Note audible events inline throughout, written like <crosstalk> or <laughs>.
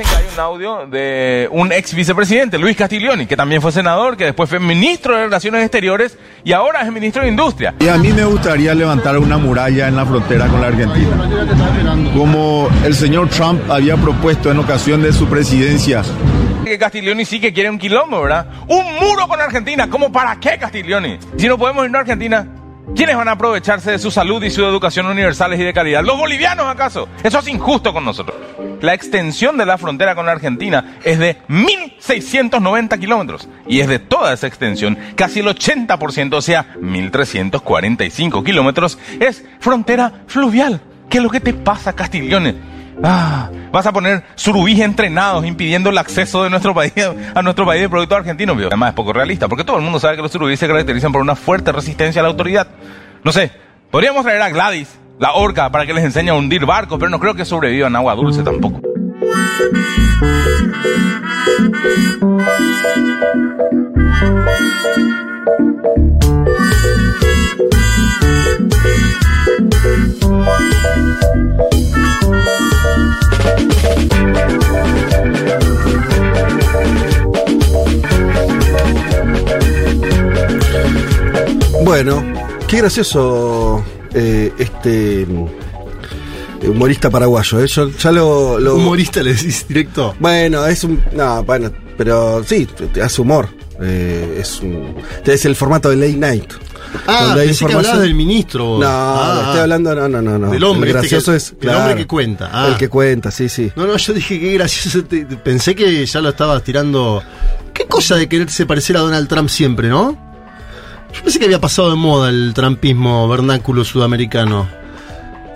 dicen que hay un audio de un ex vicepresidente, Luis Castiglioni, que también fue senador, que después fue ministro de Relaciones Exteriores y ahora es ministro de Industria. Y a mí me gustaría levantar una muralla en la frontera con la Argentina. Como el señor Trump había propuesto en ocasión de su presidencia. Que Castiglioni sí que quiere un quilombo, ¿verdad? Un muro con Argentina. ¿Cómo para qué Castiglioni? Si no podemos irnos a Argentina, ¿quiénes van a aprovecharse de su salud y su educación universales y de calidad? ¿Los bolivianos acaso? Eso es injusto con nosotros. La extensión de la frontera con la Argentina es de 1.690 kilómetros y es de toda esa extensión, casi el 80%, o sea, 1.345 kilómetros, es frontera fluvial. ¿Qué es lo que te pasa, Castiglione? Ah, vas a poner surubíes entrenados impidiendo el acceso de nuestro país a nuestro país de producto argentino. Pero además es poco realista, porque todo el mundo sabe que los surubíes se caracterizan por una fuerte resistencia a la autoridad. No sé, podríamos traer a Gladys, la orca, para que les enseñe a hundir barcos, pero no creo que sobrevivan agua dulce tampoco. <laughs> Bueno, qué gracioso eh, este mm, humorista paraguayo. ¿eh? Yo ya lo, lo- Humorista le decís directo. Bueno, es un. No, bueno, pero sí, hace humor. Eh, es un. Es el formato de late night. Ah, pensé que hablabas del ministro. No, Ah, estoy hablando, no, no, no, no. Del hombre El este gracioso que- es. el hombre que cuenta, ah. El que cuenta, sí, sí. No, no, yo dije que gracioso. te- pensé que ya lo estabas tirando. ¿Qué cosa de quererse parecer a Donald Trump siempre, no? Yo pensé que había pasado de moda el trumpismo vernáculo sudamericano.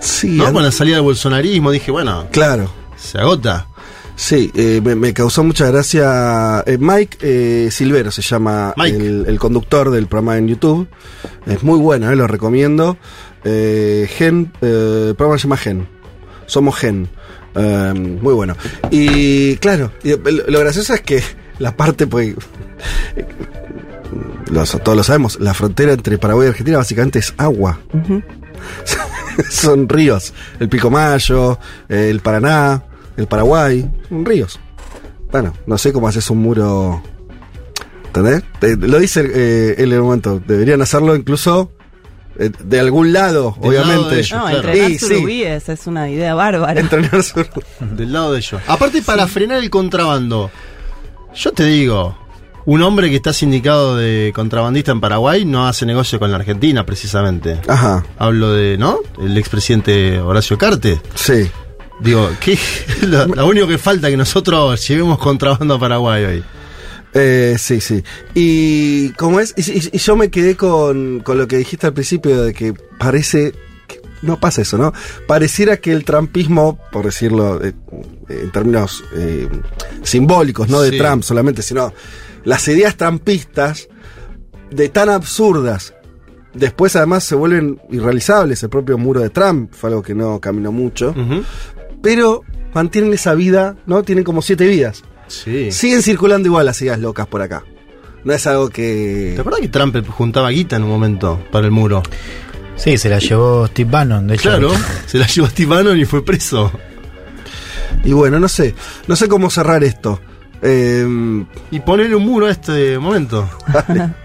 Sí, ¿No? Con la salida del bolsonarismo dije, bueno, claro. se agota. Sí, eh, me, me causó mucha gracia. eh, Mike eh, Silvero se llama Mike. El, el conductor del programa en YouTube. Es muy bueno, eh, lo recomiendo. Eh, Gen, eh, el programa se llama Gen. Somos Gen. Eh, muy bueno. Y claro, lo, lo gracioso es que <laughs> la parte, pues. <laughs> los- todos lo sabemos, la frontera entre Paraguay y Argentina básicamente es agua. <laughs> Son ríos. El Picomayo, el Paraná, el Paraguay, ríos. Bueno, no sé cómo haces un muro. ¿Entendés? Eh, lo dice eh, él en el momento. Deberían hacerlo incluso eh, de algún lado, Del lado obviamente. de ellos. No, claro. entrenar Sí, sí. es una idea bárbara. Entrenar <laughs> sur- Del lado de ellos. Aparte, para frenar el contrabando, yo te digo, un hombre que está sindicado de contrabandista en Paraguay no hace negocio con la Argentina, precisamente. Ajá, Hablo de, ¿no? El expresidente Horacio Carte. sí. Digo, ¿qué? <laughs> lo, lo único que falta es que nosotros llevemos contrabando a Paraguay hoy. Eh, sí, sí. Y como es, y, yo me quedé con, con lo que dijiste al principio de que parece que no pasa eso, ¿no? Pareciera que el trampismo, por decirlo eh, en términos eh, simbólicos, no de Sí. Trump solamente, sino las ideas trampistas de tan absurdas. Después además se vuelven irrealizables. El propio muro de Trump fue algo que no caminó mucho. Ujú. Pero mantienen esa vida, ¿no? Tienen como siete vidas. Sí. Siguen circulando igual las ideas locas por acá. No es algo que. ¿Te acuerdas que Trump juntaba guita en un momento para el muro? Sí, se la llevó Steve Bannon, de hecho. Claro, se la llevó Steve Bannon y fue preso. Y bueno, no sé. No sé cómo cerrar esto. Eh, Y ponerle un muro a este momento. <laughs>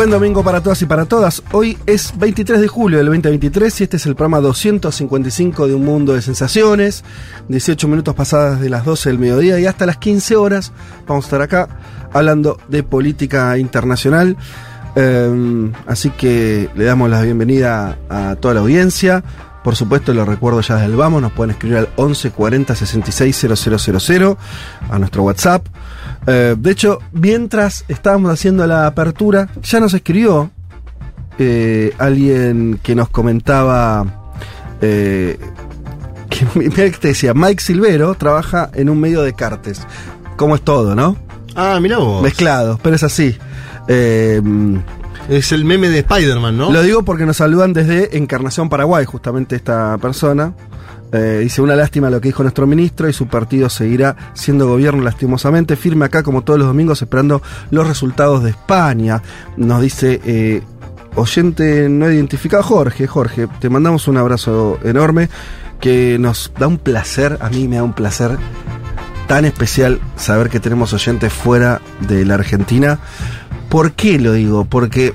Buen domingo para todas y para todas. Hoy es 23 de julio del 2023 y este es el programa 255 de Un Mundo de Sensaciones. 18 minutos pasadas de las 12 del mediodía y hasta las 15 horas vamos a estar acá hablando de política internacional. Eh, así que le damos la bienvenida a toda la audiencia. Por supuesto, lo recuerdo ya desde el vamos, nos pueden escribir al 11 40 66 000 a nuestro WhatsApp. Eh, de hecho, mientras estábamos haciendo la apertura, ya nos escribió eh, alguien que nos comentaba. Eh, que, <laughs> te decía, Mike Silvero trabaja en un medio de cartes. Como es todo, ¿no? Ah, mira vos. Mezclado, pero es así. Eh, Es el meme de Spider-Man, ¿no? Lo digo porque nos saludan desde Encarnación Paraguay, justamente esta persona. Eh, dice, una lástima lo que dijo nuestro ministro y su partido seguirá siendo gobierno lastimosamente. Firme acá como todos los domingos esperando los resultados de España. Nos dice eh, oyente no identificado, Jorge. Jorge, te mandamos un abrazo enorme que nos da un placer, a mí me da un placer tan especial saber que tenemos oyentes fuera de la Argentina. ¿Por qué lo digo? Porque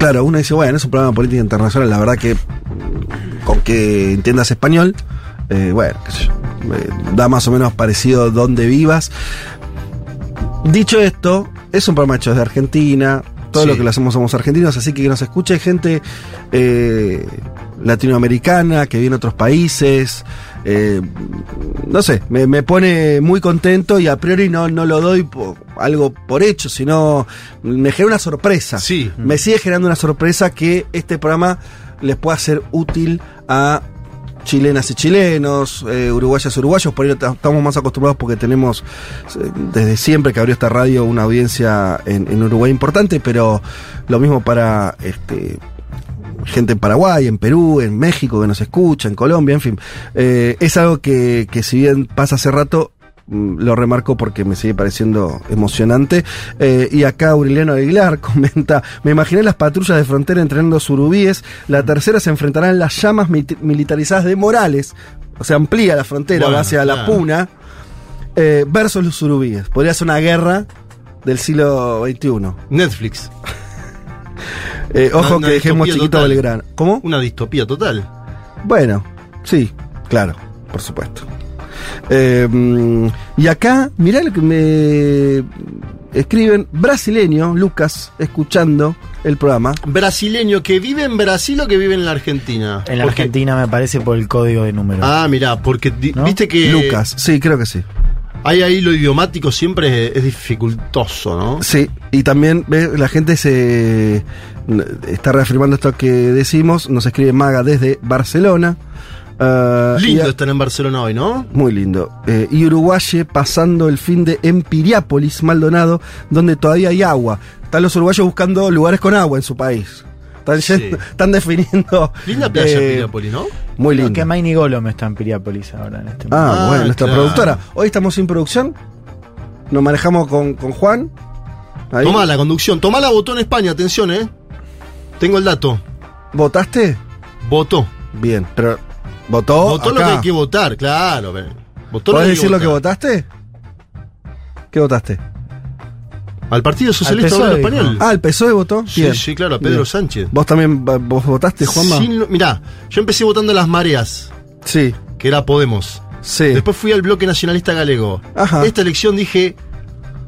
Claro, uno dice, bueno, es un programa de política internacional, la verdad que con que entiendas español, eh, bueno, qué sé yo, eh, da más o menos parecido donde vivas. Dicho esto, es un programa hecho desde Argentina, todo Sí. lo que lo hacemos somos argentinos, así que que nos escuche gente eh, latinoamericana, que viene de otros países, eh, no sé, me, me pone muy contento y a priori no, no lo doy por, algo por hecho, sino me genera una sorpresa. Sí. Me sigue generando una sorpresa que este programa les pueda ser útil a chilenas y chilenos, eh, uruguayas y uruguayos, por ahí estamos más acostumbrados porque tenemos eh, desde siempre que abrió esta radio una audiencia en, en Uruguay importante, pero lo mismo para este gente en Paraguay, en Perú, en México que nos escucha, en Colombia, en fin. Eh, es algo que, que si bien pasa hace rato, mm, lo remarco porque me sigue pareciendo emocionante. Eh, y acá Aureliano Aguilar <laughs> comenta, me imaginé las patrullas de frontera entrenando surubíes, la tercera se enfrentarán las llamas militarizadas de Morales, o sea, amplía la frontera Bueno, hacia la. Puna, eh, versus los surubíes. Podría ser una guerra del siglo XXI. Netflix. Eh, ojo Una- que una dejemos chiquito total. Belgrano. ¿Cómo? Una distopía total. Bueno, sí, claro, por supuesto. Eh, mm, y acá, mirá lo que me escriben, brasileño, Lucas, escuchando el programa. Brasileño que vive en Brasil o que vive en la Argentina. En la Porque- Argentina me parece por el código de número. Ah, mirá, porque viste que Lucas, sí, creo que sí. Hay ahí lo idiomático siempre es, es dificultoso, ¿no? Sí, y también ve, la gente se está reafirmando esto que decimos, nos escribe Maga desde Barcelona. Ah, Lindo estar en Barcelona hoy, ¿no? Muy lindo. Eh, y Uruguaye pasando el fin de en Piriápolis, Maldonado, donde todavía hay agua. Están los uruguayos buscando lugares con agua en su país. Están, Sí. yendo- están definiendo. Linda playa eh, Piriápolis, ¿no? Muy lindo. que Maini Golom está en Piriápolis ahora en este momento. Ah, Ah, bueno, nuestra claro. productora. Hoy estamos sin producción. Nos manejamos con, con Juan. Ahí. Tomá la conducción. Tomá la votó en España, atención, ¿eh? Tengo el dato. ¿Votaste? Votó. Bien, pero votó. votó lo que hay que votar, claro. ve. Votó ¿Podés que hay decir lo que votaste? ¿Qué votaste? Al Partido Socialista Obrero Español. Ah, el PSOE votó. sí, Bien. sí, claro, a Pedro Bien. Sánchez. ¿Vos también vos votaste, Juanma? Lo- mirá, yo empecé votando las mareas, Sí, que era Podemos. sí. Después fui al bloque nacionalista galego. Ajá. Esta elección dije,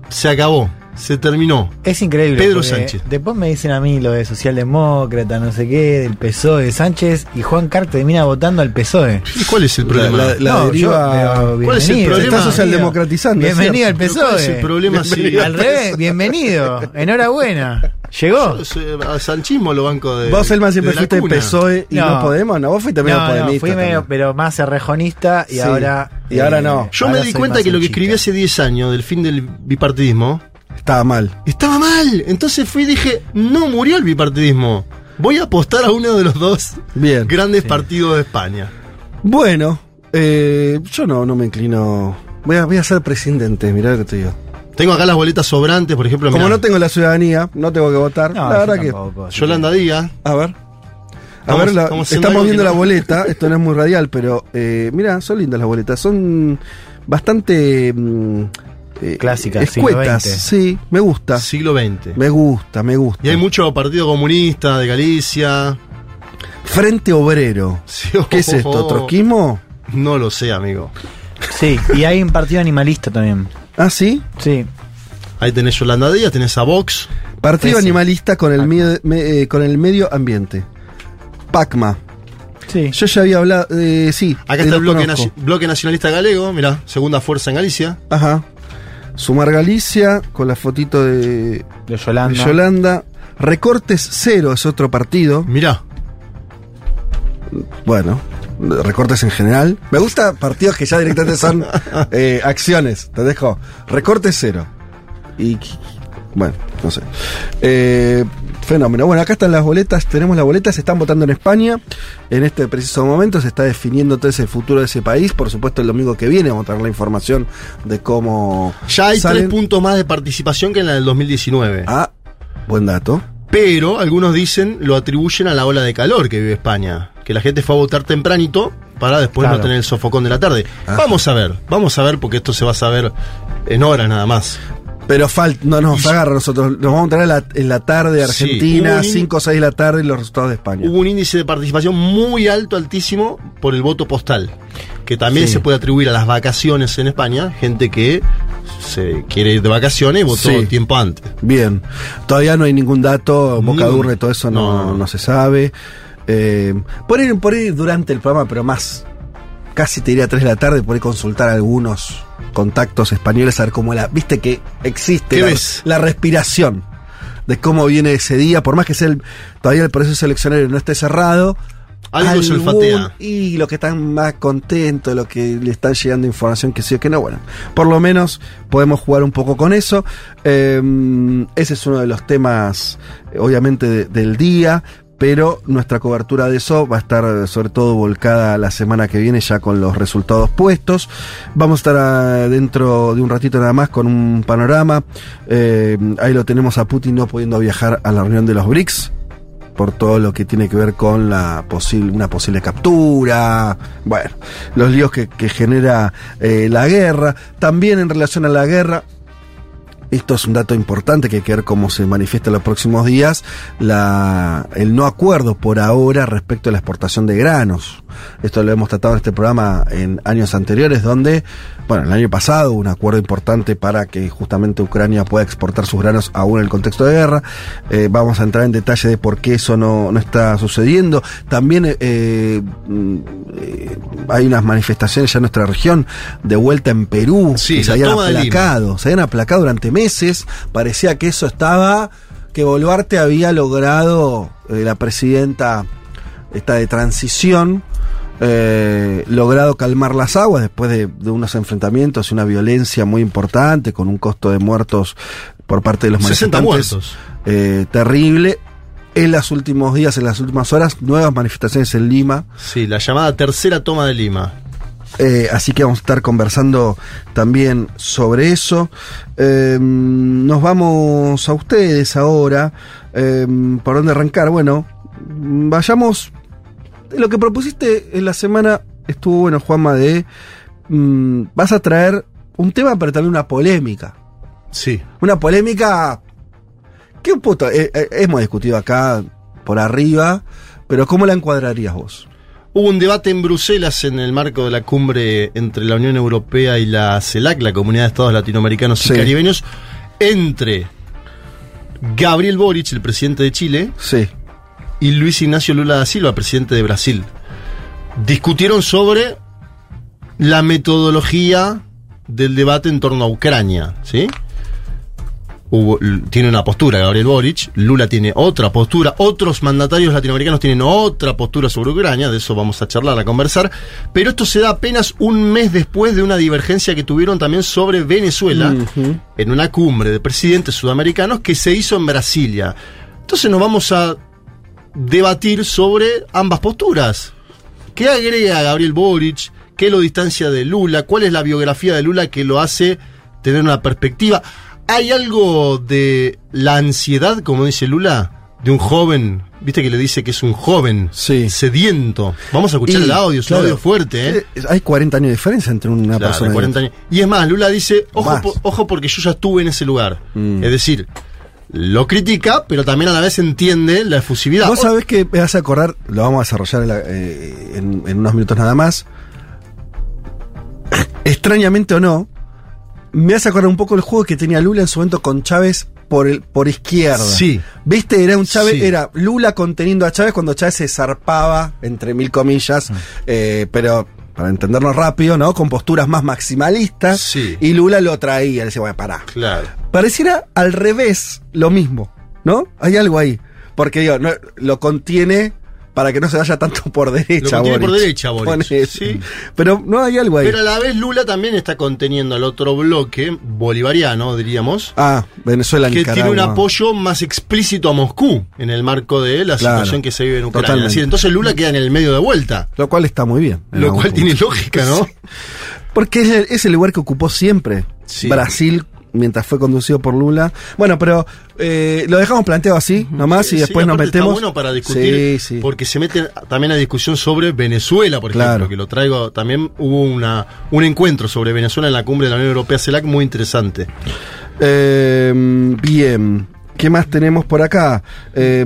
se acabó. Se terminó. Es increíble. Pedro Sánchez. Después me dicen a mí lo de socialdemócrata, no sé qué, del PSOE, de Sánchez, y Juan Carter termina votando al PSOE. ¿Y cuál es el problema? La, la No, deriva. yo- pero ¿Cuál es el problema? Está socialdemocratizando. Bienvenido al. PSOE. ¿Cuál es el problema si- Al revés, <laughs> bienvenido. Enhorabuena. Llegó. Yo A Sanchismo lo banco de. Vos, Elman, siempre de la fuiste cuna. PSOE y no, No. Podemos. No, vos fuiste medio No, no, podemista. fui medio, también. pero más errejonista y Sí. ahora. eh, Y ahora no. Yo ahora me di cuenta que lo que escribí hace 10 años del fin del bipartidismo Estaba mal. estaba mal. Entonces fui y dije, no murió el bipartidismo. Voy a apostar a uno de los dos Bien. grandes partidos de España. Bueno, eh, yo no, no me inclino. Voy a, voy a ser presidente, mirá lo que te digo. Tengo acá las boletas sobrantes, por ejemplo, Como mirá, no tengo la ciudadanía, no tengo que votar. No, la yo verdad que. tampoco, así Yolanda Díaz. A ver. A ver, la- estamos viendo la boleta. <laughs> Esto no es muy radial, pero eh, mira, son lindas las boletas. Son bastante. mm, eh, Clásicas, siglo Escuetas. XX. Sí, me gusta. Siglo XX. Me gusta, me gusta. Y hay mucho Partido Comunista de Galicia. Frente Obrero. Sí, ¿Qué es esto? ¿Trotskismo? No lo sé, amigo. Sí, y hay un partido animalista también. Ah, sí. Sí. Ahí tenés Yolanda Díaz, tenés a Vox. Partido Ese. animalista con el, medio, me- eh, con el medio ambiente. PACMA. Sí. Yo ya había hablado. eh, sí. Acá eh, está el bloque, bloque Nacionalista Galego, mirá, segunda fuerza en Galicia. Ajá. Sumar Galicia con la fotito de, De Yolanda. de Yolanda. Recortes Cero es otro partido. Mirá, Bueno, recortes en general. Me gusta partidos que ya directamente son <laughs> eh, acciones. Te dejo. Recortes Cero. Y. Bueno, no sé. Eh, fenómeno. Bueno, acá están las boletas. Tenemos las boletas. Se están votando en España. En este preciso momento se está definiendo entonces el futuro de ese país. Por supuesto, el domingo que viene vamos a tener la información de cómo. ya hay salen. tres puntos más de participación que en la del 2019. Ah, buen dato. Pero algunos dicen, lo atribuyen a la ola de calor que vive España. Que la gente fue a votar tempranito para después Claro. no tener el sofocón de la tarde. Ah. Vamos a ver, vamos a ver porque esto se va a saber en horas nada más. Pero falta, no nos agarra a nosotros. Nos vamos a traer la- en la tarde Sí, Argentina, in- 5 o 6 de la tarde, los resultados de España. Hubo un índice de participación muy alto, altísimo, por el voto postal. Que también Sí. se puede atribuir a las vacaciones en España. Gente que se quiere ir de vacaciones y votó Sí. tiempo antes. Bien. Todavía no hay ningún dato, boca y todo eso no, no. no se sabe. Eh, por, ir, por ir durante el programa, pero más, casi te diría 3 de la tarde, por ir consultar algunos contactos españoles, a ver cómo la. Viste que existe ¿Qué la, respiración de cómo viene ese día, por más que sea el- todavía el proceso seleccionario no esté cerrado. Algo se olfatea. Y los que están más contentos, los que le están llegando información que sí o que no, bueno, por lo menos podemos jugar un poco con eso. Eh, ese es uno de los temas, obviamente, de- del día. Pero nuestra cobertura de eso va a estar eh, sobre todo volcada la semana que viene ya con los resultados puestos. Vamos a estar dentro de un ratito nada más con un panorama. Eh, ahí lo tenemos a Putin no pudiendo viajar a la reunión de los BRICS por todo lo que tiene que ver con la posible, una posible captura, bueno, los líos que, que genera eh, la guerra. También en relación a la guerra, esto es un dato importante que hay que ver cómo se manifiesta en los próximos días, la, el no acuerdo por ahora respecto a la exportación de granos. Esto lo hemos tratado en este programa en años anteriores, donde, bueno, el año pasado hubo un acuerdo importante para que justamente Ucrania pueda exportar sus granos aún en el contexto de guerra. Eh, vamos a entrar en detalle de por qué eso no, no está sucediendo. También eh, mm, eh, hay unas manifestaciones ya en nuestra región, de vuelta en Perú, Sí, que se habían aplacado, se habían aplacado durante meses. Parecía que eso estaba, que Boluarte había logrado, eh, la presidenta esta de transición, eh, logrado calmar las aguas después de, de unos enfrentamientos y una violencia muy importante, con un costo de muertos por parte de los 60 manifestantes muertos. eh, terrible. En los últimos días, en las últimas horas, nuevas manifestaciones en Lima. Sí, la llamada tercera toma de Lima. Eh, así que vamos a estar conversando también sobre eso. Eh, nos vamos a ustedes ahora. Eh, ¿Por dónde arrancar? Bueno, vayamos. Lo que propusiste en la semana estuvo bueno, Juanma, de. mm, vas a traer un tema, pero también una polémica. Sí. Una polémica que puto. eh, eh, hemos discutido acá por arriba, pero ¿cómo la encuadrarías vos? Hubo un debate en Bruselas en el marco de la cumbre entre la Unión Europea y la CELAC, la Comunidad de Estados Latinoamericanos Sí. y Caribeños, entre Gabriel Boric, el presidente de Chile, Sí. Y Luis Ignacio Lula da Silva, presidente de Brasil. Discutieron sobre la metodología del debate en torno a Ucrania, ¿sí? Hubo- tiene una postura Gabriel Boric, Lula tiene otra postura, otros mandatarios latinoamericanos tienen otra postura sobre Ucrania, de eso vamos a charlar, a conversar, pero esto se da apenas un mes después de una divergencia que tuvieron también sobre Venezuela en una cumbre de presidentes sudamericanos que se hizo en Brasilia. Entonces nos vamos a debatir sobre ambas posturas. ¿Qué agrega Gabriel Boric? ¿Qué lo distancia de Lula? ¿Cuál es la biografía de Lula que lo hace tener una perspectiva? ¿Hay algo de la ansiedad, como dice Lula, de un joven? Viste que le dice que es un joven sediento. Vamos a escuchar Y, el audio, es un audio fuerte, ¿eh? eh, Hay 40 años de diferencia entre una Claro, persona y 40 otra. Y es más, Lula dice, ojo, Más. po- ojo porque yo ya estuve en ese lugar. Mm. Es decir, lo critica, pero también a la vez entiende la efusividad. Vos sabés que me vas a acordar, lo vamos a desarrollar en, la- eh, en- en unos minutos nada más. Extrañamente o no, me hace acordar un poco el juego que tenía Lula en su momento con Chávez por el, por izquierda. Sí. ¿Viste? Era un Chávez, Sí. era Lula conteniendo a Chávez cuando Chávez se zarpaba, entre mil comillas, Mm. eh, pero para entendernos rápido, ¿no? Con posturas más maximalistas. Sí. Y Lula lo traía, le decía, bueno, pará. Claro. Pareciera al revés lo mismo, ¿no? Hay algo ahí. Porque digo, no, lo contiene para que no se vaya tanto por derecha. Lo contiene por Boric. derecha, Boric. Sí. Pero no hay algo ahí. Pero a la vez Lula también está conteniendo al otro bloque bolivariano, diríamos, ah, Venezuela, que Nicaragua. tiene un apoyo más explícito a Moscú en el marco de la Claro. situación que se vive en Ucrania. Totalmente. Es decir, entonces Lula queda en el medio de vuelta, Lo cual está muy bien. en lo cual punto. tiene lógica, ¿no? <laughs> Porque es el, es el lugar que ocupó siempre Sí. Brasil mientras fue conducido por Lula. Bueno, pero eh, lo dejamos planteado así, nomás, y Sí, después nos metemos. Está bueno para discutir, Sí, sí. porque se mete también a discusión sobre Venezuela, por Claro. ejemplo, que lo traigo. También hubo una, un encuentro sobre Venezuela en la cumbre de la Unión Europea, CELAC, muy interesante. Eh, bien. ¿Qué más tenemos por acá? Eh,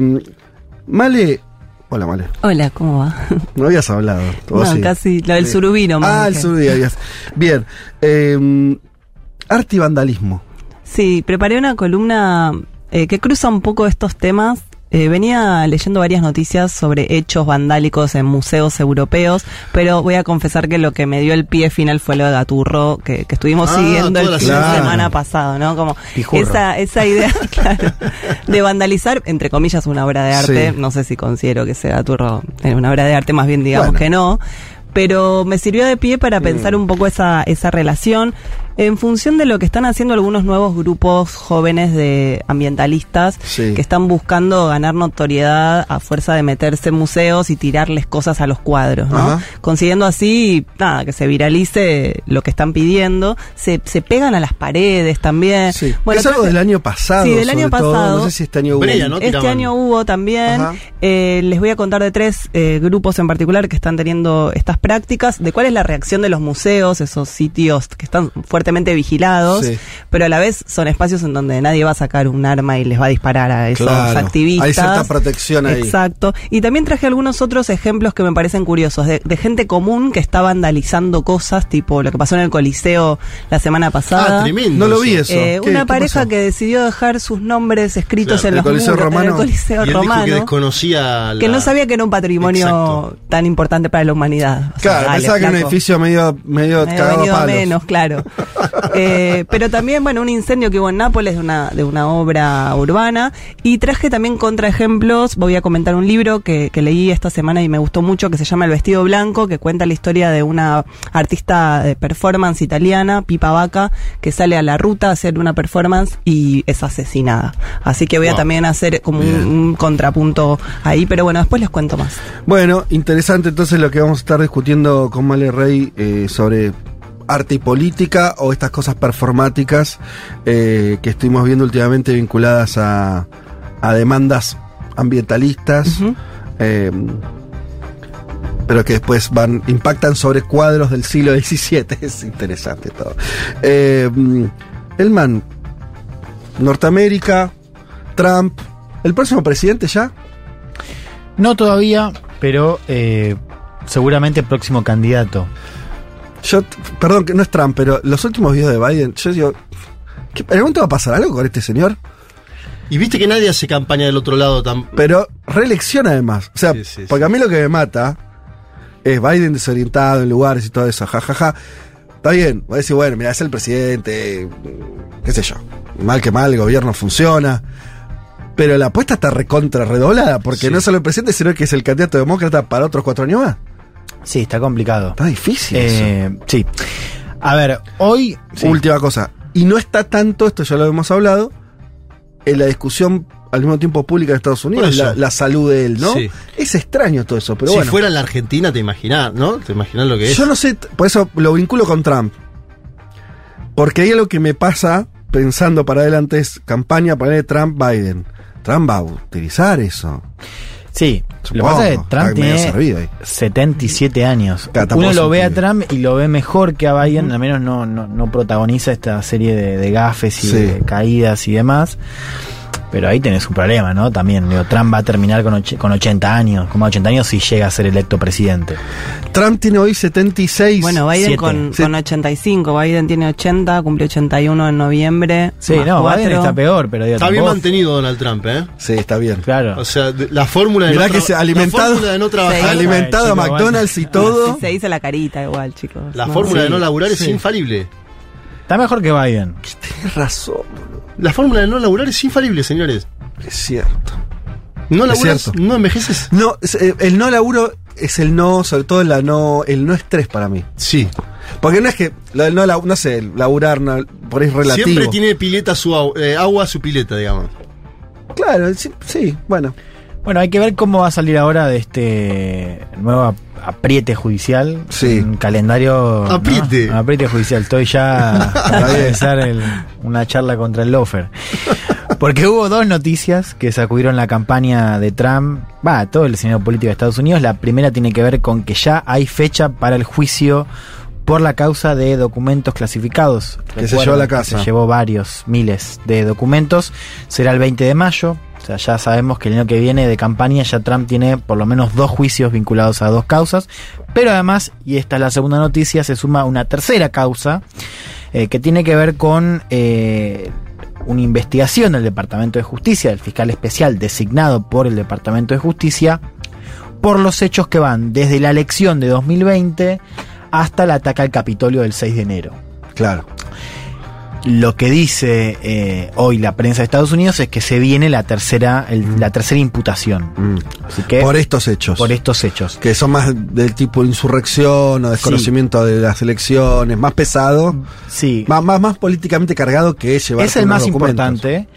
Male. Hola, Male. Hola, ¿cómo va? No habías hablado. <laughs> ¿o No, casi, lo del Sí. surubino más Ah, el surubí habías. Bien. Eh, arte y vandalismo. Sí, preparé una columna eh, que cruza un poco estos temas. Eh, venía leyendo varias noticias sobre hechos vandálicos en museos europeos, pero voy a confesar que lo que me dio el pie final fue lo de Gaturro, que, que estuvimos Ah, siguiendo el fin de semana. pasado, ¿no? Como Pijurro. esa, esa idea, <laughs> claro, de vandalizar, entre comillas, una obra de arte. Sí. No sé si considero que sea Gaturro eh, una obra de arte, más bien digamos Bueno. que no. Pero me sirvió de pie para pensar un poco esa, esa relación en función de lo que están haciendo algunos nuevos grupos jóvenes de ambientalistas Sí. que están buscando ganar notoriedad a fuerza de meterse en museos y tirarles cosas a los cuadros, ¿no? Ajá. Consiguiendo así, nada, que se viralice lo que están pidiendo. Se, se pegan a las paredes también. Sí. Bueno, es algo del año pasado. Sí, del año todo. pasado. No sé si este año hubo. ¿no? Este año hubo también. Eh, les voy a contar de tres eh, grupos en particular que están teniendo estas prácticas, de cuál es la reacción de los museos, esos sitios que están fuertemente vigilados, Sí. pero a la vez son espacios en donde nadie va a sacar un arma y les va a disparar a esos Claro. activistas. Hay cierta protección ahí. Exacto. Y también traje algunos otros ejemplos que me parecen curiosos, de, de gente común que está vandalizando cosas, tipo lo que pasó en el Coliseo la semana pasada. Ah, tremendo. No lo vi eso. Eh, ¿Qué- una qué pareja pasó? que decidió dejar sus nombres escritos Claro, en ¿el los Coliseo muros, en Romano? el Coliseo Y él dijo Romano. que desconocía la- que no sabía que era un patrimonio Exacto. tan importante para la humanidad. O sea, Claro, dale, pensaba que era un edificio medio, medio Me he cagado a venido palos. menos, claro. <laughs> Eh, pero también, bueno, un incendio que hubo en Nápoles de una, de una obra urbana. Y traje también contraejemplos. Voy a comentar un libro que, que leí esta semana y me gustó mucho, que se llama El vestido blanco, que cuenta la historia de una artista de performance italiana, Pipa Vaca, que sale a la ruta a hacer una performance y es asesinada. Así que voy a también hacer como un, un contrapunto ahí, pero bueno, después les cuento más. Bueno, interesante entonces lo que vamos a estar discutiendo con Male Rey eh, sobre arte y política o estas cosas performáticas eh, que estuvimos viendo últimamente vinculadas a, a demandas ambientalistas. Eh, pero que después van impactan sobre cuadros del siglo XVII. <laughs> Es interesante todo. Eh, Elman, Norteamérica, Trump, ¿el próximo presidente ya? No todavía, pero eh, seguramente próximo candidato. Yo, perdón, que no es Trump, pero los últimos videos de Biden, yo digo, ¿Qué- ¿En algún momento va a pasar algo con este señor? Y viste que nadie hace campaña del otro lado tan. Pero reelección además. O sea, Sí, sí, porque a mí lo que me mata es Biden desorientado en lugares y todo eso, jajaja. Está bien, voy a decir, bueno, mira, es el presidente, qué sé yo. Mal que mal, el gobierno funciona. Pero la apuesta está recontra redoblada, porque Sí. no es solo el presidente, sino que es el candidato demócrata para otros cuatro años más. Sí, está complicado. Está difícil. Eh, sí. A ver, hoy. Última cosa. Y no está tanto, esto ya lo hemos hablado, en la discusión al mismo tiempo pública de Estados Unidos, la, la salud de él, ¿no? Sí. Es extraño todo eso, pero si bueno. fuera en la Argentina, te imaginás, ¿no? Te imaginás lo que es. Yo no sé, por eso lo vinculo con Trump. Porque ahí lo que me pasa pensando para adelante es campaña para Trump-Biden. Trump va a utilizar eso. Sí, lo que pasa es que Trump tiene servido ahí. 77 años. Claro, Uno lo ve a. Trump y lo ve mejor que a Biden, al menos no, no, no protagoniza esta serie de, de gafes y Sí. de caídas y demás. Pero ahí tenés un problema, ¿no? También, digo, Trump va a terminar con, och- con 80 años, como 80 años si llega a ser electo presidente. Trump tiene hoy 76. Bueno, Biden con, Sí. con 85, Biden tiene 80, cumple 81 en noviembre. Sí, no, cuatro. Biden está peor, pero digo, Está bien mantenido Donald Trump, ¿eh? Sí, está bien. Claro. O sea, de- la fórmula de no que se la alimentado, fórmula de no trabajar, Sí. alimentado a Bueno, McDonald's y todo. Se dice la carita igual, chicos. la No, fórmula sí. de no laburar es Sí. infalible. Está mejor que Biden. Tienes razón, boludo. La fórmula de no laburar es infalible, señores. Es cierto. No laburas, cierto. no envejeces. No, eh, el no laburo es el no, sobre todo la no, el no estrés para mí. Sí. Porque no es que, lo del no, lau- no sé, laburar no, por ahí es relativo. Siempre tiene pileta su eh, agua su pileta, digamos. Claro, sí, sí, bueno. Bueno, hay que ver cómo va a salir ahora de este nuevo ap- apriete judicial. Sí. Un calendario. ¿no? Apriete. Apriete judicial. Estoy ya <laughs> para empezar el- una charla contra el lofer. Porque hubo dos noticias que sacudieron la campaña de Trump, va, todo el escenario político de Estados Unidos. La primera tiene que ver con que ya hay fecha para el juicio por la causa de documentos clasificados. Que se llevó a la casa. Se llevó varios, miles de documentos. Será el 20 de mayo. O sea, ya sabemos que el año que viene de campaña ya Trump tiene por lo menos dos juicios vinculados a dos causas. Pero además, y esta es la segunda noticia, se suma una tercera causa eh, que tiene que ver con eh, una investigación del Departamento de Justicia, del fiscal especial designado por el Departamento de Justicia, por los hechos que van desde la elección de 2020 hasta el ataque al Capitolio del 6 de enero. Claro. Lo que dice eh, hoy la prensa de Estados Unidos es que se viene la tercera, el- la tercera imputación. Mm. Así que, Por estos hechos. por estos hechos. que son más del tipo insurrección o desconocimiento de las elecciones, más pesado, Sí, más, más, más políticamente cargado que llevar es el más documentos. importante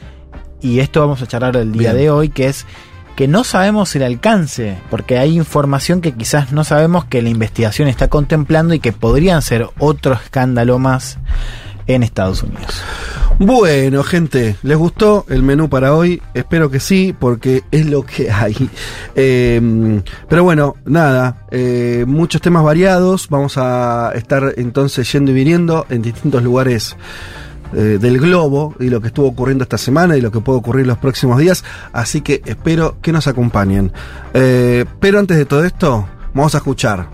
y esto vamos a charlar el día Bien. de hoy que es que no sabemos el alcance porque hay información que quizás no sabemos que la investigación está contemplando y que podrían ser otro escándalo más en Estados Unidos. Bueno, gente, ¿les gustó el menú para hoy? Espero que sí, porque es lo que hay. Eh, pero bueno, nada, eh, muchos temas variados. Vamos a estar entonces yendo y viniendo en distintos lugares eh, del globo y lo que estuvo ocurriendo esta semana y lo que puede ocurrir los próximos días. Así que espero que nos acompañen. Eh, pero antes de todo esto, vamos a escuchar.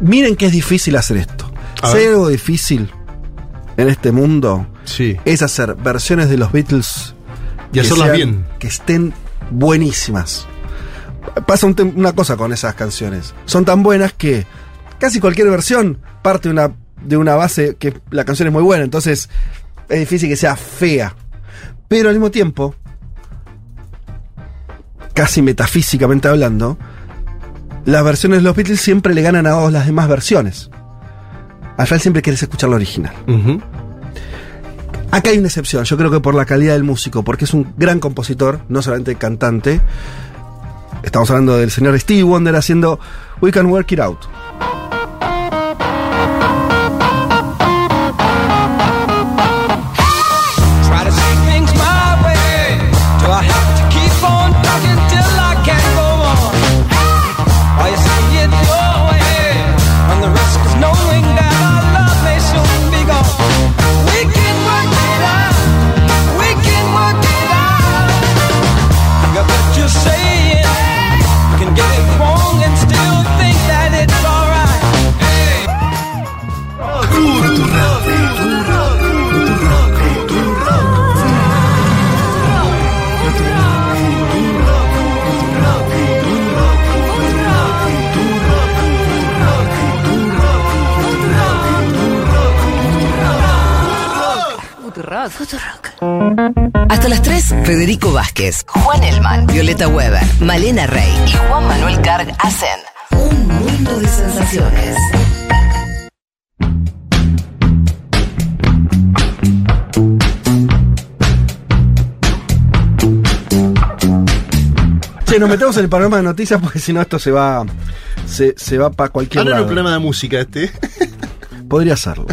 Miren que es difícil hacer esto. Si algo difícil en este mundo, Sí. es hacer versiones de los Beatles Y que hacerlas sean- bien. que estén buenísimas. Pasa un una cosa con esas canciones. Son tan buenas que casi cualquier versión parte de una, de una base que la canción es muy buena. Entonces es difícil que sea fea. Pero al mismo tiempo, casi metafísicamente hablando, las versiones de los Beatles siempre le ganan a vos las demás versiones. Al final siempre quieres escuchar la original. Acá hay una excepción, yo creo que por la calidad del músico, porque es un gran compositor, no solamente cantante. Estamos hablando del señor Stevie Wonder haciendo We Can Work It Out. Hasta las 3, Federico Vázquez, Juan Elman, Violeta Weber, Malena Rey y Juan Manuel Carg hacen un mundo de sensaciones. Che, nos metemos en el panorama de noticias porque si no esto se va se, se va para cualquier Ah, no era lado. un problema de música este. Podría serlo.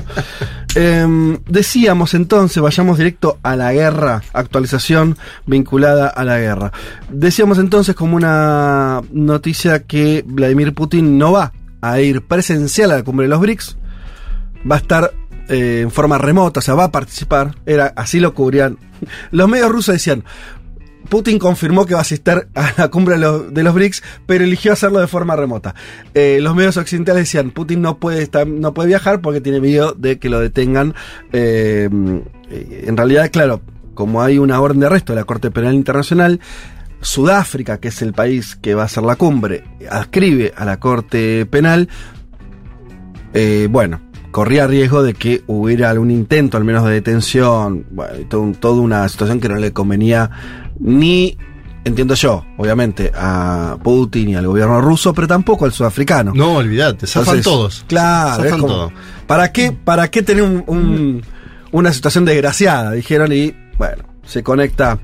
Em, decíamos entonces, vayamos directo a la guerra, actualización vinculada a la guerra. Decíamos entonces como una noticia que Vladimir Putin no va a ir presencial a la cumbre de los BRICS, va a estar eh, en forma remota, o sea, va a participar, era así lo cubrían. Los medios rusos decían, Putin confirmó que va a asistir a la cumbre de los, BRICS, pero eligió hacerlo de forma remota. Eh, los medios occidentales decían, Putin no puede, estar, no puede viajar porque tiene miedo de que lo detengan. Eh, en realidad, claro, como hay una orden de arresto de la Corte Penal Internacional, Sudáfrica, que es el país que va a hacer la cumbre, adscribe a la Corte Penal, eh, bueno, corría riesgo de que hubiera algún intento, al menos de detención, bueno, toda una situación que no le convenía ni, entiendo yo, obviamente, a Putin y al gobierno ruso, pero tampoco al sudafricano. No, olvídate, zafan Entonces, todos. Claro, Zafan como, todo. ¿para qué, ¿para qué tener un- un- una situación desgraciada? Dijeron y, bueno, se conecta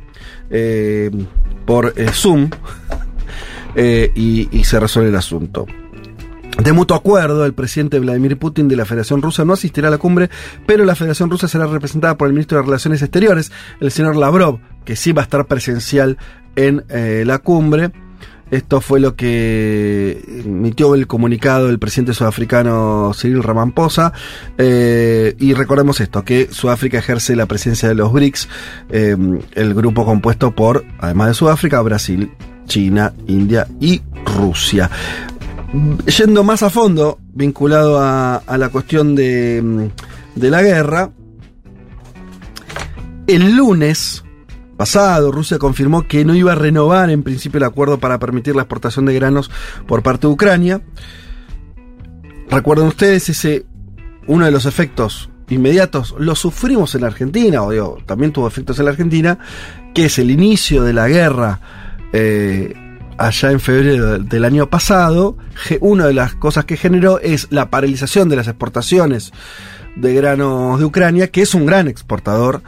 eh, por eh, Zoom <laughs> eh, y, y se resuelve el asunto. De mutuo acuerdo, el presidente Vladimir Putin de la Federación Rusa no asistirá a la cumbre, pero la Federación Rusa será representada por el ministro de Relaciones Exteriores, el señor Lavrov, que sí va a estar presencial en eh, la cumbre. Esto fue lo que emitió el comunicado del presidente sudafricano Cyril Ramaphosa. Eh, y recordemos esto, que Sudáfrica ejerce la presencia de los BRICS, eh, el grupo compuesto por, además de Sudáfrica, Brasil, China, India y Rusia. Yendo más a fondo, vinculado a, la cuestión de, mm, de la guerra, el lunes pasado Rusia confirmó que no iba a renovar en principio el acuerdo para permitir la exportación de granos por parte de Ucrania. Recuerden ustedes ese uno de los efectos inmediatos lo sufrimos en la Argentina, o digo, también tuvo efectos en la Argentina, que es el inicio de la guerra eh, allá en febrero del- año pasado. Una de las cosas que generó es la paralización de las exportaciones de granos de Ucrania, que es un gran exportador.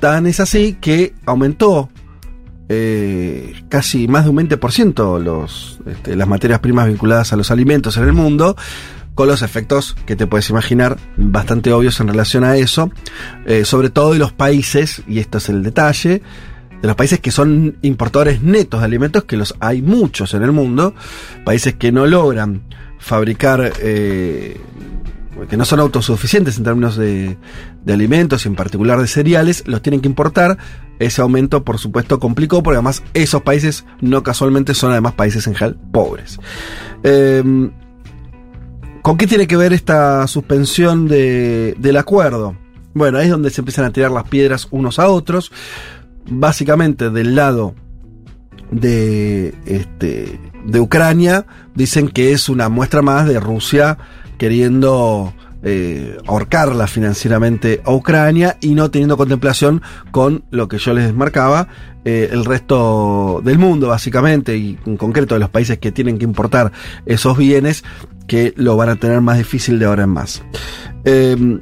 Tan es así que aumentó eh, casi más de un 20% los, este, las materias primas vinculadas a los alimentos en el mundo, con los efectos que te puedes imaginar bastante obvios en relación a eso, eh, sobre todo de los países, y esto es el detalle, de los países que son importadores netos de alimentos, que los hay muchos en el mundo, países que no logran fabricar, eh, que no son autosuficientes en términos de, de alimentos y en particular de cereales, los tienen que importar. Ese aumento, por supuesto, complicó, porque además esos países no casualmente son además países en general pobres. Eh, ¿Con qué tiene que ver esta suspensión de- del acuerdo? Bueno, ahí es donde se empiezan a tirar las piedras unos a otros. Básicamente del lado de, este, de Ucrania dicen que es una muestra más de Rusia queriendo eh, ahorcarla financieramente a Ucrania y no teniendo contemplación con lo que yo les marcaba, eh, el resto del mundo básicamente y en concreto de los países que tienen que importar esos bienes que lo van a tener más difícil de ahora en más. Eh,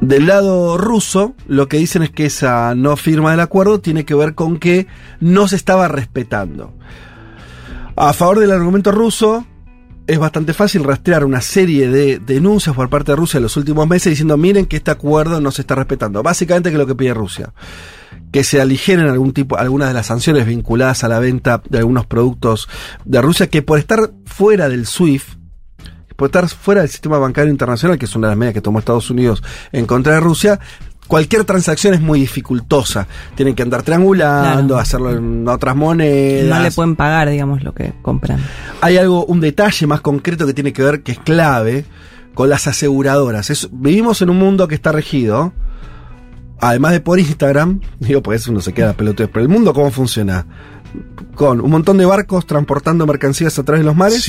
del lado ruso, lo que dicen es que esa no firma del acuerdo tiene que ver con que no se estaba respetando. A favor del argumento ruso, es bastante fácil rastrear una serie de denuncias por parte de Rusia en los últimos meses diciendo miren que este acuerdo no se está respetando. Básicamente que es lo que pide Rusia. Que se aligeren algún tipo, algunas de las sanciones vinculadas a la venta de algunos productos de Rusia que por estar fuera del SWIFT, por estar fuera del sistema bancario internacional, que es una de las medidas que tomó Estados Unidos en contra de Rusia, cualquier transacción es muy dificultosa. Tienen que andar triangulando, hacerlo en otras monedas. No le pueden pagar, digamos, lo que compran. Hay algo, un detalle más concreto que tiene que ver, que es clave, con las aseguradoras. Es- vivimos en un mundo que está regido, además de por Instagram, <laughs> digo, pues uno se queda peloteo, pero el mundo cómo funciona? Con un montón de barcos transportando mercancías a través de los mares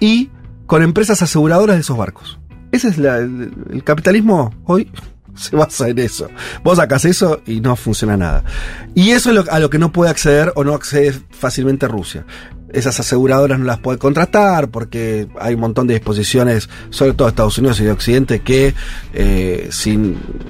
y con empresas aseguradoras de esos barcos. Ese es la- el, el capitalismo hoy <laughs> se basa en eso. Vos sacás eso y no funciona nada. Y eso es lo- a lo que no puede acceder o no accede fácilmente Rusia. Esas aseguradoras no las puede contratar porque hay un montón de disposiciones, sobre todo Estados Unidos y de Occidente, que eh, si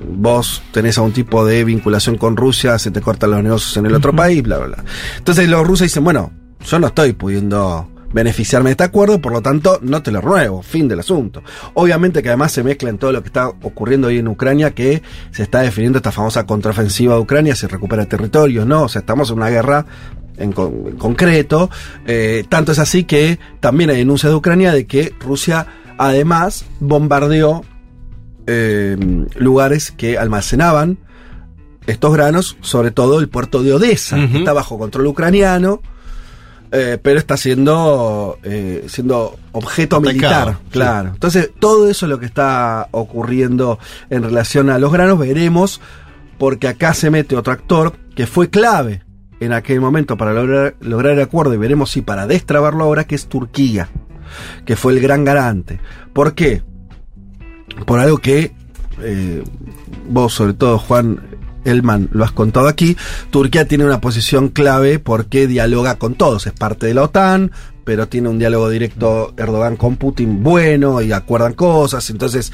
vos tenés algún tipo de vinculación con Rusia, se te cortan los negocios en el otro país, bla, bla, bla. Entonces los rusos dicen, bueno, yo no estoy pudiendo beneficiarme de este acuerdo, por lo tanto no te lo renuevo, fin del asunto. Obviamente que además se mezcla en todo lo que está ocurriendo hoy en Ucrania, que se está definiendo esta famosa contraofensiva de Ucrania, se recupera territorios, ¿no? O sea, estamos en una guerra en, con- en concreto. Eh, tanto es así que también hay denuncias de Ucrania de que Rusia además bombardeó eh, lugares que almacenaban estos granos, sobre todo el puerto de Odessa, que está bajo control ucraniano, eh, pero está siendo, eh, siendo objeto Atacado, militar, sí. claro. Entonces, todo eso es lo que está ocurriendo en relación a los granos, veremos, porque acá se mete otro actor que fue clave en aquel momento para lograr, lograr el acuerdo, y veremos si para destrabarlo ahora, que es Turquía, que fue el gran garante. ¿Por qué? Por algo que eh, vos, sobre todo Juan Elman, lo has contado aquí, Turquía tiene una posición clave porque dialoga con todos, es parte de la OTAN, pero tiene un diálogo directo Erdogan con Putin bueno y acuerdan cosas, entonces...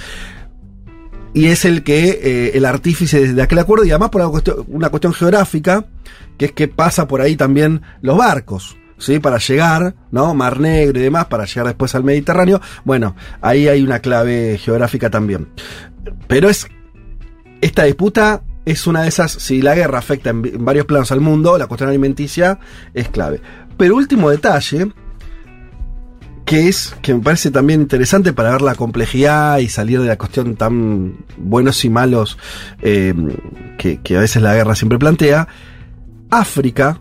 Y es el que, eh, el artífice de aquel acuerdo, y además por una cuestión, una cuestión geográfica, que es que pasa por ahí también los barcos. ¿Sí? Para llegar, ¿no? Mar Negro y demás, para llegar después al Mediterráneo. Bueno, ahí hay una clave geográfica también. Pero es. Esta disputa es una de esas. Si la guerra afecta en, varios planos al mundo, la cuestión alimenticia es clave. Pero último detalle, que es que me parece también interesante para ver la complejidad y salir de la cuestión tan buenos y malos eh, que, a veces la guerra siempre plantea. África,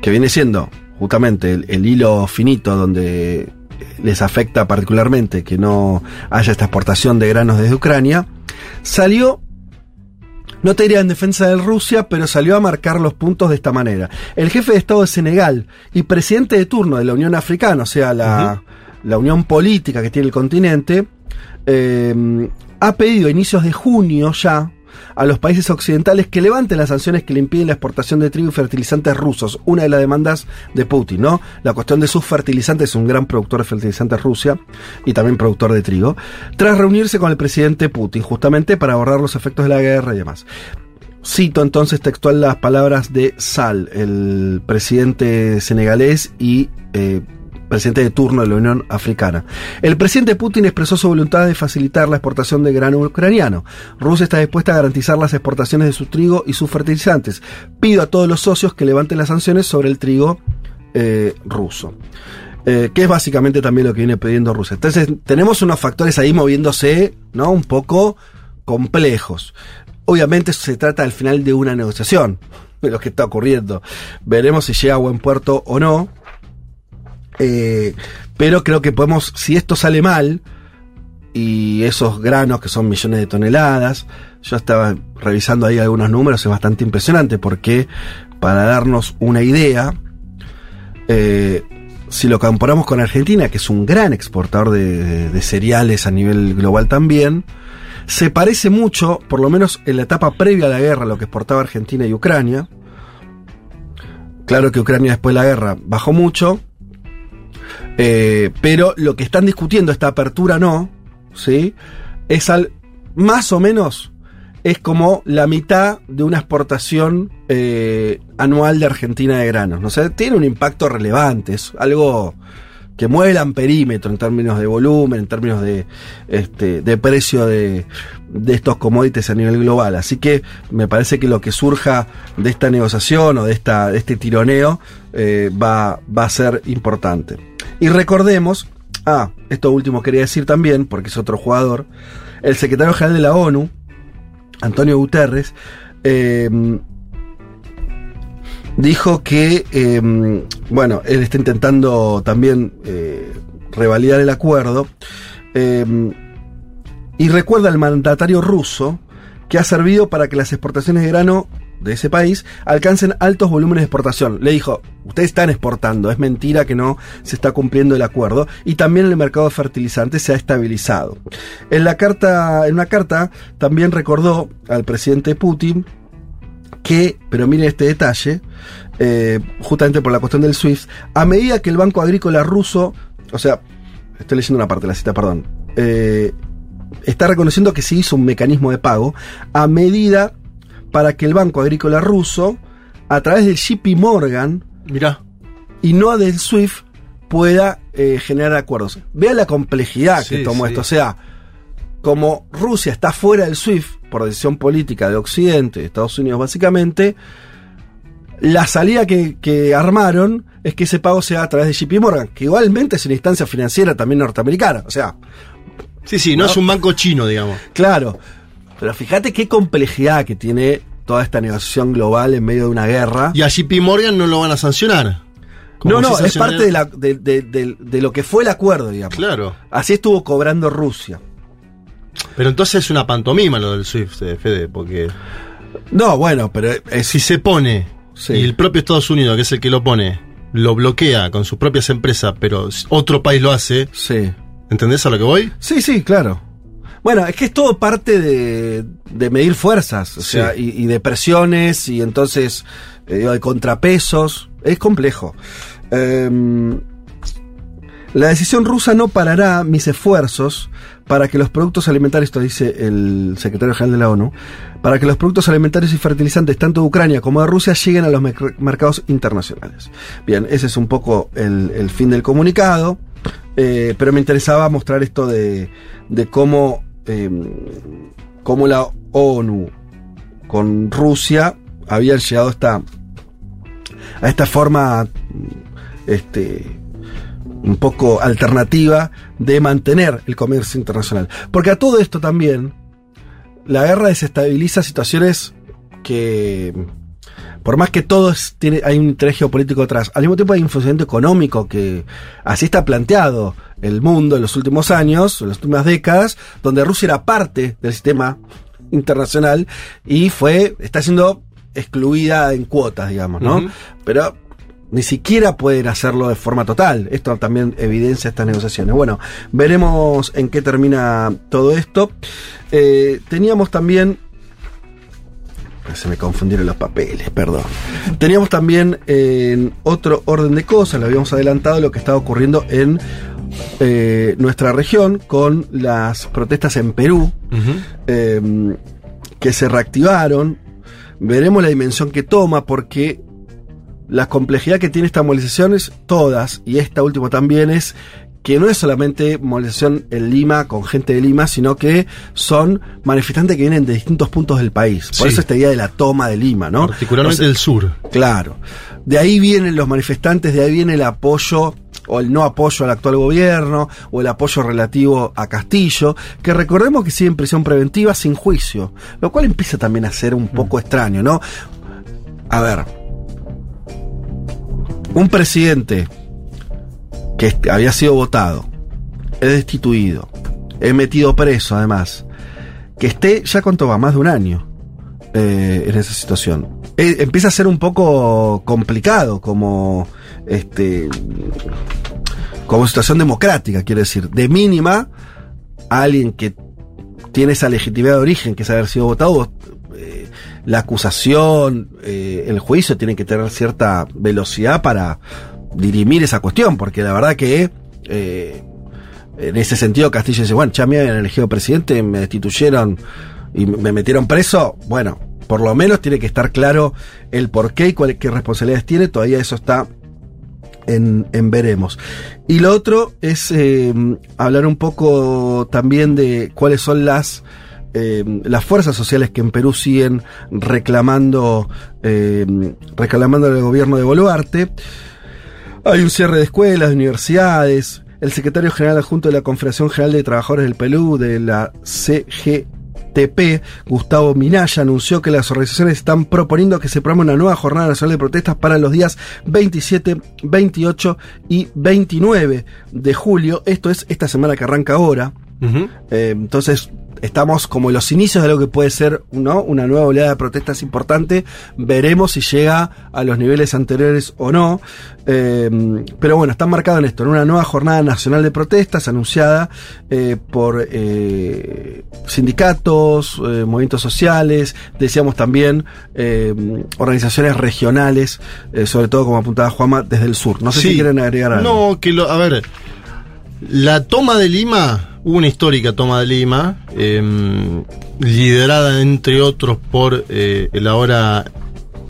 que viene siendo justamente el hilo finito donde les afecta particularmente que no haya esta exportación de granos desde Ucrania, salió, no te diría en defensa de Rusia, pero salió a marcar los puntos de esta manera. El jefe de Estado de Senegal y presidente de turno de la Unión Africana, o sea, la, la unión política que tiene el continente, eh, ha pedido a inicios de junio ya a los países occidentales que levanten las sanciones que le impiden la exportación de trigo y fertilizantes rusos, una de las demandas de Putin, ¿no? La cuestión de sus fertilizantes, es un gran productor de fertilizantes Rusia y también productor de trigo, tras reunirse con el presidente Putin, justamente para ahorrar los efectos de la guerra y demás. Cito entonces textual las palabras de Sal, el presidente senegalés y eh, presidente de turno de la Unión Africana. El presidente Putin expresó su voluntad de facilitar la exportación de grano ucraniano. Rusia está dispuesta a garantizar las exportaciones de su trigo y sus fertilizantes. Pido a todos los socios que levanten las sanciones sobre el trigo eh, ruso. Eh, que es básicamente también lo que viene pidiendo Rusia. Entonces, tenemos unos factores ahí moviéndose, ¿no? Un poco complejos. Obviamente se trata al final de una negociación, de <laughs> lo que está ocurriendo. Veremos si llega a buen puerto o no. Eh, pero creo que podemos, si esto sale mal, y esos granos que son millones de toneladas, yo estaba revisando ahí algunos números, es bastante impresionante porque para darnos una idea, eh, si lo comparamos con Argentina, que es un gran exportador de, de- cereales a nivel global también, se parece mucho, por lo menos en la etapa previa a la guerra, lo que exportaba Argentina y Ucrania. Claro que Ucrania después de la guerra bajó mucho, eh, pero lo que están discutiendo, esta apertura no, ¿sí? Es al, más o menos, es como la mitad de una exportación eh, anual de Argentina de granos. ¿no? Sea, tiene un impacto relevante, es algo que mueve el amperímetro en términos de volumen, en términos de, este, de precio de, de estos commodities a nivel global. Así que me parece que lo que surja de esta negociación o de, esta, de este tironeo eh, va, va a ser importante. Y recordemos, ah, esto último quería decir también, porque es otro jugador, el secretario general de la ONU, Antonio Guterres, eh, dijo que, eh, bueno, él está intentando también eh, revalidar el acuerdo. eh, y recuerda al mandatario ruso que ha servido para que las exportaciones de grano de ese país alcancen altos volúmenes de exportación. Le dijo, ustedes están exportando, es mentira que no se está cumpliendo el acuerdo y también el mercado de fertilizantes se ha estabilizado. En la carta, en una carta también recordó al presidente Putin que, pero miren este detalle, eh, justamente por la cuestión del SWIFT, a medida que el Banco Agrícola Ruso, o sea, estoy leyendo una parte de la cita, perdón, eh, está reconociendo que se hizo un mecanismo de pago a medida para que el Banco Agrícola Ruso, a través del JP Morgan, Mirá. y no del SWIFT, pueda eh, generar acuerdos. Vea la complejidad Sí, que tomó sí. esto. O sea, como Rusia está fuera del SWIFT por decisión política de Occidente, de Estados Unidos básicamente, la salida que, que armaron es que ese pago sea a través de JP Morgan, que igualmente es una instancia financiera también norteamericana. O sea, Sí, sí, no, es un banco chino, digamos. Claro. Pero fíjate qué complejidad que tiene toda esta negociación global en medio de una guerra. Y a JP Morgan no lo van a sancionar. No, no, es parte de, la, de, de- de- de lo que fue el acuerdo, digamos. Claro. Así estuvo cobrando Rusia. Pero entonces es una pantomima lo del SWIFT, eh, Fede, porque No, bueno, pero es, si se pone Sí. y el propio Estados Unidos, que es el que lo pone, lo bloquea con sus propias empresas, pero otro país lo hace, Sí. ¿entendés a lo que voy? Sí, sí, claro. Bueno, es que es todo parte de, de medir fuerzas, o Sí. sea, y, y de presiones, y entonces eh, de contrapesos. Es complejo. Em, la decisión rusa no parará mis esfuerzos para que los productos alimentarios, esto dice el secretario general de la ONU, para que los productos alimentarios y fertilizantes tanto de Ucrania como de Rusia lleguen a los merc- mercados internacionales. Bien, ese es un poco el, el fin del comunicado, eh, pero me interesaba mostrar esto de, de cómo, eh, cómo la ONU con Rusia habían llegado a esta forma este, un poco alternativa de mantener el comercio internacional. Porque a todo esto también, la guerra desestabiliza situaciones que, por más que todo es- tiene, hay un interés geopolítico atrás, al mismo tiempo hay un funcionamiento económico que así está planteado el mundo en los últimos años, en las últimas décadas, donde Rusia era parte del sistema internacional y fue, está siendo excluida en cuotas, digamos, ¿no? Pero ni siquiera pueden hacerlo de forma total. Esto también evidencia estas negociaciones. Bueno, veremos en qué termina todo esto. Eh, teníamos también. Se me confundieron los papeles, perdón. Teníamos también en otro orden de cosas, lo habíamos adelantado, lo que estaba ocurriendo en eh, nuestra región con las protestas en Perú, eh, que se reactivaron. Veremos la dimensión que toma, porque la complejidad que tiene esta movilización es todas, y esta última también es que no es solamente movilización en Lima con gente de Lima, sino que son manifestantes que vienen de distintos puntos del país. Por Sí. eso esta idea de la toma de Lima, ¿no? Particularmente O sea, del sur. Claro. De ahí vienen los manifestantes, de ahí viene el apoyo o el no apoyo al actual gobierno o el apoyo relativo a Castillo, que recordemos que sigue en prisión preventiva sin juicio, lo cual empieza también a ser un poco extraño, ¿no? A ver, un presidente que había sido votado, es destituido, es metido preso además, que esté ya cuánto va, más de un año eh, en esa situación. Eh, empieza a ser un poco complicado como este como situación democrática, quiero decir, de mínima alguien que tiene esa legitimidad de origen, que es haber sido votado, eh, la acusación, eh, el juicio tiene que tener cierta velocidad para dirimir esa cuestión, porque la verdad que eh, en ese sentido Castillo dice, bueno, ya me habían elegido presidente, me destituyeron y me metieron preso, bueno, por lo menos tiene que estar claro el por qué y cuáles qué responsabilidades tiene, todavía eso está en, en veremos. Y lo otro es eh, hablar un poco también de cuáles son las eh, las fuerzas sociales que en Perú siguen reclamando eh, reclamando al gobierno de Boluarte. Hay un cierre de escuelas, de universidades. El secretario general adjunto de la Confederación General de Trabajadores del Perú, de la CGTP, Gustavo Minaya, anunció que las organizaciones están proponiendo que se programe una nueva jornada nacional de protestas para los días 27, 28 y 29 de julio. Esto es esta semana que arranca ahora. Eh, entonces, estamos como en los inicios de lo que puede ser ¿no? una nueva oleada de protestas importante. Veremos si llega a los niveles anteriores o no. Eh, pero bueno, está marcado en esto, en una nueva jornada nacional de protestas anunciada eh, por eh, sindicatos, movimientos sociales, decíamos también organizaciones regionales, sobre todo como apuntaba Juanma, desde el sur. No sé si quieren agregar algo. No, que lo, a ver, la toma de Lima, hubo una histórica toma de Lima, em, liderada entre otros por eh, el ahora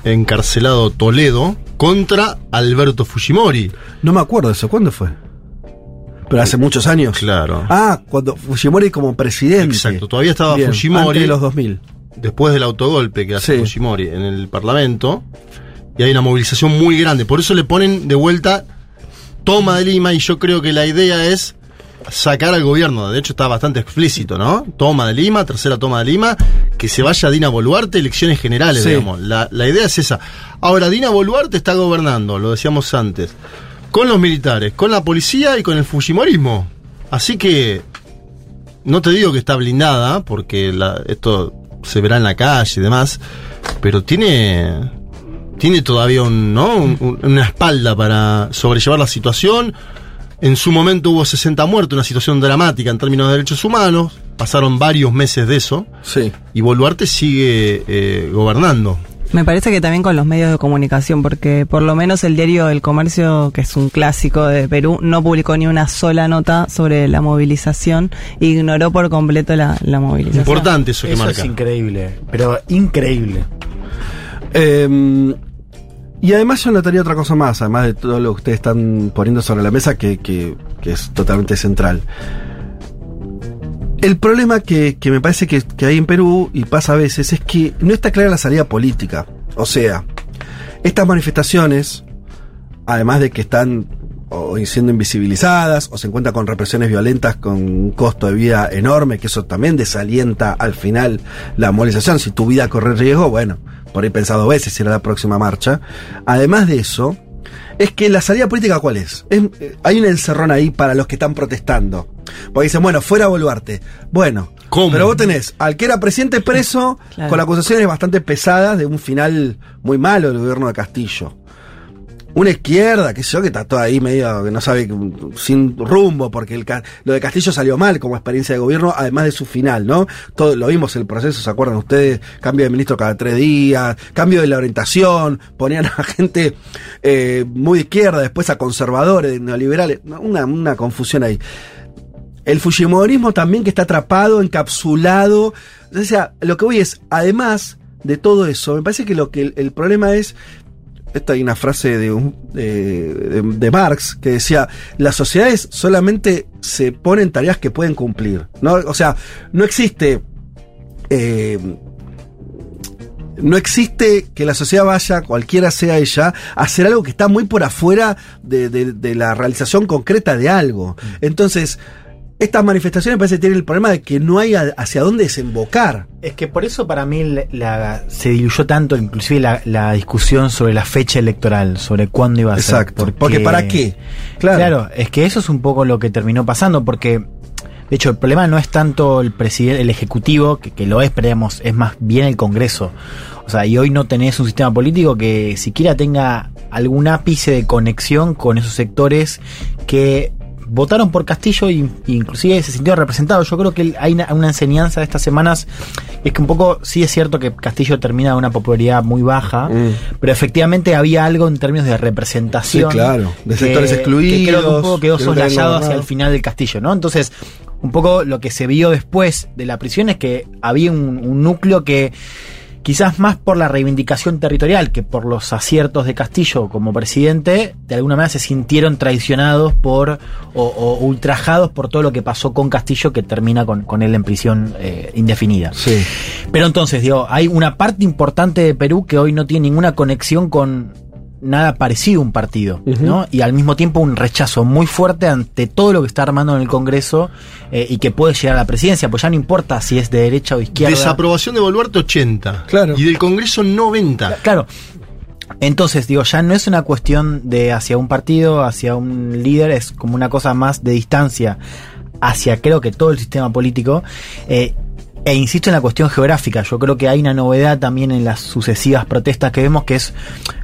encarcelado Toledo, contra Alberto Fujimori. No me acuerdo de eso, ¿cuándo fue? Pero hace muchos años. Claro. Ah, cuando Fujimori como presidente. Exacto, todavía estaba Bien, Fujimori. Antes de los 2000. después del autogolpe que hace Sí. Fujimori en el Parlamento, y hay una movilización muy grande. Por eso le ponen de vuelta toma de Lima, y yo creo que la idea es sacar al gobierno. De hecho, está bastante explícito, ¿no? Toma de Lima, tercera toma de Lima, que se vaya Dina Boluarte, elecciones generales, Sí. digamos. La, la idea es esa. Ahora, Dina Boluarte está gobernando, lo decíamos antes, con los militares, con la policía y con el Fujimorismo. Así que no te digo que está blindada, porque la- esto se verá en la calle y demás, pero tiene tiene todavía un, ¿no? Un- un- una espalda para sobrellevar la situación. En su momento hubo 60 muertos, una situación dramática en términos de derechos humanos. Pasaron varios meses de eso. Sí. Y Boluarte sigue eh, gobernando. Me parece que también con los medios de comunicación, porque por lo menos el diario El Comercio, que es un clásico de Perú, no publicó ni una sola nota sobre la movilización, ignoró por completo la, la movilización. Importante eso que Eso marca. es increíble, pero increíble. Eh, y además yo notaría otra cosa más, además de todo lo que ustedes están poniendo sobre la mesa, que, que- es totalmente central. El problema que, que me parece que, que hay en Perú, y pasa a veces, es que no está clara la salida política. O sea, estas manifestaciones, además de que están o siendo invisibilizadas, o se encuentran con represiones violentas con un costo de vida enorme, que eso también desalienta al final la movilización. Si tu vida corre riesgo, bueno, por ahí pensado dos veces si era la próxima marcha. Además de eso, es que la salida política cuál es? Es, eh, hay un encerrón ahí para los que están protestando. Porque dicen, bueno, fuera Boluarte. Bueno, ¿Cómo? pero vos tenés al que era presidente preso <laughs> Claro. con acusaciones bastante pesadas de un final muy malo del gobierno de Castillo. Una izquierda, sé yo, que está toda ahí medio que no sabe, sin rumbo, porque el, lo de Castillo salió mal como experiencia de gobierno, además de su final, ¿no? Todo, lo vimos el proceso, ¿se acuerdan ustedes? Cambio de ministro cada tres días, cambio de la orientación, ponían a gente eh, muy izquierda, después a conservadores, neoliberales, una, confusión ahí. El Fujimorismo también que está atrapado, encapsulado. O sea, lo que voy es, además de todo eso, me parece que lo que el problema es. Esta hay una frase de, un- de, de- de Marx que decía: las sociedades solamente se ponen tareas que pueden cumplir. ¿no? O sea, no existe. eh, no existe que la sociedad vaya, cualquiera sea ella, a hacer algo que está muy por afuera de, de- de la realización concreta de algo. Entonces, estas manifestaciones parece que tienen el problema de que no hay hacia dónde desembocar. Es que por eso para mí la- la- se diluyó tanto, inclusive la, la discusión sobre la fecha electoral, sobre cuándo iba a ser. Exacto. Porque ¿para qué? Claro. Claro. es que eso es un poco lo que terminó pasando, porque de hecho el problema no es tanto el presidente, el ejecutivo, que, que lo es, pero digamos, es más bien el Congreso. O sea, y hoy no tenés un sistema político que siquiera tenga algún ápice de conexión con esos sectores que votaron por Castillo e inclusive se sintió representado. Yo creo que hay una, una enseñanza de estas semanas, es que un poco sí es cierto que Castillo termina de una popularidad muy baja, pero efectivamente había algo en términos de representación. Mm. Sí, claro, de que- sectores que creo que un excluidos, poco quedó soslayado hacia el final del Castillo, ¿no? Entonces, un poco lo que se vio después de la prisión es que había un, un núcleo que quizás más por la reivindicación territorial que por los aciertos de Castillo como presidente, de alguna manera se sintieron traicionados por o, o ultrajados por todo lo que pasó con Castillo que termina con, con él en prisión eh, indefinida. Sí. Pero entonces, digo, hay una parte importante de Perú que hoy no tiene ninguna conexión con nada parecido a un partido, ¿no? Y al mismo tiempo un rechazo muy fuerte ante todo lo que está armando en el Congreso eh, y que puede llegar a la presidencia, pues ya no importa si es de derecha o de izquierda. Desaprobación de Boluarte 80. Claro. Y del Congreso 90. Claro. Entonces, digo, ya no es una cuestión de hacia un partido, hacia un líder, es como una cosa más de distancia hacia creo que todo el sistema político. eh, E insisto en la cuestión geográfica, yo creo que hay una novedad también en las sucesivas protestas que vemos que es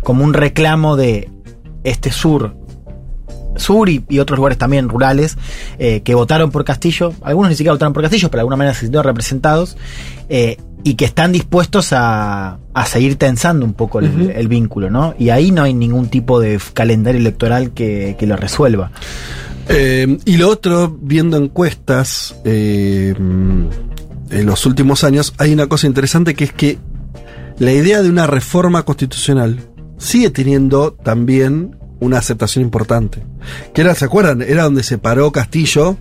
como un reclamo de este sur sur y, y otros lugares también rurales eh, que votaron por Castillo, algunos ni siquiera votaron por Castillo, pero de alguna manera se sintieron representados eh, y que están dispuestos a, a seguir tensando un poco el, vínculo, ¿no? Y ahí no hay ningún tipo de calendario electoral que, que lo resuelva. Eh, y lo otro, viendo encuestas en los últimos años, hay una cosa interesante que es que la idea de una reforma constitucional sigue teniendo también una aceptación importante. Que era, ¿se acuerdan? Era donde se paró Castillo.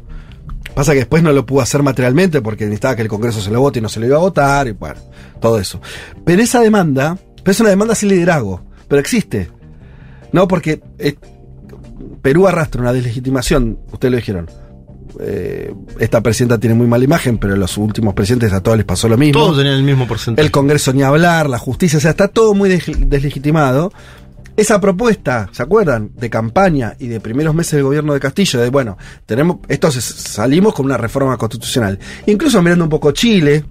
Pasa que después no lo pudo hacer materialmente porque necesitaba que el Congreso se lo vote y no se lo iba a votar y bueno, todo eso. Pero esa demanda, pero es una demanda sin liderazgo, pero existe. No, porque eh, Perú arrastra una deslegitimación, ustedes lo dijeron. Eh, esta presidenta tiene muy mala imagen, pero los últimos presidentes a todos les pasó lo mismo. Todos tenían el mismo porcentaje. El Congreso ni hablar, la justicia, o sea, está todo muy des- deslegitimado. Esa propuesta, ¿se acuerdan? De campaña y de primeros meses del gobierno de Castillo, de bueno, tenemos, estos salimos con una reforma constitucional. Incluso mirando un poco Chile,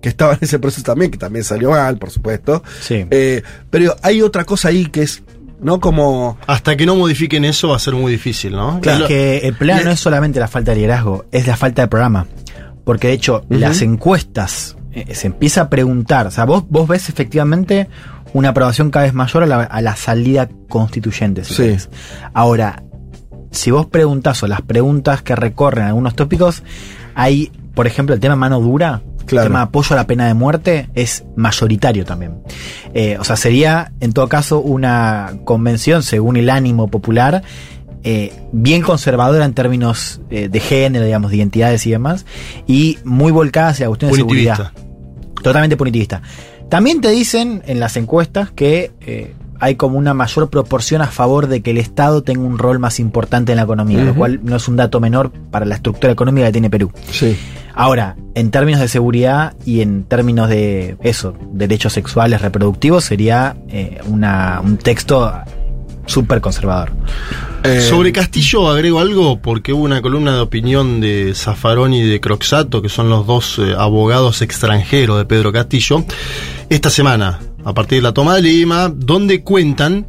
que estaba en ese proceso también, que también salió mal, por supuesto. Sí. Eh, pero hay otra cosa ahí que es, ¿no? Como. Hasta que no modifiquen eso va a ser muy difícil, ¿no? Es Lo- que el problema no es solamente la falta de liderazgo, es la falta de programa. Porque de hecho, las encuestas eh, se empieza a preguntar. O sea, vos, vos ves efectivamente una aprobación cada vez mayor a la, a la salida constituyente. si Sí. querés. Ahora, si vos preguntás o las preguntas que recorren algunos tópicos, hay, por ejemplo, el tema mano dura. Claro. El tema apoyo a la pena de muerte es mayoritario también. Eh, o sea, sería en todo caso una convención, según el ánimo popular, eh, bien conservadora en términos eh, de género, digamos, de identidades y demás, y muy volcada hacia la cuestión de seguridad. Totalmente punitivista. También te dicen en las encuestas que eh, hay como una mayor proporción a favor de que el Estado tenga un rol más importante en la economía, lo cual no es un dato menor para la estructura económica que tiene Perú. Sí. Ahora, en términos de seguridad y en términos de eso, derechos sexuales reproductivos, sería eh, una, un texto súper conservador. Eh, Sobre Castillo agrego algo porque hubo una columna de opinión de Zaffaroni y de Croxato, que son los dos eh, abogados extranjeros de Pedro Castillo, esta semana, a partir de la toma de Lima, donde cuentan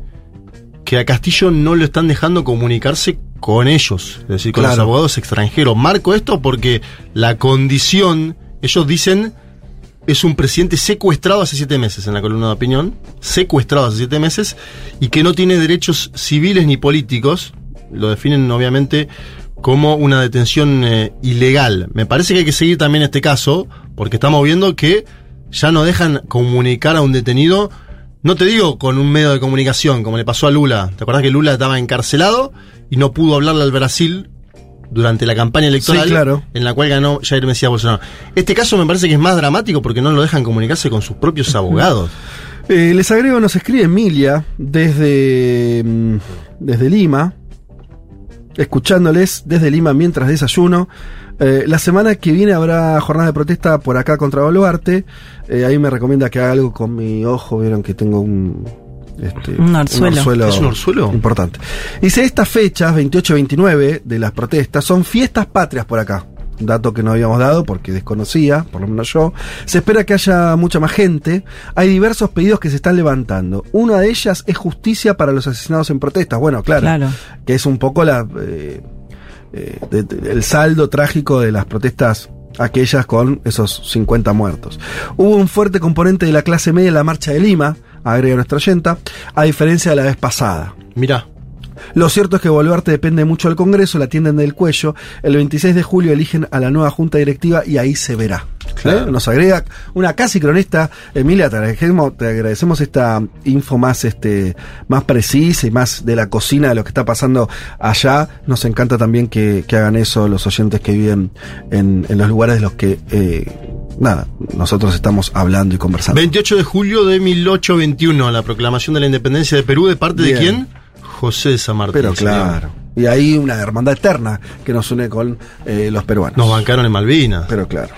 que a Castillo no lo están dejando comunicarse con ellos, es decir, con los abogados extranjeros. Marco esto porque la condición, ellos dicen, es un presidente secuestrado hace siete meses en la columna de opinión, secuestrado hace siete meses y que no tiene derechos civiles ni políticos, lo definen obviamente como una detención eh, ilegal. Me parece que hay que seguir también este caso porque estamos viendo que ya no dejan comunicar a un detenido, no te digo con un medio de comunicación como le pasó a Lula, ¿te acuerdas que Lula estaba encarcelado y no pudo hablarle al Brasil? durante la campaña electoral Sí, claro. en la cual ganó Jair Mesías Bolsonaro. Este caso me parece que es más dramático porque no lo dejan comunicarse con sus propios <laughs> abogados. Eh, les agrego, nos escribe Emilia desde, mm, desde Lima, escuchándoles desde Lima mientras desayuno. Eh, la semana que viene habrá jornada de protesta por acá contra Boluarte. Eh, ahí me recomienda que haga algo con mi ojo. Vieron que tengo un. este, Un orzuelo. ¿Es un orzuelo? Importante. Dice: Estas fechas, 28 y 29 de las protestas, son fiestas patrias por acá. Dato que no habíamos dado porque desconocía, por lo menos yo. Se espera que haya mucha más gente. Hay diversos pedidos que se están levantando. Una de ellas es justicia para los asesinados en protestas. Bueno, claro. Claro. Que es un poco la, eh, eh, de- de- el saldo trágico de las protestas aquellas con esos 50 muertos. Hubo un fuerte componente de la clase media en la marcha de Lima, agrega nuestra oyenta, a diferencia de la vez pasada. Mirá, Lo cierto es que Boluarte depende mucho del Congreso, la tienden del cuello. El 26 de julio eligen a la nueva Junta Directiva y ahí se verá. Claro. ¿Eh? Nos agrega una casi cronista. Emilia, te agradecemos, te agradecemos esta info más, este, más precisa y más de la cocina de lo que está pasando allá. Nos encanta también que, que hagan eso los oyentes que viven en, en los lugares de los que, eh, nada, nosotros estamos hablando y conversando. 28 de julio de 1821, la proclamación de la independencia de Perú, ¿de parte Bien. de quién? José San Martín. Pero señor. claro. Y hay una hermandad eterna que nos une con eh, los peruanos. Nos bancaron en Malvinas. Pero claro.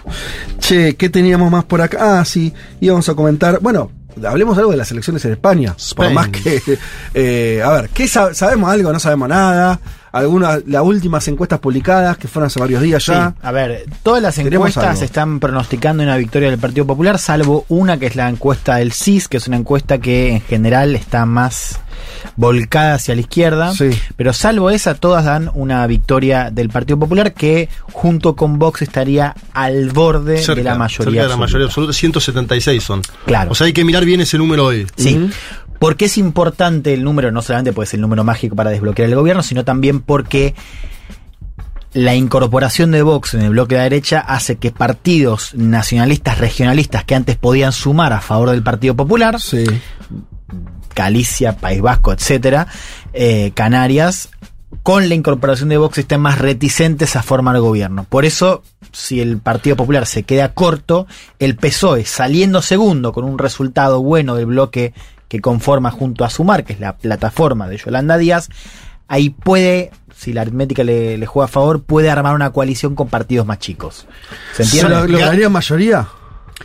Che, ¿qué teníamos más por acá? Ah, sí, íbamos a comentar. Bueno, hablemos algo de las elecciones en España. Por Spain. más que. <laughs> eh, a ver, ¿qué sab- ¿sabemos algo? No sabemos nada. Algunas, las últimas encuestas publicadas, que fueron hace varios días ya. Sí, a ver, todas las encuestas están pronosticando una victoria del Partido Popular, salvo una que es la encuesta del CIS, que es una encuesta que en general está más volcada hacia la izquierda. Sí. Pero salvo esa, todas dan una victoria del Partido Popular que junto con Vox estaría al borde Cerca, de la mayoría. cerca de la absoluta. mayoría absoluta, 176 son. Claro. O sea, hay que mirar bien ese número hoy. Sí. Porque es importante el número, no solamente puede ser el número mágico para desbloquear el gobierno, sino también porque la incorporación de Vox en el bloque de la derecha hace que partidos nacionalistas, regionalistas que antes podían sumar a favor del Partido Popular, Sí. Galicia, País Vasco, etcétera, eh, Canarias, con la incorporación de Vox estén más reticentes a formar gobierno. Por eso, si el Partido Popular se queda corto, el PSOE saliendo segundo con un resultado bueno del bloque que conforma junto a Sumar, que es la plataforma de Yolanda Díaz, ahí puede, si la aritmética le, le juega a favor, puede armar una coalición con partidos más chicos. ¿Se entiende? ¿Lo- ¿Lograría mayoría?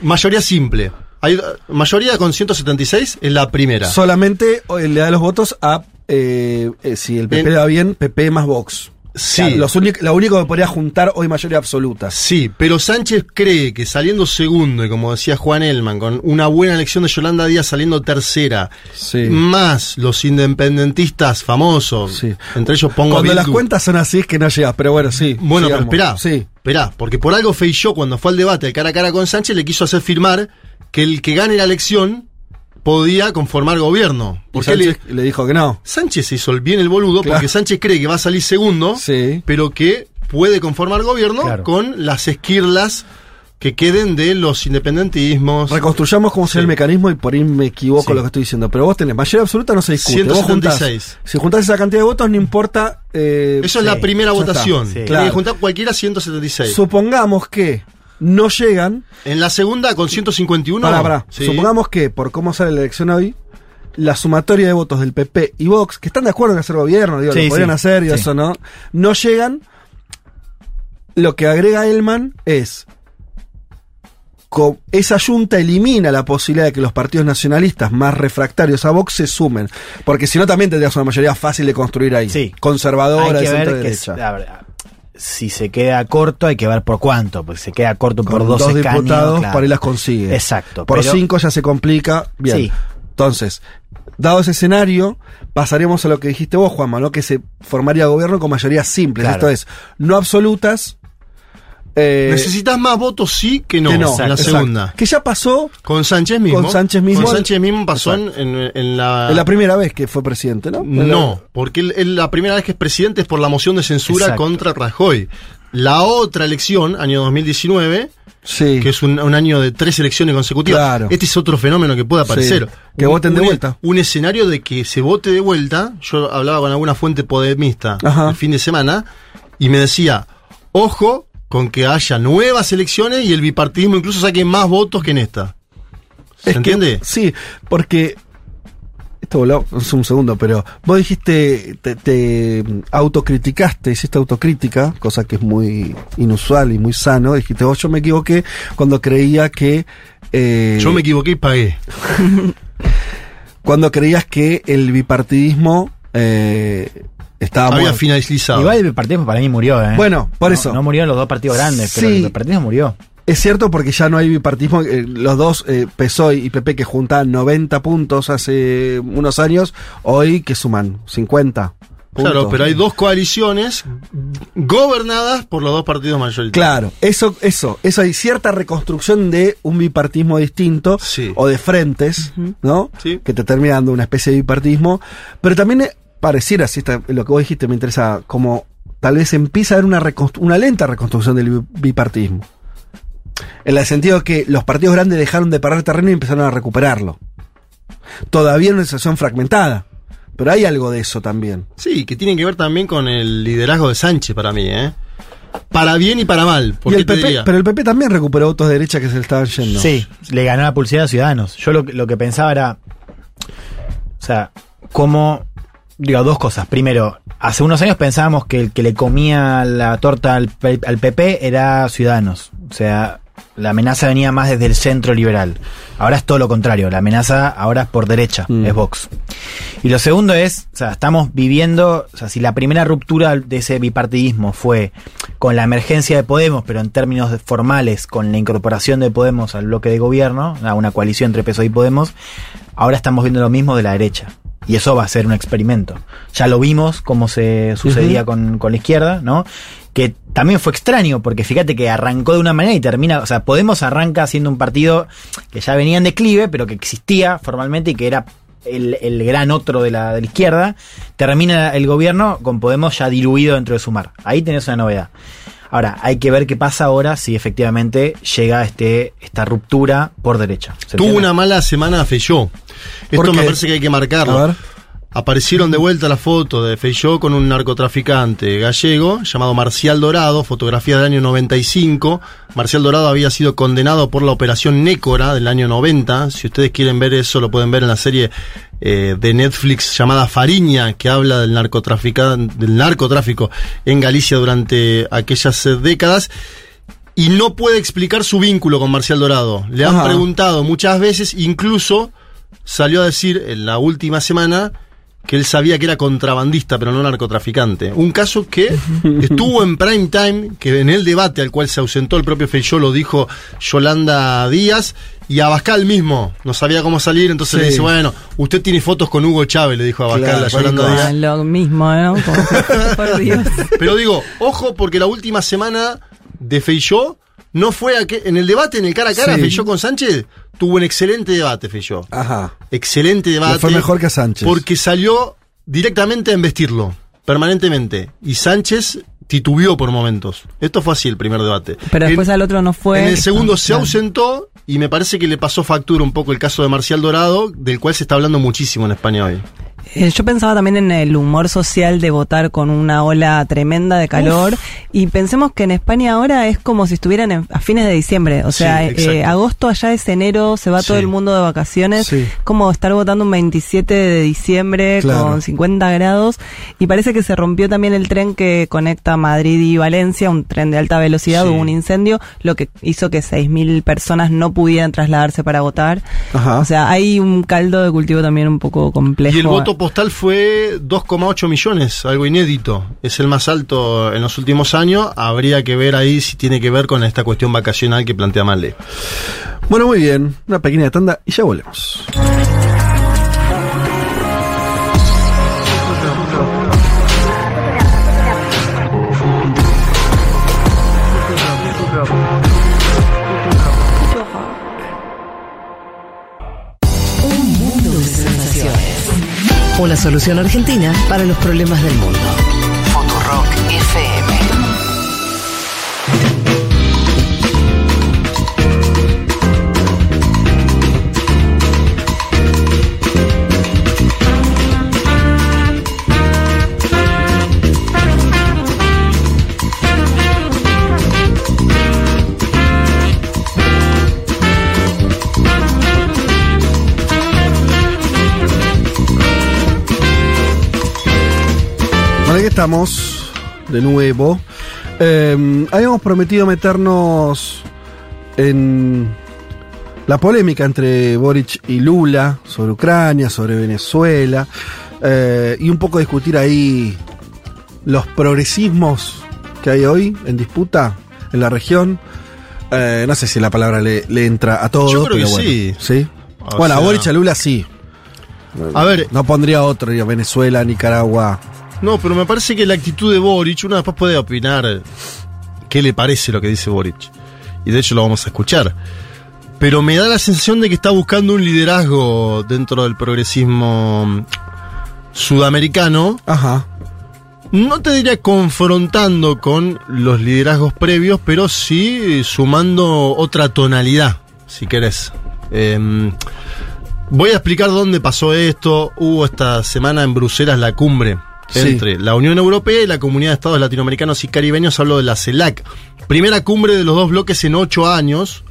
Mayoría simple. Hay, mayoría con 176 es la primera. Solamente eh, le da los votos a, eh, eh, si el PP En- le da bien, PP más Vox. Sí. Los lo único que podría juntar hoy mayoría absoluta. Sí, pero Sánchez cree que saliendo segundo, y como decía Juan Elman, con una buena elección de Yolanda Díaz saliendo tercera, Sí. más los independentistas famosos, Sí. entre ellos pongo Cuando las cuentas son así es que no llega, pero bueno, sí. Bueno, sigamos. pero esperá, Sí. esperá, porque por algo Feijó cuando fue al debate de cara a cara con Sánchez le quiso hacer firmar que el que gane la elección podía conformar gobierno. Porque le- Sánchez le dijo que no. Sánchez hizo el bien el boludo Claro. porque Sánchez cree que va a salir segundo, Sí. pero que puede conformar gobierno Claro. con las esquirlas que queden de los independentismos. Reconstruyamos cómo será Sí. el mecanismo y por ahí me equivoco Sí. lo que estoy diciendo. Pero vos tenés mayoría absoluta, no se discute. Vos juntás- 176. si juntás esa cantidad de votos, no importa. eh, Eso es Sí, la primera votación. Claro. que juntar cualquiera 176. Supongamos que no llegan. en la segunda con 151. Pará, pará. sí. Supongamos que, por cómo sale la elección hoy, la sumatoria de votos del PP y Vox, que están de acuerdo en hacer gobierno, digo, Sí, lo podrían sí, hacer y eso no, no llegan. Lo que agrega Elman es. co- Esa junta elimina la posibilidad de que los partidos nacionalistas más refractarios a Vox se sumen. Porque si no, también tendrías una mayoría fácil de construir ahí. Sí. Conservadora, de centro que derecha. Si se queda corto hay que ver por cuánto, porque si se queda corto por Con 12 dos escaños, diputados claro. para las consigue. Exacto. Por pero- cinco ya se complica. Bien. Sí. Entonces, dado ese escenario, pasaremos a lo que dijiste vos, Juanma, ¿no? Que se formaría gobierno con mayorías simples. Claro. Esto es, no absolutas. Eh, Necesitas más votos sí que no, que no, la exacto. segunda. Que ya pasó Con Sánchez mismo. Con Sánchez mismo. Con Sánchez mismo pasó en, en- la... en la primera vez que fue presidente, ¿no? En la- No, porque él la primera vez que es presidente es por la moción de censura Exacto. contra Rajoy. La otra elección, año 2019, Sí. que es un, un año de tres elecciones consecutivas, Claro. este es otro fenómeno que puede aparecer. Sí. Que voten de un- vuelta. Un escenario de que se vote de vuelta. Yo hablaba con alguna fuente podemista Ajá. el fin de semana y me decía, ojo con que haya nuevas elecciones y el bipartidismo incluso saque más votos que en esta. ¿Se Es que- entiende? sí, porque. Esto voló un segundo, pero vos dijiste, te, te autocriticaste, hiciste autocrítica, cosa que es muy inusual y muy sano. Dijiste, vos, yo me equivoqué cuando creía que. eh, Yo me equivoqué y pagué. <laughs> Cuando creías que el bipartidismo eh, estaba Había muerto. finalizado. Igual el bipartidismo para mí murió, ¿eh? Bueno, por No- eso. No, murieron los dos partidos grandes, pero Sí. el bipartidismo murió. Es cierto porque ya no hay bipartismo. eh, los dos, eh, PSOE y PP, que juntaban 90 puntos hace unos años, hoy que suman 50. Claro, pero hay dos coaliciones gobernadas por los dos partidos mayoritarios. Claro, eso, eso, eso hay cierta reconstrucción de un bipartismo distinto Sí. o de frentes, ¿no? Sí. Que te termina dando una especie de bipartismo, pero también eh, pareciera, si está, lo que vos dijiste me interesa, como tal vez empieza a haber una, una lenta reconstrucción del bi- bipartismo. En el sentido que los partidos grandes dejaron de perder terreno y empezaron a recuperarlo. Todavía en una situación fragmentada, pero hay algo de eso también. Sí, que tiene que ver también con el liderazgo de Sánchez para mí, ¿eh? Para bien y para mal. ¿Por Y qué el te PP, diría? pero el PP también recuperó votos de derecha que se le estaban yendo. Sí, le ganó la pulsera a Ciudadanos. Yo lo, que- lo que pensaba era. O sea, como. Digo, dos cosas. Primero, hace unos años pensábamos que el que le comía la torta al, al PP era Ciudadanos. O sea, la amenaza venía más desde el centro liberal. Ahora es todo lo contrario. La amenaza ahora es por derecha, Mm. es Vox. Y lo segundo es, o sea, estamos viviendo, o sea, si la primera ruptura de ese bipartidismo fue con la emergencia de Podemos, pero en términos formales, con la incorporación de Podemos al bloque de gobierno, a una coalición entre PSOE y Podemos, ahora estamos viendo lo mismo de la derecha. Y eso va a ser un experimento. Ya lo vimos cómo se sucedía con, con la izquierda, ¿no? Que también fue extraño, porque fíjate que arrancó de una manera y termina, o sea, Podemos arranca siendo un partido que ya venía en declive, pero que existía formalmente y que era el, el gran otro de la, de la izquierda, termina el gobierno con Podemos ya diluido dentro de Sumar. Ahí tenés una novedad. Ahora, hay que ver qué pasa ahora si efectivamente llega este, esta ruptura por derecha. ¿Se Tuvo una mala semana Feyó. ¿Por Esto me parece que hay que marcarlo. A ver. Aparecieron de vuelta las fotos de Feyó con un narcotraficante gallego llamado Marcial Dorado, fotografía del año 95. Marcial Dorado había sido condenado por la operación Nécora del año 90. Si ustedes quieren ver eso, lo pueden ver en la serie eh, de Netflix llamada Fariña, que habla del, del narcotráfico en Galicia durante aquellas eh, décadas. Y no puede explicar su vínculo con Marcial Dorado. Le han Ajá. preguntado muchas veces, incluso salió a decir en la última semana que él sabía que era contrabandista, pero no narcotraficante. Un caso que <laughs> estuvo en prime time, que en el debate al cual se ausentó el propio Feijóo lo dijo Yolanda Díaz, y Abascal mismo no sabía cómo salir, entonces Sí. le dice, bueno, usted tiene fotos con Hugo Chávez, le dijo Abascal Claro, a Yolanda Díaz. Ah, lo mismo, ¿no? Como- por <laughs> Dios. Pero digo, ojo, porque la última semana de Feijó no fue a que, en el debate, en el cara a cara, Sí. Con Sánchez, tuvo un excelente debate, Feijó. Ajá. Excelente debate. Le fue mejor que a Sánchez. Porque salió directamente a embestirlo, permanentemente. Y Sánchez titubeó por momentos. Esto fue así el primer debate. Pero después En- al otro no fue. en el segundo se ausentó y me parece que le pasó factura un poco el caso de Marcial Dorado, del cual se está hablando muchísimo en España hoy. Eh, Yo pensaba también en el humor social de votar con una ola tremenda de calor y pensemos que en España ahora es como si estuvieran en- a fines de diciembre, o Sí, sea, eh, agosto allá es enero, se va todo el mundo de vacaciones, Sí. como estar votando un 27 de diciembre Claro. con 50 grados y parece que se rompió también el tren que conecta Madrid y Valencia, un tren de alta velocidad, hubo un incendio, lo que hizo que 6.000 personas no pudieran trasladarse para votar. Ajá. O sea, hay un caldo de cultivo también un poco complejo. Y el voto postal fue 2,8 millones, algo inédito. Es el más alto en los últimos años. Habría que ver ahí si tiene que ver con esta cuestión vacacional que plantea Male. Bueno, muy bien. Una pequeña tanda y ya volvemos. Una solución argentina para los problemas del mundo. Bueno, aquí estamos de nuevo. Eh, habíamos prometido meternos en la polémica entre Boric y Lula sobre Ucrania, sobre Venezuela, eh, y un poco discutir ahí los progresismos que hay hoy en disputa en la región. Eh, no sé si la palabra le, le entra a todos. Yo creo pero que bueno, sí. ¿Sí? Bueno, a Boric y a Lula sí. A ver, No pondría otro, Venezuela, Nicaragua. No, pero me parece que la actitud de Boric, uno después puede opinar qué le parece lo que dice Boric. Y de hecho lo vamos a escuchar. Pero me da la sensación de que está buscando un liderazgo dentro del progresismo sudamericano. Ajá. No te diría confrontando con los liderazgos previos, pero sí sumando otra tonalidad, si querés. Em, voy a explicar dónde pasó esto. Hubo esta semana en Bruselas la cumbre Sí. entre la Unión Europea y la Comunidad de Estados Latinoamericanos y Caribeños. Hablo de la CELAC. Primera cumbre de los dos bloques en ocho años.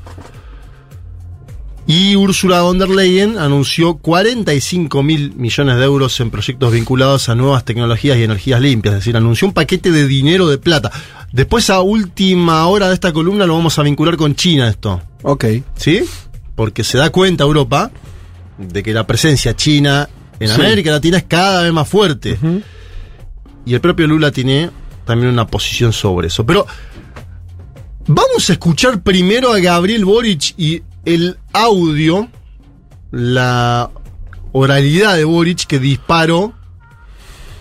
Y Ursula von der Leyen anunció 45 mil millones de euros en proyectos vinculados a nuevas tecnologías y energías limpias. Es decir, anunció un paquete de dinero de plata. Después, a última hora de esta columna, lo vamos a vincular con China esto. Ok. ¿Sí? Porque se da cuenta Europa de que la presencia china en Sí. América Latina es cada vez más fuerte. Y el propio Lula tiene también una posición sobre eso. Pero vamos a escuchar primero a Gabriel Boric y el audio, la oralidad de Boric que disparó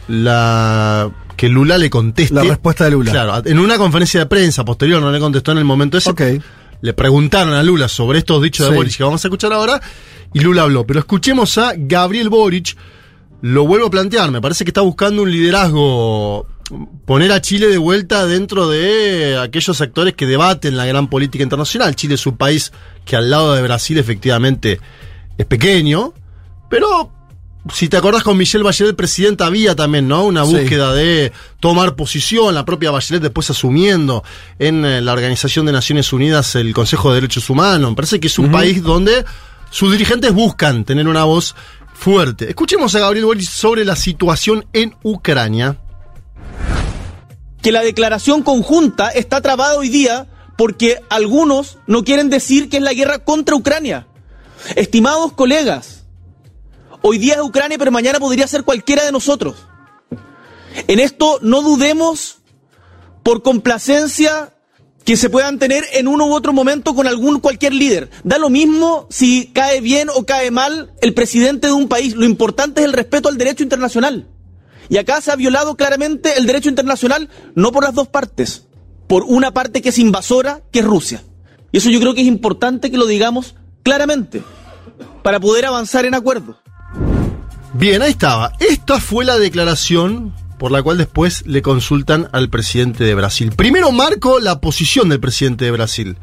la que Lula le conteste. La respuesta de Lula. Claro, en una conferencia de prensa posterior, no le contestó en el momento ese. Ok. Le preguntaron a Lula sobre estos dichos de. Boric que vamos a escuchar ahora y Lula habló. Pero escuchemos a Gabriel Boric. Lo vuelvo a plantear, me parece que está buscando un liderazgo, poner a Chile de vuelta dentro de aquellos actores que debaten la gran política internacional. Chile es un país que al lado de Brasil efectivamente es pequeño, pero si te acordás con Michelle Bachelet, presidenta, había también, ¿no? Una Sí. búsqueda de tomar posición, la propia Bachelet después asumiendo en eh, la Organización de Naciones Unidas el Consejo de Derechos Humanos. Me parece que es un país donde sus dirigentes buscan tener una voz fuerte. Escuchemos a Gabriel sobre la situación en Ucrania. que la declaración conjunta está trabada hoy día porque algunos no quieren decir que es la guerra contra Ucrania. Estimados colegas, hoy día es Ucrania, pero mañana podría ser cualquiera de nosotros. En esto no dudemos por complacencia que se puedan tener en uno u otro momento con algún cualquier líder. Da lo mismo si cae bien o cae mal el presidente de un país. Lo importante es el respeto al derecho internacional. Y acá se ha violado claramente el derecho internacional, no por las dos partes, por una parte que es invasora, que es Rusia. Y eso yo creo que es importante que lo digamos claramente, para poder avanzar en acuerdo. Bien, ahí estaba. Esta fue la declaración por la cual después le consultan al presidente de Brasil. Primero marco la posición del presidente de Brasil.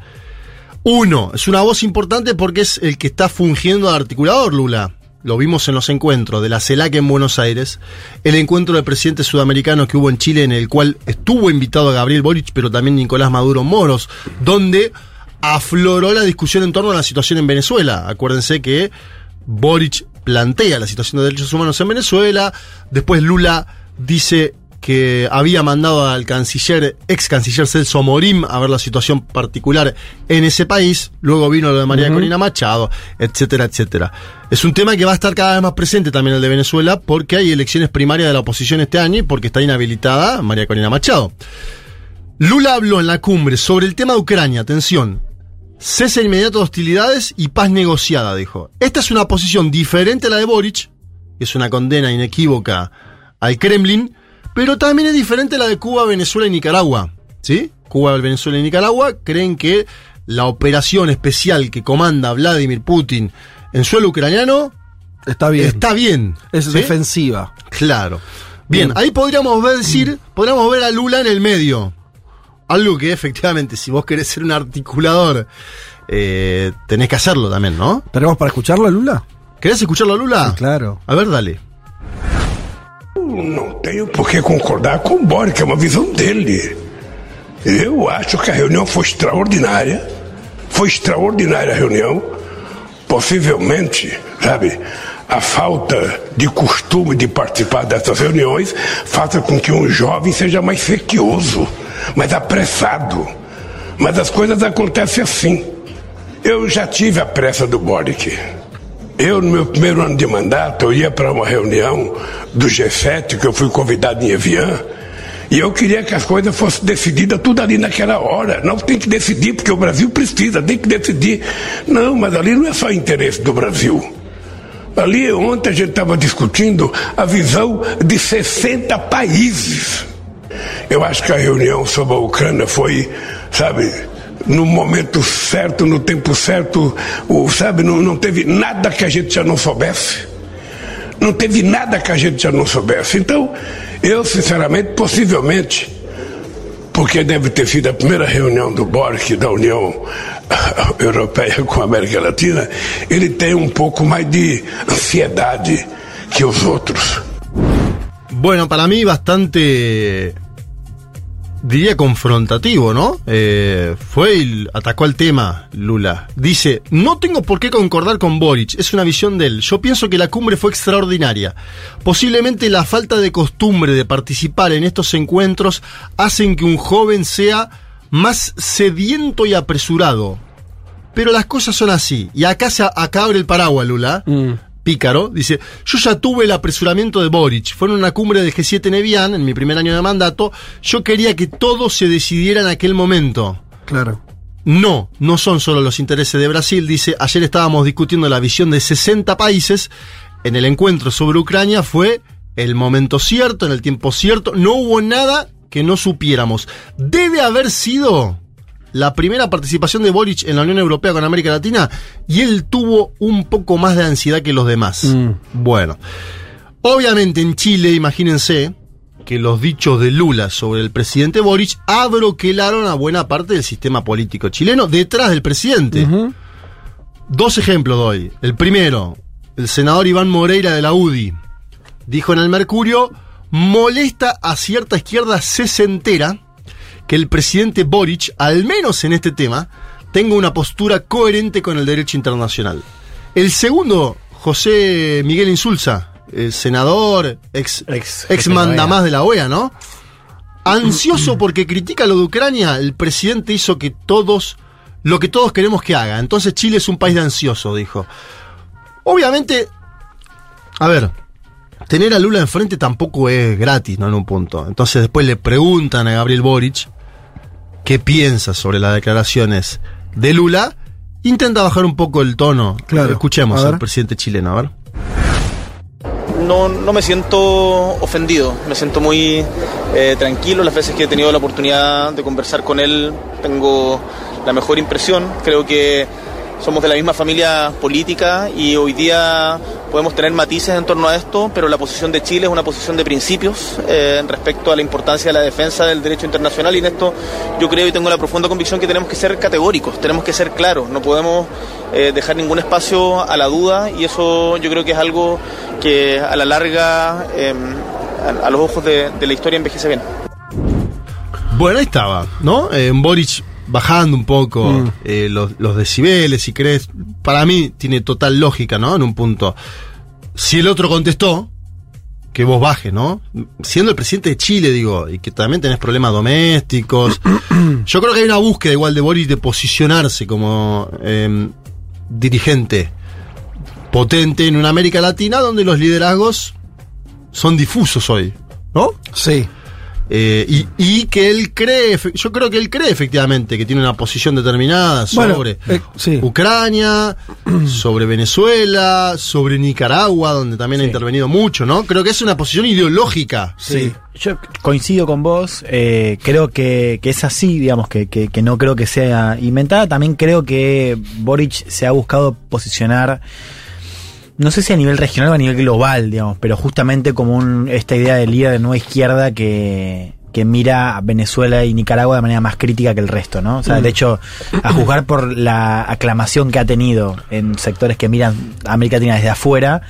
Uno, es una voz importante porque es el que está fungiendo de articulador, Lula. Lo vimos en los encuentros de la CELAC en Buenos Aires, el encuentro de presidentes sudamericanos que hubo en Chile, en el cual estuvo invitado Gabriel Boric, pero también Nicolás Maduro Moros, donde afloró la discusión en torno a la situación en Venezuela. Acuérdense que Boric plantea la situación de derechos humanos en Venezuela, después Lula dice que había mandado al canciller, ex canciller Celso Morim a ver la situación particular en ese país, luego vino lo de María Corina Machado, etcétera, etcétera. Es un tema que va a estar cada vez más presente también el de Venezuela porque hay elecciones primarias de la oposición este año y porque está inhabilitada María Corina Machado. Lula habló en la cumbre sobre el tema de Ucrania, atención, cese inmediato de hostilidades y paz negociada, dijo. Esta es una posición diferente a la de Boric, que es una condena inequívoca al Kremlin, pero también es diferente a la de Cuba, Venezuela y Nicaragua. ¿Sí? Cuba, Venezuela y Nicaragua creen que la operación especial que comanda Vladimir Putin en suelo ucraniano Está bien. está bien. es ¿sí? defensiva. Claro. Bien, Bien. ahí podríamos ver, decir, podríamos ver a Lula en el medio. Algo que efectivamente, si vos querés ser un articulador, eh, tenés que hacerlo también, ¿no? ¿Tenemos para escucharlo, Lula? ¿Querés escucharlo a Lula? claro. A ver, dale. Não tenho por que concordar com o Boric, é uma visão dele. Eu acho que a reunião foi extraordinária. Foi extraordinária a reunião. Possivelmente, sabe, a falta de costume de participar dessas reuniões faça com que um jovem seja mais sequioso, mais apressado. Mas as coisas acontecem assim. Eu já tive a pressa do Boric. Eu, no meu primeiro ano de mandato, eu ia para uma reunião do G7, que eu fui convidado em Evian, e eu queria que as coisas fossem decididas tudo ali naquela hora. Não tem que decidir, porque o Brasil precisa, tem que decidir. Não, mas ali não é só interesse do Brasil. Ali, ontem a gente estava discutindo a visão de 60 países. Eu acho que a reunião sobre a Ucrânia foi, sabe, no momento certo, no tempo certo, sabe, não, não teve nada que a gente já não soubesse. Não teve nada que a gente já não soubesse. Então, eu, sinceramente, possivelmente, porque deve ter sido a primeira reunião do BORC, da União <laughs> Europeia com a América Latina, ele tem um pouco mais de ansiedade que os outros. Bueno, para mí bastante, diría confrontativo, ¿no? Eh, fue y atacó al tema, Lula. Dice, no tengo por qué concordar con Boric, es una visión de él. Yo pienso que la cumbre fue extraordinaria. Posiblemente la falta de costumbre de participar en estos encuentros hacen que un joven sea más sediento y apresurado. Pero las cosas son así. Y acá, se, acá abre el paraguas, Lula. Pícaro, dice, yo ya tuve el apresuramiento de Boric, fue en una cumbre del G7 en Evian, en mi primer año de mandato, yo quería que todo se decidiera en aquel momento. Claro. No, no son solo los intereses de Brasil, dice, ayer estábamos discutiendo la visión de 60 países, en el encuentro sobre Ucrania fue el momento cierto, en el tiempo cierto, no hubo nada que no supiéramos. Debe haber sido la primera participación de Boric en la Unión Europea con América Latina y él tuvo un poco más de ansiedad que los demás. Mm. Bueno, obviamente en Chile, imagínense que los dichos de Lula sobre el presidente Boric abroquelaron a buena parte del sistema político chileno detrás del presidente. Dos ejemplos doy. El primero, el senador Iván Moreira de la UDI dijo en el Mercurio, molesta a cierta izquierda sesentera que el presidente Boric, al menos en este tema, tenga una postura coherente con el derecho internacional. El segundo, José Miguel Insulza, el senador, ex, ex, la mandamás de la OEA, ¿no? Ansioso porque critica lo de Ucrania, el presidente hizo que todos, lo que todos queremos que haga. Entonces Chile es un país de ansioso, dijo. Obviamente, a ver, tener a Lula enfrente tampoco es gratis, ¿no? En un punto. Entonces después le preguntan a Gabriel Boric qué piensa sobre las declaraciones de Lula. Intenta bajar un poco el tono. Claro. Escuchemos al presidente chileno, a ver. No, no me siento ofendido, me siento muy eh, tranquilo. Las veces que he tenido la oportunidad de conversar con él tengo la mejor impresión. Creo que somos de la misma familia política y hoy día podemos tener matices en torno a esto, pero la posición de Chile es una posición de principios eh, respecto a la importancia de la defensa del derecho internacional y en esto yo creo y tengo la profunda convicción que tenemos que ser categóricos, tenemos que ser claros, no podemos eh, dejar ningún espacio a la duda y eso yo creo que es algo que a la larga eh, a, los ojos de, de la historia envejece bien. Bueno, ahí estaba, ¿no? Eh, Boric bajando un poco Mm. eh, los, los decibeles, si crees. Para mí tiene total lógica, ¿no? En un punto. Si el otro contestó, que vos bajes, ¿no? Siendo el presidente de Chile, digo, y que también tenés problemas domésticos. <clears throat> Yo creo que hay una búsqueda igual de Boris de posicionarse como eh, dirigente potente en una América Latina donde los liderazgos son difusos hoy, ¿no? Sí. Eh, y, y que él cree, yo creo que él cree efectivamente que tiene una posición determinada Bueno, sobre eh, sí. Ucrania, <clears throat> sobre Venezuela, sobre Nicaragua, donde también ha intervenido mucho, ¿no? Creo que es una posición ideológica. Sí. Yo coincido con vos, eh, creo que, que es así, digamos, que, que, que no creo que sea inventada. También creo que Boric se ha buscado posicionar, no sé si a nivel regional o a nivel global, digamos, pero justamente como un, esta idea de líder de nueva izquierda que, que mira a Venezuela y Nicaragua de manera más crítica que el resto, ¿no? O sea, Mm. de hecho, a juzgar por la aclamación que ha tenido en sectores que miran a América Latina desde afuera,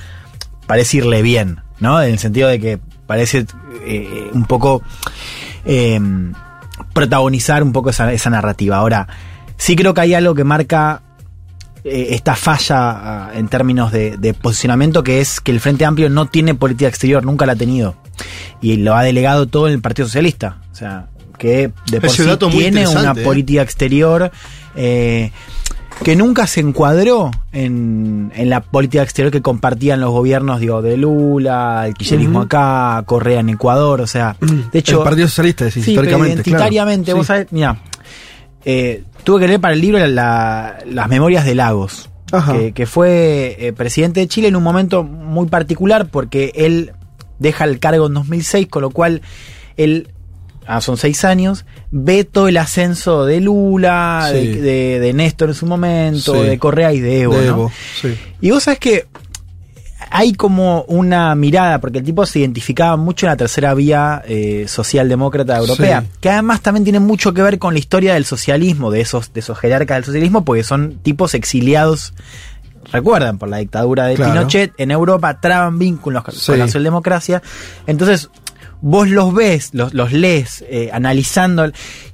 parece irle bien, ¿no? En el sentido de que parece eh, un poco eh, protagonizar un poco esa, esa narrativa. Ahora, sí creo que hay algo que marca eh, esta falla ah, en términos de, de posicionamiento, que es que el Frente Amplio no tiene política exterior, nunca la ha tenido. Y lo ha delegado todo en el Partido Socialista. O sea, que de por sí tiene una ¿eh? política exterior eh, que nunca se encuadró en, en la política exterior que compartían los gobiernos, digo, de Lula, el kirchnerismo acá, Correa en Ecuador, o sea, de hecho... el Partido Socialista, decís, Sí, históricamente. identitariamente, claro. vos Sí. sabés, mira, eh, tuve que leer para el libro la- la- las memorias de Lagos, que, que fue eh, presidente de Chile en un momento muy particular porque él deja el cargo en 2006, con lo cual él, ah, son seis años, ve todo el ascenso de Lula, Sí. de, de- de Néstor en su momento, Sí. de Correa y de Evo. De ¿no? Evo, sí. Y vos sabés que hay como una mirada, porque el tipo se identificaba mucho en la tercera vía eh, socialdemócrata europea, Sí. que además también tiene mucho que ver con la historia del socialismo, de esos, de esos jerarcas del socialismo, porque son tipos exiliados, recuerdan, por la dictadura de Claro. Pinochet, en Europa traban vínculos con la socialdemocracia. Entonces, vos los ves, los, los lees, eh, analizando,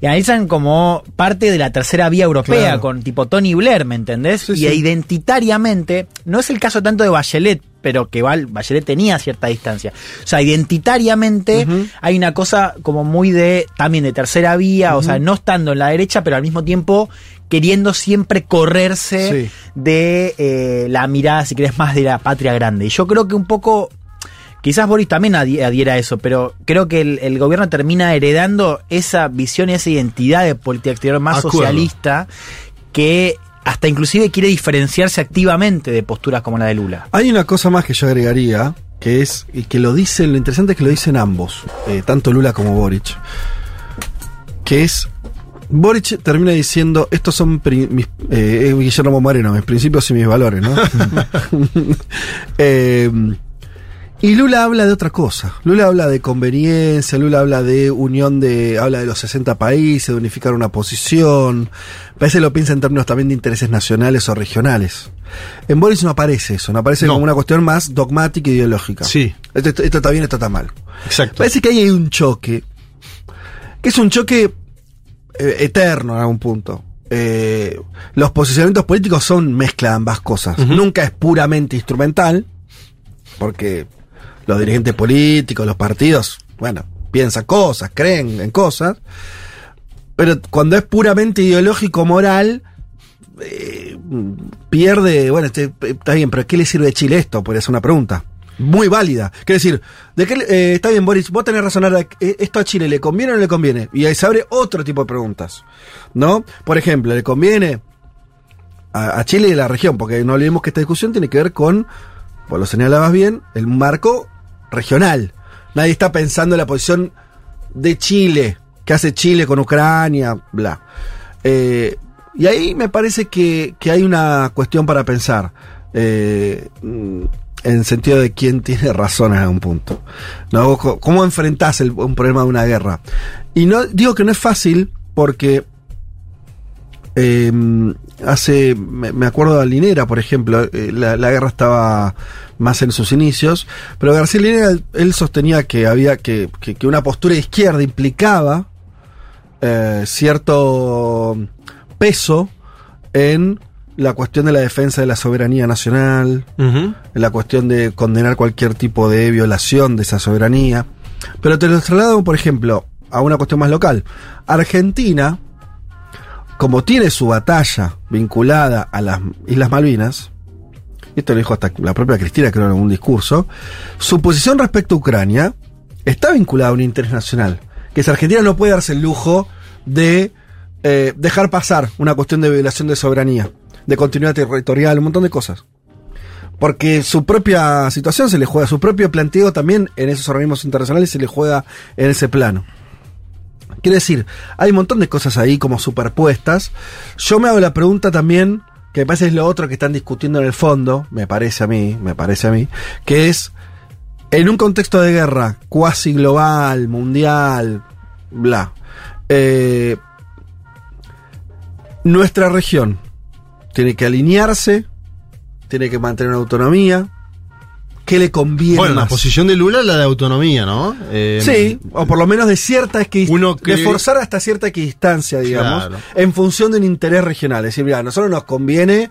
y analizan como parte de la tercera vía europea, Claro. con tipo Tony Blair, ¿me entendés? Sí, y identitariamente, no es el caso tanto de Bachelet, pero que Val, Bachelet tenía cierta distancia. O sea, identitariamente hay una cosa como muy de, también de tercera vía, o sea, no estando en la derecha, pero al mismo tiempo queriendo siempre correrse Sí. de eh, la mirada, si querés, más de la patria grande. Y yo creo que un poco Quizás Boris también adhiera a eso, pero creo que el, el gobierno termina heredando esa visión y esa identidad de política exterior más Acuerdo. socialista que hasta inclusive quiere diferenciarse activamente de posturas como la de Lula. Hay una cosa más que yo agregaría, que es, y que lo dicen, lo interesante es que lo dicen ambos, eh, tanto Lula como Boric, que es, Boric termina diciendo, estos son mis, eh, Guillermo Moreno, mis principios y mis valores, ¿no? <laughs> <laughs> Eh, y Lula habla de otra cosa. Lula habla de conveniencia, Lula habla de unión de, habla de los 60 países, de unificar una posición. Parece que lo piensa en términos también de intereses nacionales o regionales. En Boris no aparece eso, no aparece No. como una cuestión más dogmática e ideológica. Sí. Esto, esto- esto está bien, esto está mal. Exacto. Parece que ahí hay un choque, que es un choque eh, eterno en algún punto. Eh, los posicionamientos políticos son mezcla de ambas cosas. Nunca es puramente instrumental, porque los dirigentes políticos, los partidos, bueno, piensan cosas, creen en cosas, pero cuando es puramente ideológico, moral, eh, pierde, bueno, este, está bien, pero ¿qué le sirve a Chile esto? Podría ser una pregunta. Muy válida. Quiero decir, ¿de qué eh, está bien, Boris, vos tenés razón ahora, eh, ¿esto a Chile le conviene o no le conviene? Y ahí se abre otro tipo de preguntas. ¿No? Por ejemplo, ¿le conviene a, a Chile y a la región? Porque no olvidemos que esta discusión tiene que ver con, vos lo señalabas bien, el marco regional. Nadie está pensando en la posición de Chile, que hace Chile con Ucrania, bla. Eh, y ahí me parece que, que hay una cuestión para pensar. eh, en sentido de quién tiene razón en algún punto. ¿No? ¿Cómo enfrentás el- un problema de una guerra? Y no digo que no es fácil porque eh, hace, me, acuerdo de Linera, por ejemplo, eh, la, la guerra estaba más en sus inicios, pero García Linera, él, sostenía que había que, que, que una postura izquierda implicaba eh, cierto peso en la cuestión de la defensa de la soberanía nacional, en la cuestión de condenar cualquier tipo de violación de esa soberanía. Pero te lo traslado, por ejemplo, a una cuestión más local. Argentina, como tiene su batalla vinculada a las Islas Malvinas, y esto lo dijo hasta la propia Cristina, creo, en algún discurso, su posición respecto a Ucrania está vinculada a un interés nacional. Que si Argentina no puede darse el lujo de eh, dejar pasar una cuestión de violación de soberanía, de continuidad territorial, un montón de cosas. Porque su propia situación se le juega, su propio planteo también en esos organismos internacionales se le juega en ese plano. Quiere decir, hay un montón de cosas ahí como superpuestas. Yo me hago la pregunta también, que me parece es lo otro que están discutiendo en el fondo, me parece a mí, me parece a mí, que es, en un contexto de guerra cuasi global, mundial, bla, eh, nuestra región tiene que alinearse, tiene que mantener una autonomía. ¿Qué le conviene Bueno, la posición de Lula es la de autonomía, ¿no? Eh, Sí, o por lo menos de cierta equidistancia. cree- De forzar hasta cierta equidistancia, digamos, Claro. en función de un interés regional. Es decir, mira, a nosotros nos conviene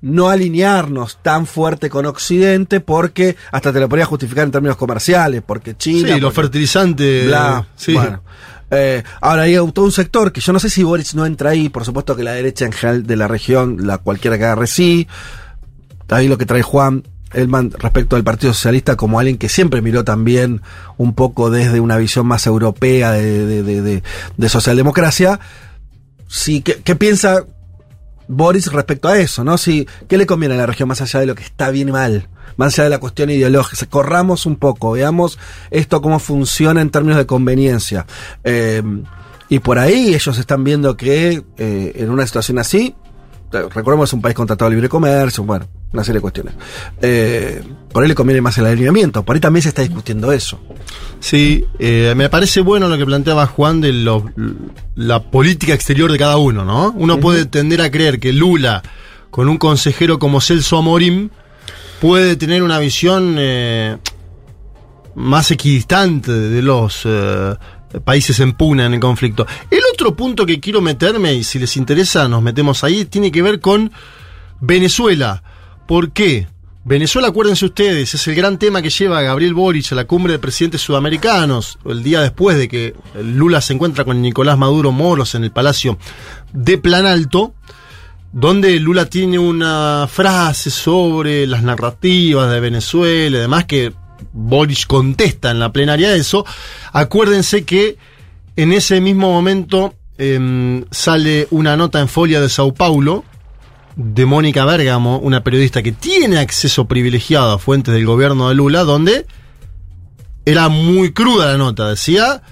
no alinearnos tan fuerte con Occidente porque hasta te lo podría justificar en términos comerciales, porque China. Sí, los fertilizantes. Bla, sí. bueno. Eh, ahora hay todo un sector que yo no sé si Boris no entra ahí, por supuesto que la derecha en general de la región, la cualquiera que agarre sí. Ahí lo que trae Juan Elman respecto al Partido Socialista como alguien que siempre miró también un poco desde una visión más europea de, de- de- de- de socialdemocracia. Sí, ¿qué, qué piensa Boris respecto a eso? ¿no? Si, ¿Qué le conviene a la región más allá de lo que está bien y mal? Más allá de la cuestión ideológica. Corramos un poco, veamos esto cómo funciona en términos de conveniencia. Eh, y por ahí ellos están viendo que eh, en una situación así, eh, recordemos es un país con tratado de libre comercio, bueno, una serie de cuestiones. Eh, por ahí le conviene más el alineamiento, por ahí también se está discutiendo eso. Sí, eh, me parece bueno lo que planteaba Juan de lo- la política exterior de cada uno, ¿no? Uno puede tender a creer que Lula, con un consejero como Celso Amorim, puede tener una visión eh, más equidistante de los eh, países en pugna en el conflicto. El otro punto que quiero meterme, y si les interesa nos metemos ahí, tiene que ver con Venezuela. ¿Por qué? Venezuela, acuérdense ustedes, es el gran tema que lleva a Gabriel Boric a la cumbre de presidentes sudamericanos, el día después de que Lula se encuentra con Nicolás Maduro Moros en el Palacio de Planalto, donde Lula tiene una frase sobre las narrativas de Venezuela y demás que Boric contesta en la plenaria de eso. Acuérdense que en ese mismo momento em, sale una nota en Folia de Sao Paulo de Mónica Bergamo, una periodista que tiene acceso privilegiado a fuentes del gobierno de Lula, donde era muy cruda la nota. Decía,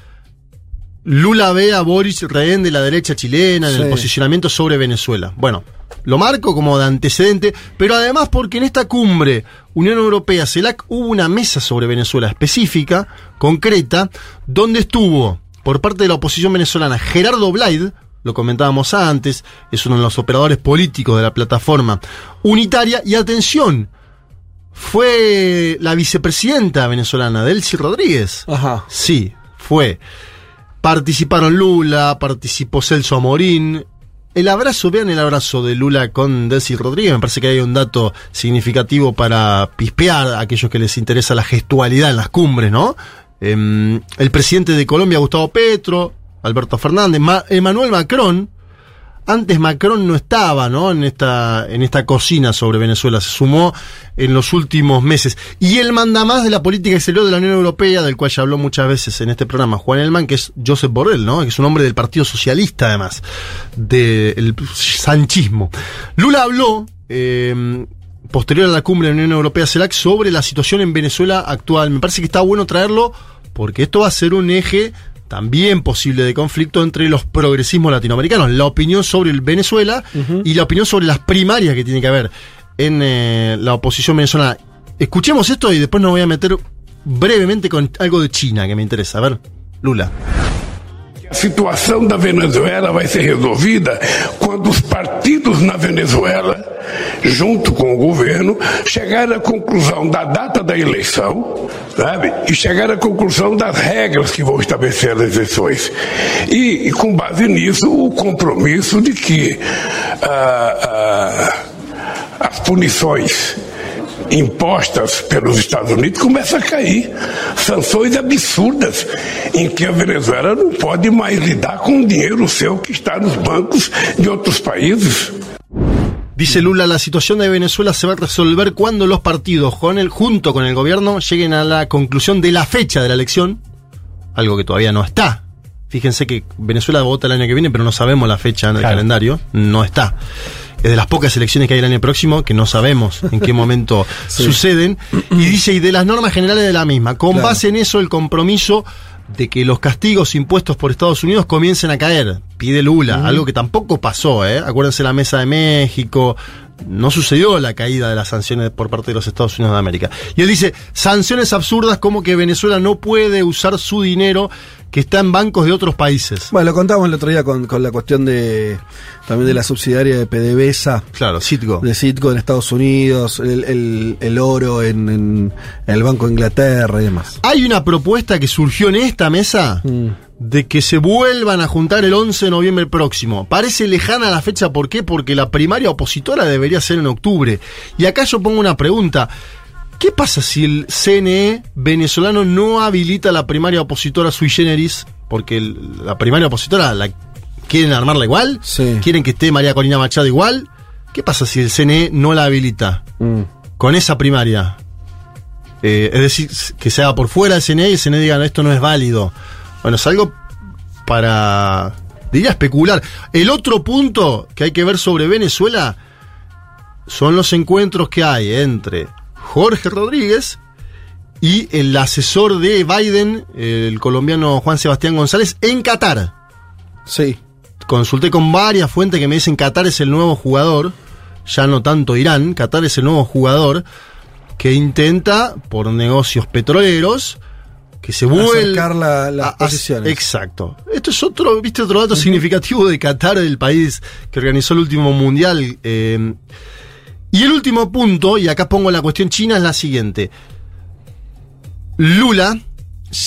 Lula ve a Boris rehén de la derecha chilena en el posicionamiento sobre Venezuela. Bueno, lo marco como de antecedente, pero además porque en esta cumbre Unión Europea, CELAC, hubo una mesa sobre Venezuela específica, concreta, donde estuvo por parte de la oposición venezolana Gerardo Blaid, lo comentábamos antes, es uno de los operadores políticos de la plataforma unitaria, y atención, fue la vicepresidenta venezolana, Delcy Rodríguez. Ajá. Sí, fue. Participaron Lula, participó Celso Amorín. El abrazo, vean el abrazo de Lula con Delcy Rodríguez. Me parece que hay un dato significativo para pispear a aquellos que les interesa la gestualidad en las cumbres, ¿no? Em, el presidente de Colombia, Gustavo Petro, Alberto Fernández, Ma- Emmanuel Macron. Antes Macron no estaba, ¿no? En esta, en esta cocina sobre Venezuela. Se sumó en los últimos meses. Y el mandamás de la política exterior de la Unión Europea, del cual ya habló muchas veces en este programa, Juan Elman, que es Josep Borrell, ¿no? Que es un hombre del Partido Socialista, además, del sanchismo. Lula habló, eh, posterior a la cumbre de la Unión Europea CELAC, sobre la situación en Venezuela actual. Me parece que está bueno traerlo porque esto va a ser un eje también posible de conflicto entre los progresismos latinoamericanos, la opinión sobre el Venezuela y la opinión sobre las primarias que tiene que haber en eh, la oposición venezolana. Escuchemos esto y después nos voy a meter brevemente con algo de China que me interesa. A ver, Lula. A situação da Venezuela vai ser resolvida quando os partidos na Venezuela, junto com o governo, chegarem à conclusão da data da eleição, sabe? E chegar à conclusão das regras que vão estabelecer as eleições. E, e com base nisso, o compromisso de que ah, ah, as punições impostas pelos Estados Unidos começam a cair. Sanções absurdas em que a Venezuela não pode mais lidar com o dinheiro seu que está nos bancos de outros países. Dice Lula, la situación de Venezuela se va a resolver cuando los partidos, con el, junto con el gobierno, lleguen a la conclusión de la fecha de la elección, algo que todavía no está. Fíjense que Venezuela vota el año que viene, pero no sabemos la fecha en el Claro. calendario, no está. Es de las pocas elecciones que hay el año próximo que no sabemos en qué <laughs> momento suceden. Y dice, y de las normas generales de la misma. Con Claro. base en eso, el compromiso de que los castigos impuestos por Estados Unidos comiencen a caer. Pide Lula, algo que tampoco pasó, ¿eh? Acuérdense la mesa de México. No sucedió la caída de las sanciones por parte de los Estados Unidos de América. Y él dice, sanciones absurdas como que Venezuela no puede usar su dinero que está en bancos de otros países. Bueno, lo contamos el otro día con, con la cuestión de también de la subsidiaria de PDVSA. Claro, Citgo. De Citgo en Estados Unidos, el, el- el oro en, en el Banco de Inglaterra y demás. Hay una propuesta que surgió en esta mesa Mm. de que se vuelvan a juntar el 11 de noviembre próximo. Parece lejana la fecha, ¿por qué? Porque la primaria opositora debería ser en octubre. Y acá yo pongo una pregunta. ¿Qué pasa si el CNE venezolano no habilita la primaria opositora sui generis? Porque el- la primaria opositora la quieren armarla igual, Sí. quieren que esté María Corina Machado igual. ¿Qué pasa si el CNE no la habilita? Mm. con esa primaria. Eh, es decir, que se haga por fuera del CNE y el CNE diga, esto no es válido. Bueno, es algo para, diría, especular. El otro punto que hay que ver sobre Venezuela son los encuentros que hay entre Jorge Rodríguez y el asesor de Biden, el colombiano Juan Sebastián González, en Qatar. Sí. Consulté con varias fuentes que me dicen Qatar es el nuevo jugador, ya no tanto Irán, Qatar es el nuevo jugador que intenta, por negocios petroleros, que se vuelva la- las a- posiciones. Exacto. Esto es otro, viste, otro dato significativo de Qatar, del país que organizó el último mundial. eh, y el último punto, y acá pongo la cuestión china, es la siguiente. Lula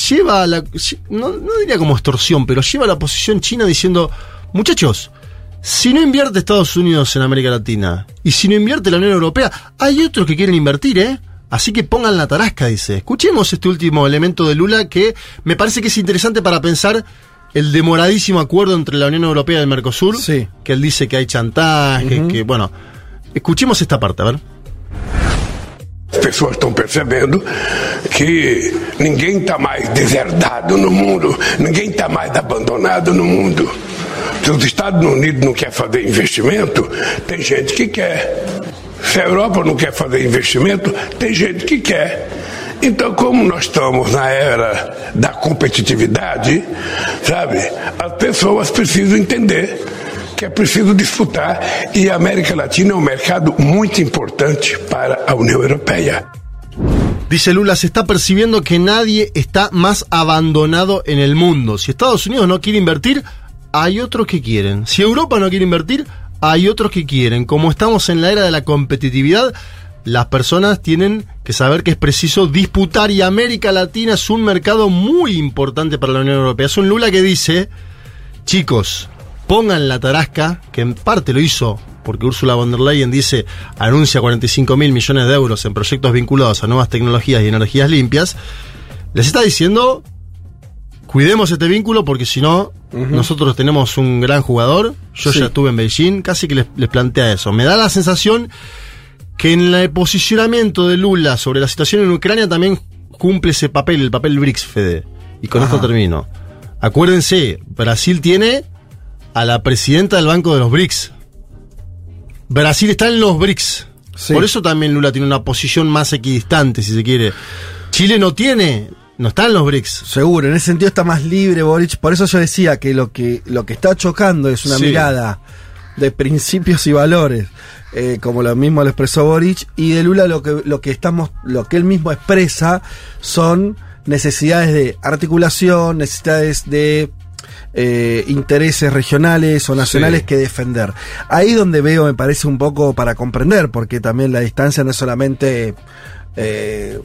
lleva la. No, no diría como extorsión, pero lleva la posición china diciendo: Muchachos, si no invierte Estados Unidos en América Latina y si no invierte la Unión Europea, hay otros que quieren invertir, ¿eh? Así que pongan la tarasca, dice. Escuchemos este último elemento de Lula que me parece que es interesante para pensar el demoradísimo acuerdo entre la Unión Europea y el Mercosur. Sí. Que él dice que hay chantaje, que bueno. Escuchemos esta parte, a ver. As pessoas estão percebendo que ninguém está mais deserdado no mundo, ninguém está mais abandonado no mundo. Se os Estados Unidos não quer fazer investimento, tem gente que quer. Se a Europa não quer fazer investimento, tem gente que quer. Então, como nós estamos na era da competitividade, sabe, as pessoas precisam entender que é preciso disputar e a América Latina é um mercado muito importante para a União Europeia. Dice Lula, se está percibiendo que nadie está más abandonado en el mundo. Si Estados Unidos no quiere invertir, hay otros que quieren. Si Europa no quiere invertir, hay otros que quieren. Como estamos en la era de la competitividad, las personas tienen que saber que es preciso disputar y América Latina es un mercado muy importante para la Unión Europea. Es un Lula que dice, chicos, pongan la tarasca, que en parte lo hizo porque Ursula von der Leyen dice, anuncia 45 mil millones de euros en proyectos vinculados a nuevas tecnologías y energías limpias, les está diciendo, cuidemos este vínculo porque si no, nosotros tenemos un gran jugador, yo Sí. ya estuve en Beijing, casi que les, les plantea eso. Me da la sensación que en el posicionamiento de Lula sobre la situación en Ucrania también cumple ese papel, el papel BRICS, Fede. Y con Ajá. esto termino. Acuérdense, Brasil tiene a la presidenta del Banco de los BRICS. Brasil está en los BRICS. Sí. Por eso también Lula tiene una posición más equidistante, si se quiere. Chile no tiene, no está en los BRICS. Seguro, en ese sentido está más libre Boric. Por eso yo decía que lo que, lo que está chocando es una Sí. mirada de principios y valores, eh, como lo mismo lo expresó Boric, y de Lula lo que, lo que estamos, lo que él mismo expresa son necesidades de articulación, necesidades de eh, intereses regionales o nacionales Sí. que defender. Ahí donde veo, me parece un poco para comprender, porque también la distancia no es solamente eh,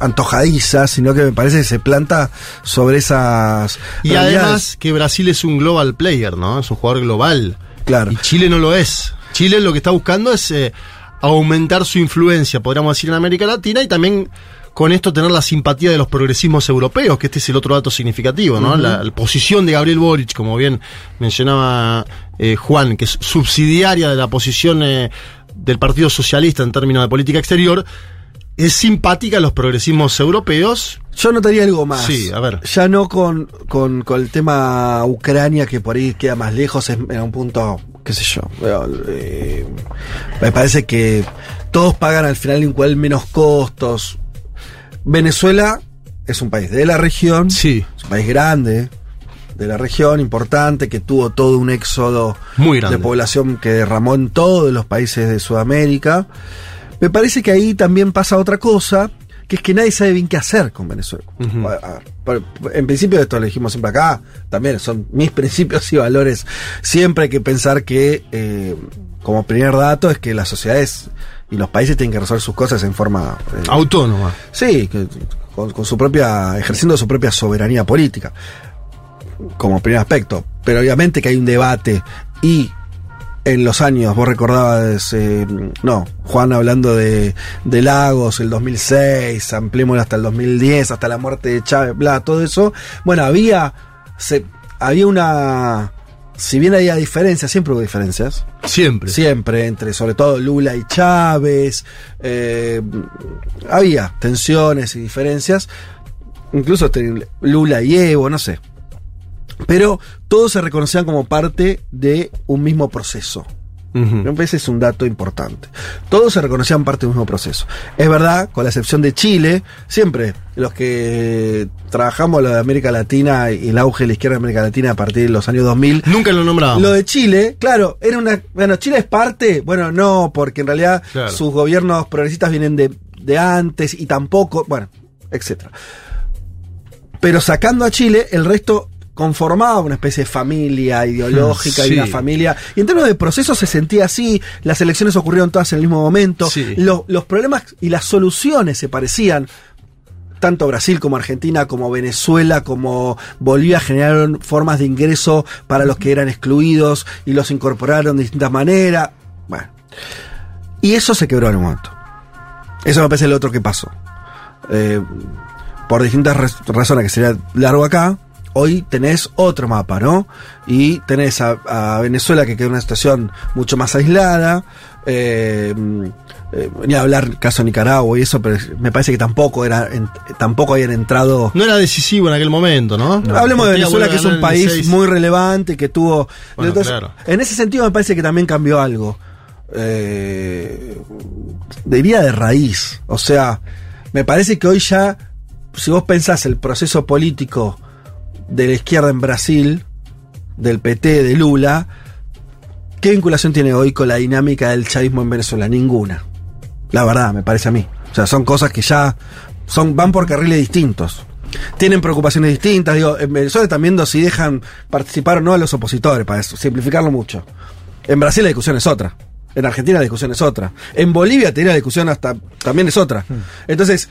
antojadiza, sino que me parece que se planta sobre esas Y realidades. además que Brasil es un global player, ¿no? Es un jugador global. Claro. Y Chile no lo es. Chile lo que está buscando es eh, aumentar su influencia, podríamos decir, en América Latina y también con esto tener la simpatía de los progresismos europeos, que este es el otro dato significativo, ¿no? La, la posición de Gabriel Boric, como bien mencionaba eh, Juan, que es subsidiaria de la posición eh, del Partido Socialista en términos de política exterior, es simpática a los progresismos europeos. Yo notaría algo más. Sí, a ver. Ya no con, con, con el tema Ucrania, que por ahí queda más lejos, es en un punto, qué sé yo. eh, me parece que todos pagan al final igual menos costos. Venezuela es un país de la región, Sí. es un país grande de la región, importante, que tuvo todo un éxodo Muy de población que derramó en todos los países de Sudamérica. Me parece que ahí también pasa otra cosa, que es que nadie sabe bien qué hacer con Venezuela. En principio, esto lo dijimos siempre acá, también son mis <laughs> principios y valores. Siempre hay que pensar que, eh, como primer dato, es que las sociedades y los países tienen que resolver sus cosas en forma... eh, Autónoma. Sí, que- con, con su propia, ejerciendo su propia soberanía política, como primer aspecto. Pero obviamente que hay un debate y en los años, vos recordabas, eh, no, Juan hablando de, de Lagos, el 2006, ampliémoslo hasta el 2010, hasta la muerte de Chávez, bla, todo eso. Bueno, había, se, había una, si bien había diferencias, siempre hubo diferencias, Siempre. Siempre, entre sobre todo Lula y Chávez. eh, había tensiones y diferencias. Incluso este, Lula y Evo, no sé. Pero todos se reconocían como parte de un mismo proceso. Ujú. Me parece es un dato importante. Todos se reconocían parte de un mismo proceso. Es verdad, con la excepción de Chile, siempre los que trabajamos lo de América Latina y el auge de la izquierda de América Latina a partir de los años 2000, Nunca lo nombrábamos. lo de Chile, claro, era una. Bueno, Chile es parte. Bueno, no, porque en realidad Claro. sus gobiernos progresistas vienen de, de antes y tampoco. Bueno, etcétera. Pero sacando a Chile, el resto conformaba una especie de familia ideológica Sí. y una familia. Y en términos de proceso se sentía así, las elecciones ocurrieron todas en el mismo momento, Sí. los problemas y las soluciones se parecían. tanto Brasil como Argentina, como Venezuela, como Bolivia generaron formas de ingreso para los que eran excluidos y los incorporaron de distintas maneras. Bueno. Y eso se quebró en un momento. Eso me parece lo otro que pasó. Eh, por distintas raz- razones que sería largo acá, hoy tenés otro mapa, ¿no? Y tenés a, a Venezuela que queda en una situación mucho más aislada. eh, eh, ni hablar caso Nicaragua y eso, pero me parece que tampoco era en- tampoco habían entrado. No era decisivo en aquel momento, ¿no? Hablemos de Venezuela, que es un país 6. muy relevante y que tuvo. Bueno, Entonces, claro. En ese sentido, me parece que también cambió algo. Eh, diría de raíz. O sea, me parece que hoy ya, si vos pensás el proceso político de la izquierda en Brasil, del PT, de Lula, ¿qué vinculación tiene hoy con la dinámica del chavismo en Venezuela? Ninguna. La verdad, me parece a mí. O sea, son cosas que ya son, van por carriles distintos. Tienen preocupaciones distintas. Digo, en Venezuela están viendo si dejan participar o no a los opositores, para eso, simplificarlo mucho. En Brasil la discusión es otra. En Argentina la discusión es otra. En Bolivia te diría la discusión hasta también es otra. Entonces,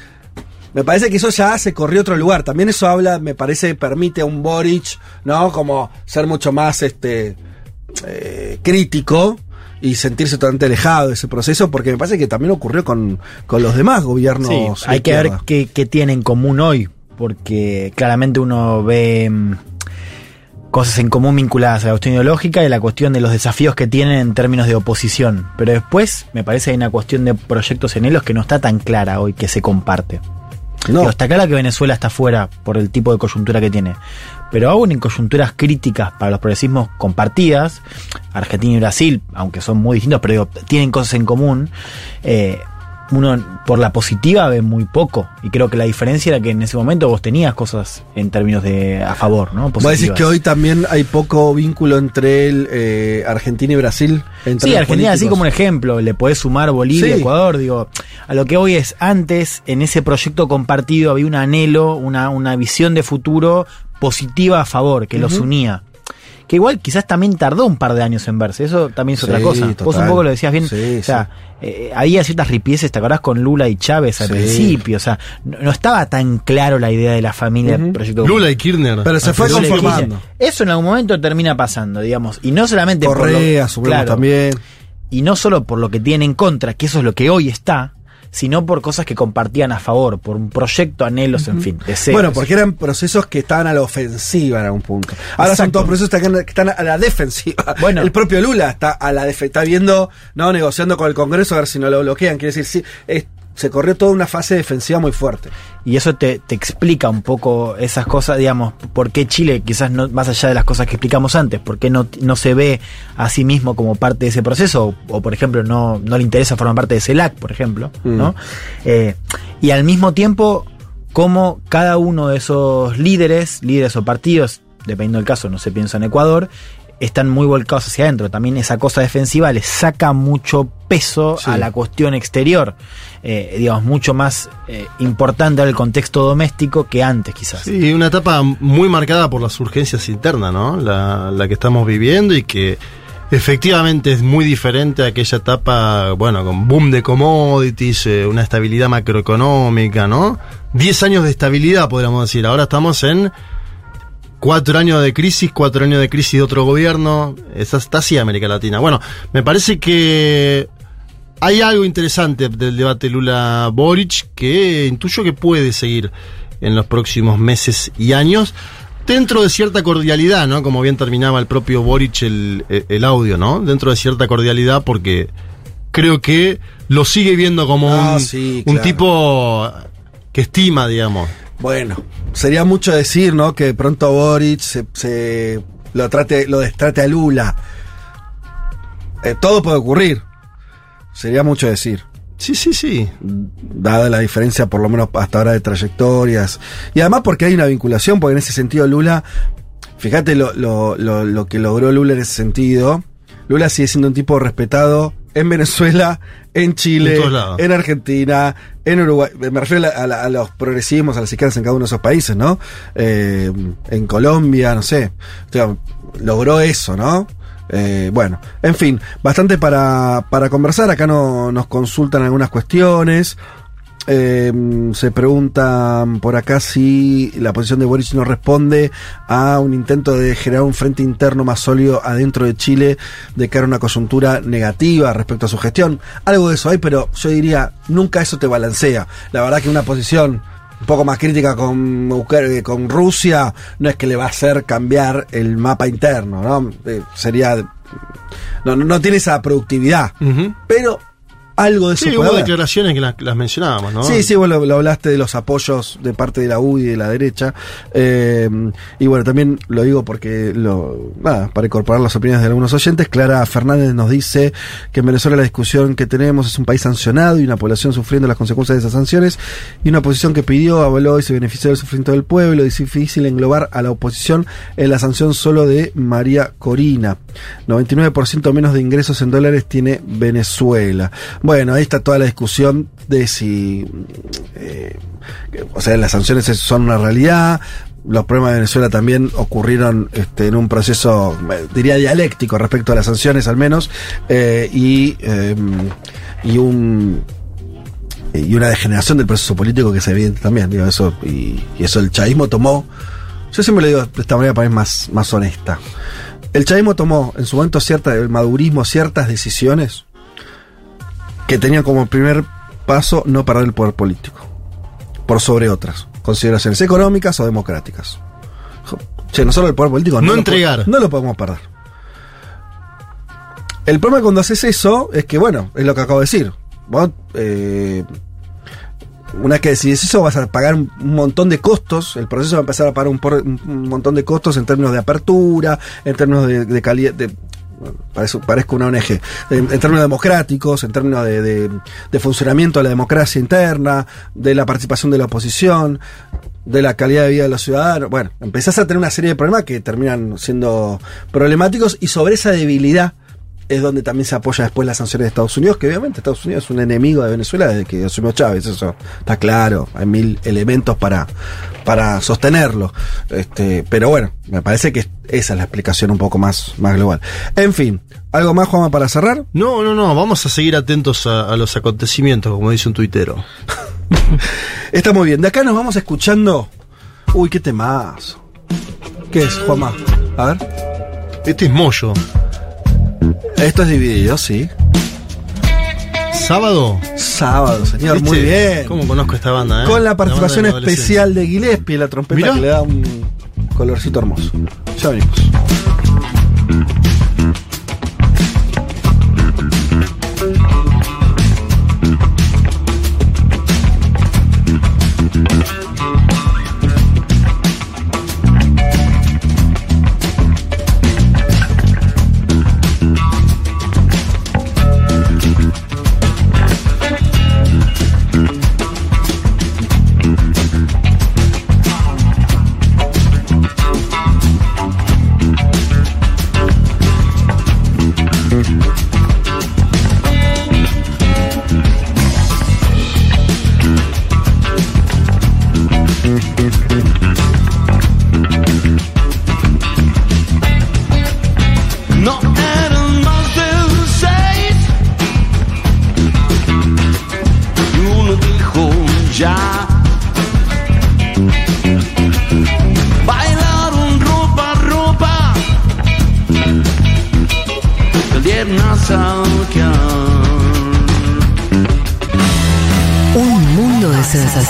me parece que eso ya se corrió a otro lugar. También eso habla, me parece, permite a un Boric, ¿no? Como ser mucho más este eh, crítico y sentirse totalmente alejado de ese proceso, porque me parece que también ocurrió con, con los demás gobiernos. Sí, hay que ver qué, qué tiene en común hoy, porque claramente uno ve mm, cosas en común vinculadas a la cuestión ideológica y a la cuestión de los desafíos que tienen en términos de oposición. Pero después me parece que hay una cuestión de proyectos en ellos que no está tan clara hoy que se comparte. Digo, está claro que Venezuela está fuera por el tipo de coyuntura que tiene. Pero aún en coyunturas críticas para los progresismos compartidas, Argentina y Brasil, aunque son muy distintos, pero digo, tienen cosas en común, eh, uno por la positiva ve muy poco. Y creo que la diferencia era que en ese momento vos tenías cosas en términos de a favor, ¿no? Vos decís Positivas. que hoy también hay poco vínculo entre el, eh, Argentina y Brasil. en Sí, Argentina así como un ejemplo, le podés sumar Bolivia, Sí. Ecuador, digo, a lo que hoy es antes, en ese proyecto compartido había un anhelo, una, una visión de futuro positiva a favor, que los unía. Que igual quizás también tardó un par de años en verse, eso también es otra Sí, cosa. Vos un poco lo decías bien, Sí, o sea, eh, había ciertas ripieces, ¿te acordás con Lula y Chávez al Sí. principio? O sea, no, no estaba tan claro la idea de la familia del proyecto. Lula y Kirchner. Pero se fue Lula y conformando. Eso en algún momento termina pasando, digamos. Y no solamente por lo- Correa, suponemos claro, también. y no solo por lo que tienen en contra, que eso es lo que hoy está, sino por cosas que compartían a favor, por un proyecto, anhelos, en fin, deseos. Bueno, porque eran procesos que estaban a la ofensiva en algún punto. Ahora son todos procesos que están, a la defensiva. Bueno. el propio Lula está a la está viendo, no, negociando con el Congreso a ver si no lo bloquean. Quiere decir, sí, es- se corrió toda una fase defensiva muy fuerte. Y eso te, te explica un poco esas cosas, digamos, por qué Chile, quizás no, más allá de las cosas que explicamos antes, por qué no, no se ve a sí mismo como parte de ese proceso, o, o, por ejemplo, no, no le interesa formar parte de CELAC, por ejemplo, Mm. ¿no? Eh, y al mismo tiempo, como cada uno de esos líderes, líderes o partidos, dependiendo del caso, no se piensa en Ecuador, están muy volcados hacia adentro. También esa cosa defensiva les saca mucho peso Sí. a la cuestión exterior, eh, digamos, mucho más eh, importante al contexto doméstico que antes quizás. Sí, una etapa muy marcada por las urgencias internas, ¿no? La, la que estamos viviendo y que efectivamente es muy diferente a aquella etapa, bueno, con boom de commodities, eh, una estabilidad macroeconómica, ¿no? Diez años de estabilidad, podríamos decir. Ahora estamos en cuatro años de crisis, cuatro años de crisis de otro gobierno. Esa está así América Latina. Bueno, me parece que hay algo interesante del debate Lula-Boric que intuyo que puede seguir en los próximos meses y años. Dentro de cierta cordialidad, ¿no? Como bien terminaba el propio Boric el, el- el audio, ¿no? Dentro de cierta cordialidad porque creo que lo sigue viendo como Ah, un, sí, un claro. tipo que estima, digamos. Bueno, sería mucho decir, ¿no? Que de pronto Boric se, se lo trate, lo destrate a Lula. Eh, todo puede ocurrir. Sería mucho decir. Sí, sí, sí. Dada la diferencia, por lo menos hasta ahora, de trayectorias. Y además porque hay una vinculación, porque en ese sentido Lula, fíjate lo, lo, lo, lo que logró Lula en ese sentido. Lula sigue siendo un tipo respetado en Venezuela, en Chile, En Argentina, en Uruguay. Me refiero a, la- a los progresismos, a las izquierdas en cada uno de esos países, ¿no? Eh, en Colombia, no sé. O sea, logró eso, ¿no? Eh, bueno, en fin, bastante para, para conversar. Acá no, nos consultan algunas cuestiones. Eh, se pregunta por acá si la posición de Boric no responde a un intento de generar un frente interno más sólido adentro de Chile de cara a una coyuntura negativa respecto a su gestión. Algo de eso hay, pero yo diría, nunca eso te balancea. La verdad que una posición un poco más crítica con, Ucr- con Rusia no es que le va a hacer cambiar el mapa interno, ¿no? Eh, sería... No, no, no tiene esa productividad. Pero algo de eso Sí, hubo declaraciones que las, las mencionábamos, ¿no? Sí, sí, vos lo, lo hablaste de los apoyos de parte de la U y de la derecha. Eh, y bueno, también lo digo porque, lo, nada, para incorporar las opiniones de algunos oyentes, Clara Fernández nos dice que en Venezuela la discusión que tenemos es un país sancionado y una población sufriendo las consecuencias de esas sanciones y una oposición que pidió, avaló y se benefició del sufrimiento del pueblo. Es difícil englobar a la oposición en la sanción solo de María Corina. 99% menos de ingresos en dólares tiene Venezuela. Bueno, ahí está toda la discusión de si, eh, o sea, las sanciones es- son una realidad. Los problemas de Venezuela también ocurrieron este, en un proceso, diría, dialéctico respecto a las sanciones al menos, eh, y, eh, y un y una degeneración del proceso político que es evidente también, digo, eso, y, y eso el chavismo tomó, yo siempre lo digo de esta manera para mí más, más honesta. El chavismo tomó en su momento cierta, el madurismo, ciertas decisiones que tenían como primer paso no perder el poder político, por sobre otras, consideraciones económicas o democráticas. Che, no solo el poder político, No lo entregar. no lo podemos perder. El problema cuando haces eso es que, bueno, es lo que acabo de decir. Vos, eh, una vez que decides eso, vas a pagar un montón de costos. El proceso va a empezar a pagar un, por- un- un montón de costos en términos de apertura, en términos de, de calidad. De, bueno, parezco, una ONG. En, términos democráticos, en términos de- de funcionamiento de la democracia interna, de la participación de la oposición, de la calidad de vida de los ciudadanos. Bueno, empezás a tener una serie de problemas que terminan siendo problemáticos y sobre esa debilidad es donde también se apoya después las sanciones de Estados Unidos, que obviamente Estados Unidos es un enemigo de Venezuela desde que asumió Chávez, eso está claro, hay mil elementos para, para sostenerlo. Este, pero bueno, me parece que esa es la explicación un poco más, más global. En fin, ¿algo más, Juanma, para cerrar? No, no, no, vamos a seguir atentos a, a los acontecimientos, como dice un tuitero. <laughs> Está muy bien, de acá nos vamos escuchando. Uy, qué temazo. ¿Qué es, Juanma? A ver. Este es Moyo. Esto es dividido, sí. ¿Sábado? Sábado, señor, ¿Viste? muy bien. ¿Cómo conozco esta banda, eh? Con la participación de especial de Gillespie, la trompeta Mirá. que le da un colorcito hermoso. Ya venimos.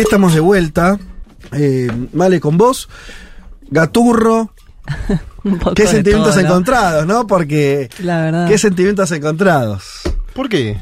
Aquí estamos de vuelta. Eh, vale, con vos. Gaturro. <laughs> ¿Qué sentimientos todo, ¿no? encontrados, no? Porque. La verdad. ¿Qué sentimientos encontrados? ¿Por qué?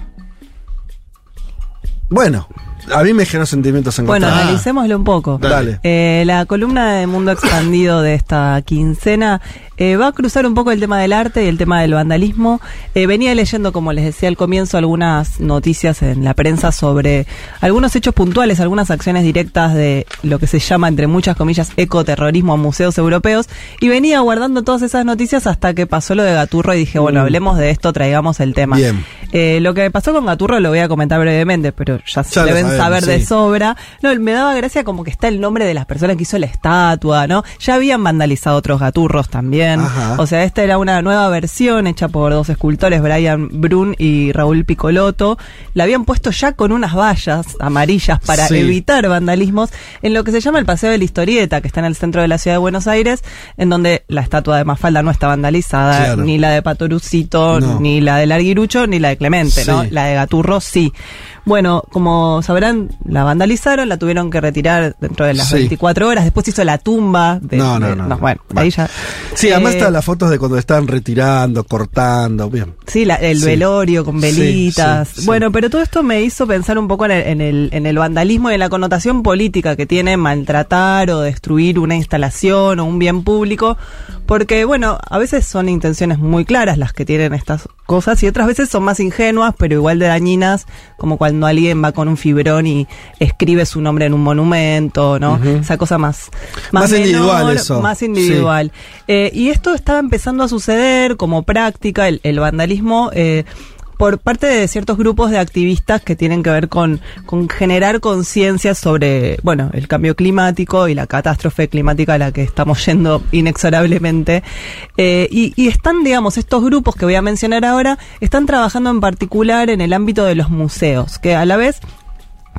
Bueno, A mí me generó sentimientos Bueno, encontrados. analicémoslo un poco. Dale. Eh, la columna de Mundo Expandido de esta quincena eh, va a cruzar un poco el tema del arte y el tema del vandalismo. Eh, venía leyendo, como les decía al comienzo, algunas noticias en la prensa sobre algunos hechos puntuales, algunas acciones directas de lo que se llama, entre muchas comillas, ecoterrorismo a museos europeos. Y venía guardando todas esas noticias hasta que pasó lo de Gaturro y dije, bueno, Mm. hablemos de esto, traigamos el tema. Bien. Eh, lo que pasó con Gaturro lo voy a comentar brevemente, pero ya, Ya lo deben saber de sí. sobra. No, me daba gracia como que está el nombre de las personas que hizo la estatua, ¿no? Ya habían vandalizado otros gaturros también. Ajá. O sea, esta era una nueva versión hecha por dos escultores, Brian Brun y Raúl Picoloto. La habían puesto ya con unas vallas amarillas para Sí. evitar vandalismos en lo que se llama el Paseo de la Historieta, que está en el centro de la ciudad de Buenos Aires, en donde la estatua de Mafalda no está vandalizada, Claro. ni la de Patorucito, No. ni la del Arguirucho, ni la de Clemente, ¿no? La de Gaturro sí. Bueno, como sabrán, la vandalizaron, la tuvieron que retirar dentro de las Sí. 24 horas. Después hizo la tumba. De, No, no, de- no, no. Bueno, ahí ya. Sí, además Eh, están las fotos de cuando están retirando, cortando, bien. Sí, la- el Sí. velorio con velitas. sí. Bueno, pero todo esto me hizo pensar un poco en el, en, el, en el vandalismo y en la connotación política que tiene maltratar o destruir una instalación o un bien público. Porque, bueno, a veces son intenciones muy claras las que tienen estas cosas y otras veces son más ingenuas, pero igual de dañinas, como cuando alguien va con un fibrón y escribe su nombre en un monumento, ¿no? Esa cosa más, Más individual eso. Más Sí. individual. Eh, y esto estaba empezando a suceder como práctica, el, el vandalismo, eh, por parte de ciertos grupos de activistas que tienen que ver con, con generar conciencia sobre, bueno, el cambio climático y la catástrofe climática a la que estamos yendo inexorablemente. Eh, y, y están, digamos, estos grupos que voy a mencionar ahora, están trabajando en particular en el ámbito de los museos, que a la vez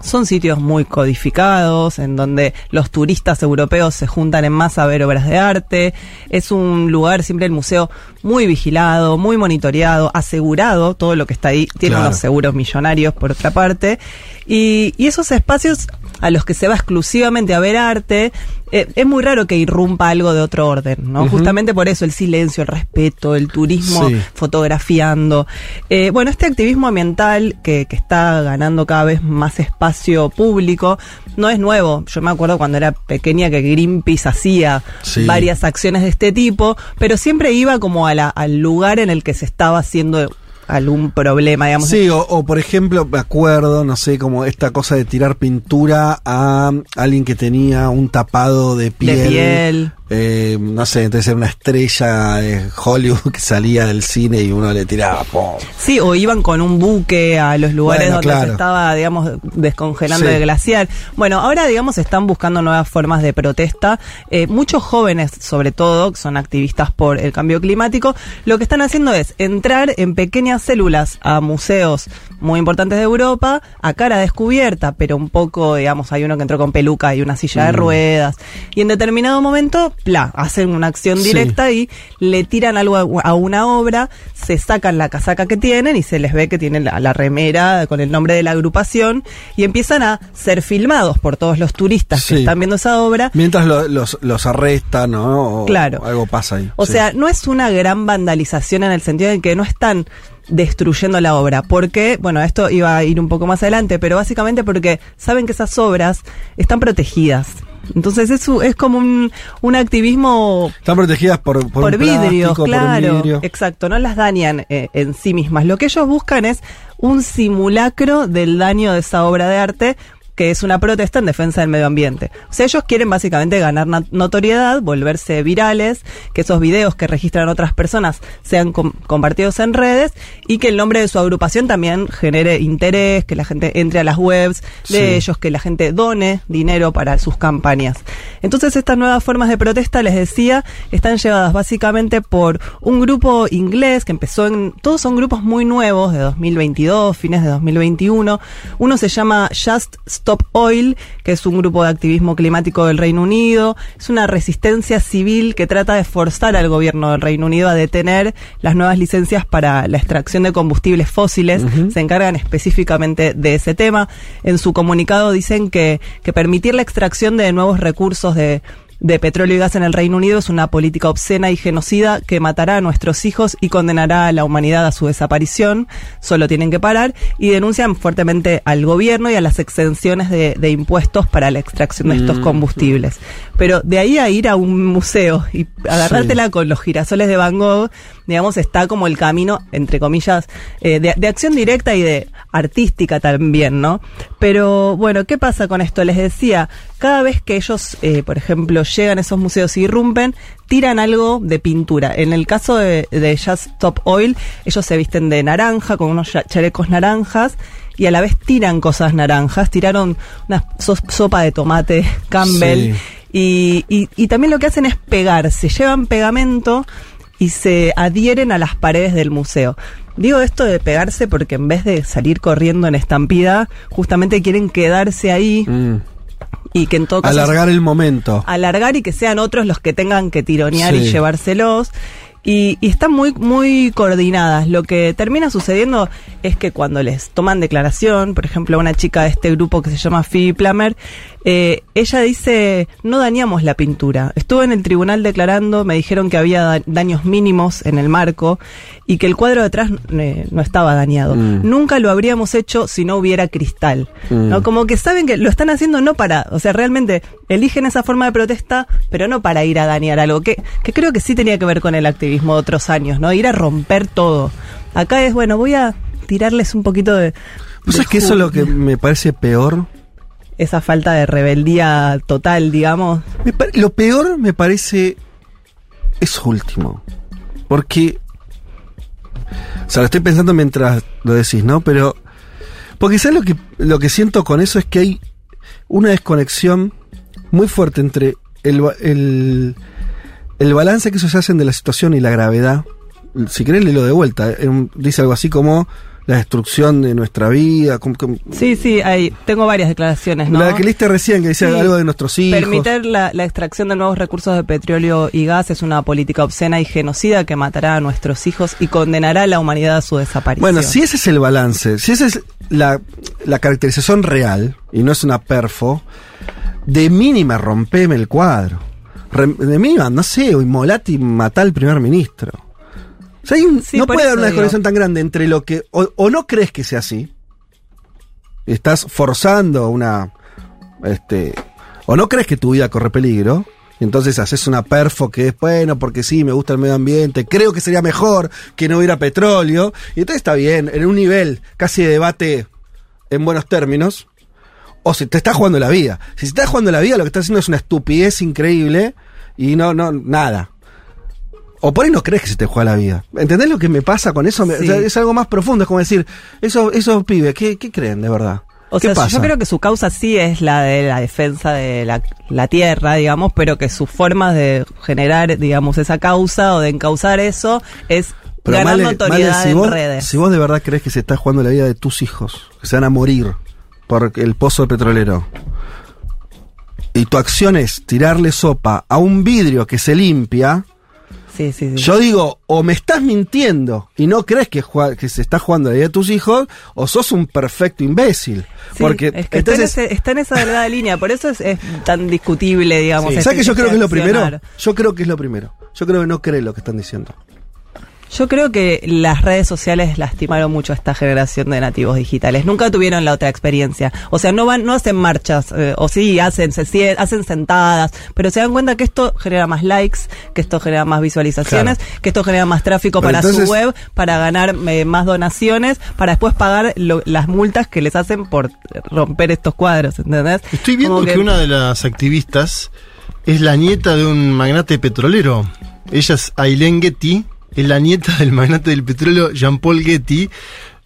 son sitios muy codificados, en donde los turistas europeos se juntan en masa a ver obras de arte. Es un lugar, siempre el museo, muy vigilado, muy monitoreado, asegurado, todo lo que está ahí. Tiene Claro. unos seguros millonarios, por otra parte. Y, y esos espacios a los que se va exclusivamente a ver arte, eh, es muy raro que irrumpa algo de otro orden, ¿no? Justamente por eso, el silencio, el respeto, el turismo Sí. fotografiando. Eh, bueno, este activismo ambiental que, que está ganando cada vez más espacio público no es nuevo. Yo me acuerdo cuando era pequeña que Greenpeace hacía Sí. varias acciones de este tipo, pero siempre iba como a la- al lugar en el que se estaba haciendo algún problema, digamos. Sí, o, o, por ejemplo, me acuerdo, no sé, como esta cosa de tirar pintura a alguien que tenía un tapado de piel. piel. Eh, no sé, entonces era una estrella de Hollywood <laughs> que salía del cine y uno le tiraba. ¡pum! Sí, o iban con un buque a los lugares Bueno, donde claro. se estaba, digamos, descongelando Sí. el glaciar. Bueno, ahora, digamos, están buscando nuevas formas de protesta. Eh, muchos jóvenes, sobre todo, que son activistas por el cambio climático, lo que están haciendo es entrar en pequeñas células a museos muy importantes de Europa, a cara descubierta, pero un poco, digamos, hay uno que entró con peluca y una silla de Mm. ruedas. Y en determinado momento, pla, hacen una acción Sí. directa y le tiran algo a, a una obra, se sacan la casaca que tienen y se les ve que tienen la, la remera con el nombre de la agrupación y empiezan a ser filmados por todos los turistas que Sí. están viendo esa obra. Mientras lo- los, los arrestan, ¿no? O Claro. Algo pasa ahí. O Sí. sea, no es una gran vandalización en el sentido de que no están destruyendo la obra. Porque, bueno, esto iba a ir un poco más adelante, pero básicamente porque saben que esas obras están protegidas. Entonces es, es como un, un activismo Están protegidas por, por, por, vidrios, plástico, por un claro. vidrio. Exacto, no las dañan eh, en sí mismas. Lo que ellos buscan es un simulacro del daño de esa obra de arte que es una protesta en defensa del medio ambiente. O sea, ellos quieren básicamente ganar na- notoriedad, volverse virales, que esos videos que registran otras personas sean com- compartidos en redes y que el nombre de su agrupación también genere interés, que la gente entre a las webs de Sí. ellos, que la gente done dinero para sus campañas. Entonces estas nuevas formas de protesta, les decía, están llevadas básicamente por un grupo inglés que empezó en... Todos son grupos muy nuevos, de 2022, fines de 2021. Uno se llama Just Stop Oil, que es un grupo de activismo climático del Reino Unido. Es una resistencia civil que trata de forzar al gobierno del Reino Unido a detener las nuevas licencias para la extracción de combustibles fósiles. Se encargan específicamente de ese tema. En su comunicado dicen que, que permitir la extracción de nuevos recursos de de petróleo y gas en el Reino Unido es una política obscena y genocida que matará a nuestros hijos y condenará a la humanidad a su desaparición. Solo tienen que parar y denuncian fuertemente al gobierno y a las exenciones de, de impuestos para la extracción de estos Mm. combustibles. Pero de ahí a ir a un museo y agarrártela con los girasoles de Van Gogh, digamos, está como el camino, entre comillas, eh, de, de acción directa y de artística también, ¿no? Pero bueno, ¿qué pasa con esto? Les decía, cada vez que ellos, eh, por ejemplo, llegan a esos museos y irrumpen, tiran algo de pintura. En el caso de, de Just Stop Oil, ellos se visten de naranja, con unos cha- chalecos naranjas, y a la vez tiran cosas naranjas. Tiraron una so- sopa de tomate <laughs> Campbell. Sí. Y, y, y también lo que hacen es pegar, se llevan pegamento y se adhieren a las paredes del museo. Digo esto de pegarse porque en vez de salir corriendo en estampida, justamente quieren quedarse ahí y que en todo caso Mm. Alargar el momento. alargar y que sean otros los que tengan que tironear y llevárselos. Y, y están muy, muy coordinadas. Lo que termina sucediendo es que cuando les toman declaración, por ejemplo, a una chica de este grupo que se llama Phoebe Plummer, eh, ella dice, no dañamos la pintura. Estuve en el tribunal declarando, me dijeron que había da- daños mínimos en el marco y que el cuadro detrás eh, no estaba dañado. Mm. Nunca lo habríamos hecho si no hubiera cristal. Mm. ¿no? Como que saben que lo están haciendo no para, o sea, realmente eligen esa forma de protesta, pero no para ir a dañar algo, que, que creo que sí tenía que ver con el activismo de otros años, ¿no? Ir a romper todo. Acá es, bueno, voy a tirarles un poquito de... ¿Vos de sabés que eso es lo que me parece peor? Esa falta de rebeldía total, digamos. Lo peor me parece eso último. Porque. O sea, lo estoy pensando mientras lo decís, ¿no? Pero. Porque ¿sabes lo que, lo que siento con eso? Es que hay una desconexión muy fuerte entre el, el, el balance que ellos hacen de la situación y la gravedad. Si querés, lo de vuelta. eh, dice algo así como la destrucción de nuestra vida. como- como- Sí, sí, hay, tengo varias declaraciones, ¿no? La que leíste recién, que decía Sí. algo de nuestros hijos. Permitir la, la extracción de nuevos recursos de petróleo y gas es una política obscena y genocida que matará a nuestros hijos y condenará a la humanidad a su desaparición. Bueno, si ese es el balance, si esa es la, la caracterización real, y no es una perfo, de mínima rompeme el cuadro. Re- de mínima, no sé, o inmolate y matá al primer ministro. O sea, hay un- Sí, no puede haber una digo. desconexión tan grande entre lo que. O, o no crees que sea así. Estás forzando una. Este. O no crees que tu vida corre peligro. y Entonces haces una perfo que es bueno porque sí, me gusta el medio ambiente, creo que sería mejor que no hubiera petróleo. Y entonces está bien, en un nivel casi de debate en buenos términos. O si te estás jugando la vida. Si se está jugando la vida, lo que estás haciendo es una estupidez increíble y no, no, nada. O por ahí no crees que se te juega la vida. ¿Entendés lo que me pasa con eso? Me- Sí. o sea, es algo más profundo. Es como decir, esos, esos pibes, ¿qué, qué creen de verdad? O ¿Qué sea, pasa? yo creo que su causa sí es la de la defensa de la, la tierra, digamos, pero que sus formas de generar, digamos, esa causa o de encauzar eso es Pero ganar Male- notoriedad Male, si en vos, redes. Si vos de verdad crees que se está jugando la vida de tus hijos, que se van a morir por el pozo petrolero, y tu acción es tirarle sopa a un vidrio que se limpia, Sí, sí, sí. yo digo, o me estás mintiendo y no crees que, se está jugando la vida de tus hijos, o sos un perfecto imbécil. Porque es que entonces, está, en ese- está en esa delgada línea, por eso es, es tan discutible, digamos. ¿sabes que yo creo que es lo primero? Yo creo que es lo primero. Yo creo que no creen lo que están diciendo. Yo creo que las redes sociales lastimaron mucho a esta generación de nativos digitales. Nunca tuvieron la otra experiencia. O sea, no van, no hacen marchas, eh, o sí, hacen, se hacen sentadas, pero se dan cuenta que esto genera más likes, que esto genera más visualizaciones, que esto genera más tráfico Pero para entonces- su web, para ganar eh, más donaciones, para después pagar lo- las multas que les hacen por romper estos cuadros, ¿entendés? Estoy viendo Como que... una de las activistas es la nieta de un magnate petrolero. Ella es Aileen Getty, es la nieta del magnate del petróleo Jean-Paul Getty,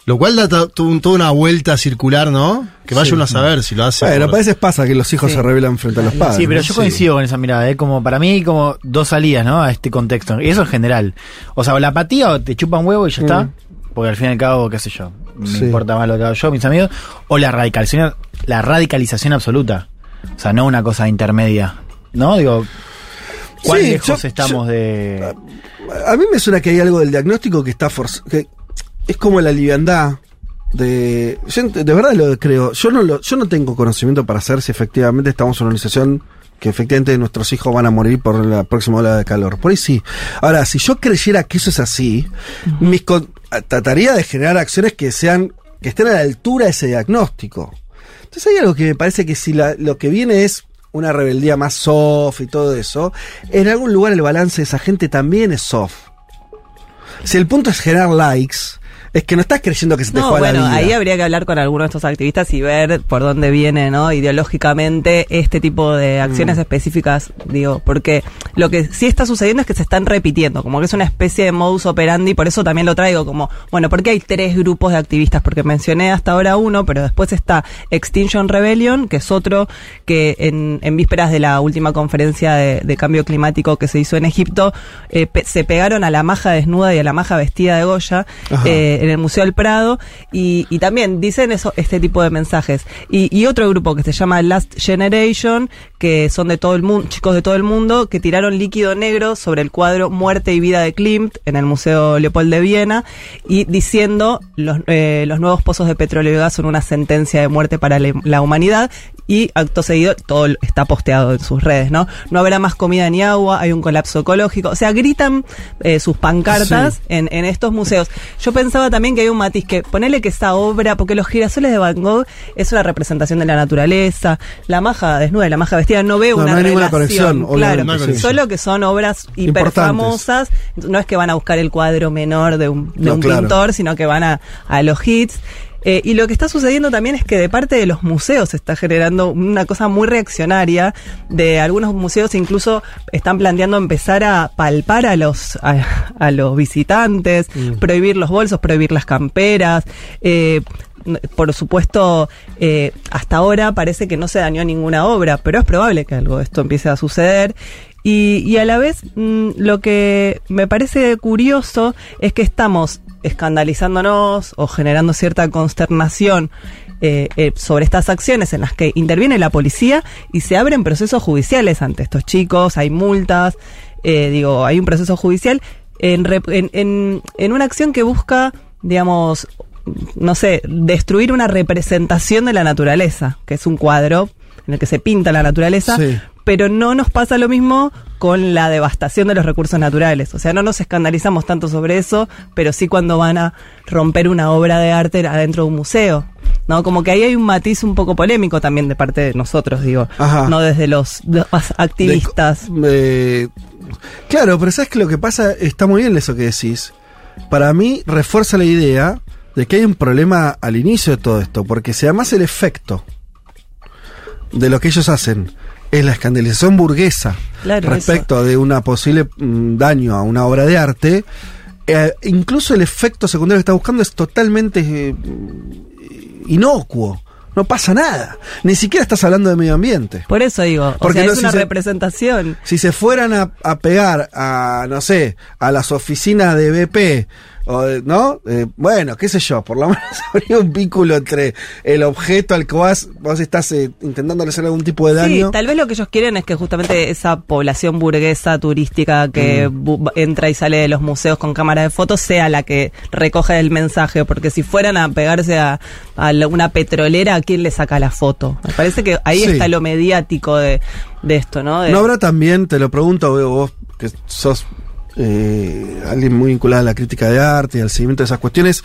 lo cual da to- to- toda una vuelta circular, ¿no? Que vaya Sí. uno a saber si lo hace. Bueno, por- a veces pasa que los hijos Sí. se rebelan frente a los padres. Sí, pero ¿no? yo coincido con esa mirada, ¿eh? como para mí hay como dos salidas, ¿no? A este contexto. Y eso en general. O sea, o la apatía o te chupan huevo y ya está. Porque al fin y al cabo, qué sé yo, me Sí. importa más lo que hago yo, mis amigos. O la radicalización, la radicalización absoluta. O sea, no una cosa intermedia. ¿No? Digo, ¿cuán Sí, lejos yo- estamos de. A mí me suena que hay algo del diagnóstico que está forzado. que Es como la liviandad de. Yo de verdad lo creo. Yo no, lo, yo no tengo conocimiento para saber si efectivamente estamos en una organización que efectivamente nuestros hijos van a morir por la próxima ola de calor. Por ahí sí. Ahora, si yo creyera que eso es así, mis con- trataría de generar acciones que sean, que estén a la altura de ese diagnóstico. Entonces hay algo que me parece que si la- lo que viene es una rebeldía más soft y todo eso, en algún lugar el balance de esa gente también es soft. Si el punto es generar likes, es que no estás creyendo que se te No, fue a la bueno, vida. ahí habría que hablar con algunos de estos activistas y ver por dónde viene, ¿no? Ideológicamente este tipo de acciones Mm. específicas, digo, porque lo que sí está sucediendo es que se están repitiendo, como que es una especie de modus operandi, por eso también lo traigo como, bueno, porque hay tres grupos de activistas, porque mencioné hasta ahora uno, pero después está Extinction Rebellion, que es otro que en, en vísperas de la última conferencia de, de cambio climático que se hizo en Egipto, eh, pe- se pegaron a la maja desnuda y a la maja vestida de Goya, eh, en el Museo del Prado y, y también dicen eso, este tipo de mensajes. Y, y otro grupo que se llama Last Generation, que son de todo el mundo, chicos de todo el mundo, que tiraron líquido negro sobre el cuadro Muerte y Vida de Klimt en el Museo Leopold de Viena y diciendo los, eh, los nuevos pozos de petróleo y gas son una sentencia de muerte para la, la humanidad y acto seguido todo está posteado en sus redes, ¿no? No habrá más comida ni agua, hay un colapso ecológico, o sea, gritan eh, sus pancartas Sí. en, en estos museos. Yo pensaba también que hay un matiz que ponele que esa obra, porque los girasoles de Van Gogh es una representación de la naturaleza, la maja desnuda y la maja vestida no veo No, una no hay ninguna relación, conexión, claro, solo que son obras hiper famosas, no es que van a buscar el cuadro menor de un, de un claro. pintor, sino que van a, a los hits. Eh, y lo que está sucediendo también es que de parte de los museos se está generando una cosa muy reaccionaria. De algunos museos incluso están planteando empezar a palpar a los a, a los visitantes, prohibir los bolsos, prohibir las camperas. eh, por supuesto, eh, hasta ahora parece que no se dañó ninguna obra, pero es probable que algo de esto empiece a suceder. Y, y a la vez, mm, lo que me parece curioso es que estamos escandalizándonos o generando cierta consternación eh, eh, sobre estas acciones en las que interviene la policía y se abren procesos judiciales ante estos chicos, hay multas, eh, digo, hay un proceso judicial en, en, en, en una acción que busca, digamos, no sé, destruir una representación de la naturaleza, que es un cuadro en el que se pinta la naturaleza, Sí. pero no nos pasa lo mismo con la devastación de los recursos naturales. O sea, no nos escandalizamos tanto sobre eso, pero sí cuando van a romper una obra de arte adentro de un museo. ¿No? Como que ahí hay un matiz un poco polémico también de parte de nosotros, digo. Ajá. No desde los, activistas. Eh, claro, pero ¿sabes que lo que pasa? Está muy bien eso que decís. Para mí refuerza la idea de que hay un problema al inicio de todo esto, porque si además el efecto de lo que ellos hacen es la escandalización burguesa Claro, respecto de una posible mm, daño a una obra de arte, eh, incluso el efecto secundario que está buscando es totalmente eh, inocuo. No pasa nada. Ni siquiera estás hablando de medio ambiente. Por eso digo, o Porque sea, no, es si una se- representación. Si se fueran a, a pegar a, no sé, a las oficinas de BP, o ¿no? Eh, bueno, qué sé yo, por lo <laughs> menos habría un vínculo entre el objeto al que vas, vos estás eh, intentando hacer algún tipo de Sí, daño. tal vez lo que ellos quieren es que justamente esa población burguesa turística que Mm. entra y sale de los museos con cámara de fotos sea la que recoge el mensaje, porque si fueran a pegarse a, una petrolera, ¿a quién le saca la foto? Me parece que ahí Sí. está lo mediático de, de esto, ¿no? De- ¿No habrá también, te lo pregunto, vos que sos eh, alguien muy vinculado a la crítica de arte y al seguimiento de esas cuestiones,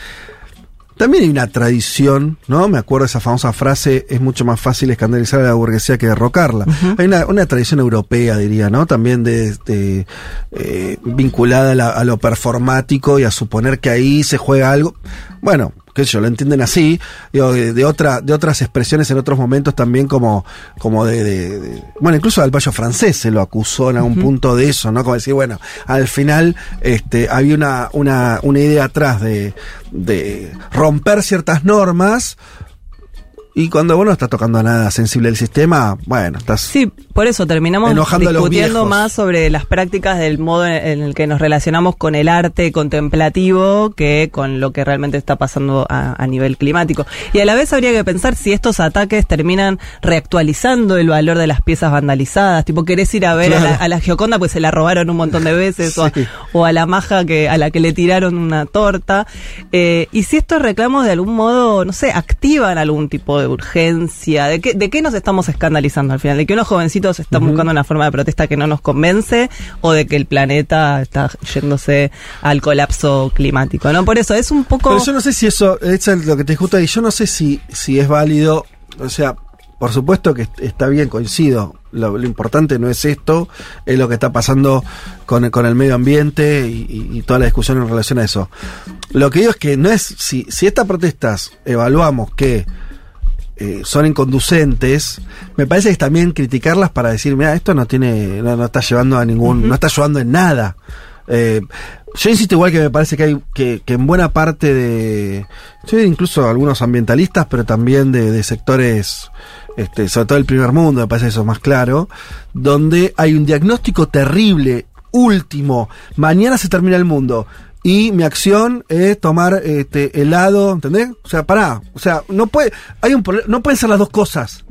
también hay una tradición, ¿no? Me acuerdo de esa famosa frase, es mucho más fácil escandalizar a la burguesía que derrocarla. Hay una, una tradición europea, diría, ¿no? También de, de, eh, vinculada a, la- a lo performático y a suponer que ahí se juega algo. Bueno, qué sé yo, lo entienden así, digo, de, de otra, de otras expresiones en otros momentos también como, como de, de- de- bueno, incluso al payo francés se lo acusó en algún punto de eso, ¿no? Como decir, bueno, al final, este, había una, una, una idea atrás de, de romper ciertas normas, y cuando vos no estás tocando nada sensible del sistema, bueno, estás... Sí, por eso terminamos discutiendo más sobre las prácticas del modo en, el que nos relacionamos con el arte contemplativo que con lo que realmente está pasando a, a nivel climático. Y a la vez habría que pensar si estos ataques terminan reactualizando el valor de las piezas vandalizadas. Tipo, querés ir a ver a, la, a la Gioconda, pues se la robaron un montón de veces, o, a, o a la maja que, a la que le tiraron una torta. Eh, y si estos reclamos de algún modo, no sé, activan algún tipo de de urgencia? ¿De qué, ¿De qué nos estamos escandalizando al final? ¿De que unos jovencitos están buscando una forma de protesta que no nos convence? ¿O de que el planeta está yéndose al colapso climático? ¿no? Por eso es un poco... Pero yo no sé si eso, eso es lo que te discuto ahí, yo no sé si, si es válido, o sea, por supuesto que est- está bien, coincido. Lo, lo importante no es esto, es lo que está pasando con, el- con el medio ambiente y, y- y toda la discusión en relación a eso. Lo que digo es que no es, si, si estas protestas evaluamos que eh, son inconducentes, me parece que es también criticarlas para decir, mira, esto no tiene, no, no está llevando a ningún, no está ayudando en nada. Eh, yo insisto igual que me parece que hay que, que en buena parte de, incluso algunos ambientalistas, pero también de, de sectores, este, sobre todo el primer mundo, me parece eso más claro, donde hay un diagnóstico terrible, último, mañana se termina el mundo. Y mi acción es tomar este helado, ¿entendés? O sea, pará. O sea, no puede, hay un no pueden ser las dos cosas.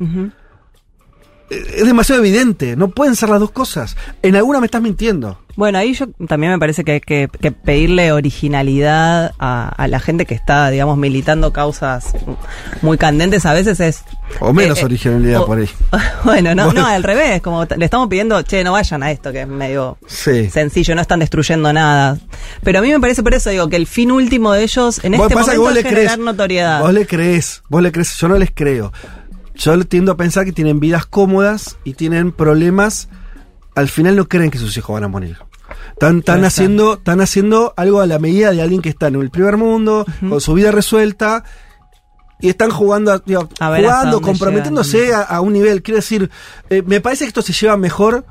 Es demasiado evidente, no pueden ser las dos cosas. En alguna me estás mintiendo. Bueno, ahí yo también me parece que hay que, que pedirle originalidad a, a la gente que está, digamos, militando causas muy candentes. A veces es... O menos eh, eh, originalidad o- por ahí. <laughs> Bueno, no, Bueno. no, al revés, como le estamos pidiendo, che, no vayan a esto, que es medio Sí. sencillo, no están destruyendo nada. Pero a mí me parece por eso, digo, que el fin último de ellos en este momento es generar crees. notoriedad. Vos le crees, vos le crees, yo no les creo. Yo tiendo a pensar que tienen vidas cómodas y tienen problemas. Al final no creen que sus hijos van a morir. Están, haciendo, están haciendo algo a la medida de alguien que está en el primer mundo, con su vida resuelta, y están jugando, a- digo, A ver hasta jugando, comprometiéndose a, a un nivel. Quiero decir, eh, me parece que esto se lleva mejor.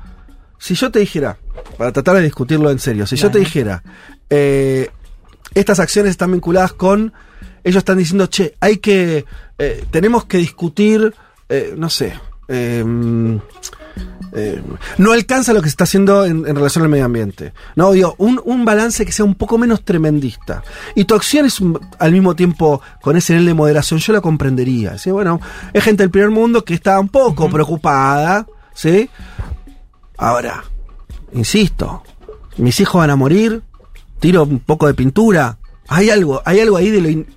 Si yo te dijera, para tratar de discutirlo en serio, si yo te dijera, eh, estas acciones están vinculadas con, ellos están diciendo, che, hay que, eh, tenemos que discutir, eh, no sé, eh, eh, no alcanza lo que se está haciendo en, en relación al medio ambiente. No, digo, un, un balance que sea un poco menos tremendista. Y tu acción es un- al mismo tiempo con ese nivel de moderación, yo la comprendería. Decir, bueno, es gente del primer mundo que está un poco preocupada, ¿sí? Ahora, insisto, mis hijos van a morir, tiro un poco de pintura. Hay algo, hay algo ahí de lo in-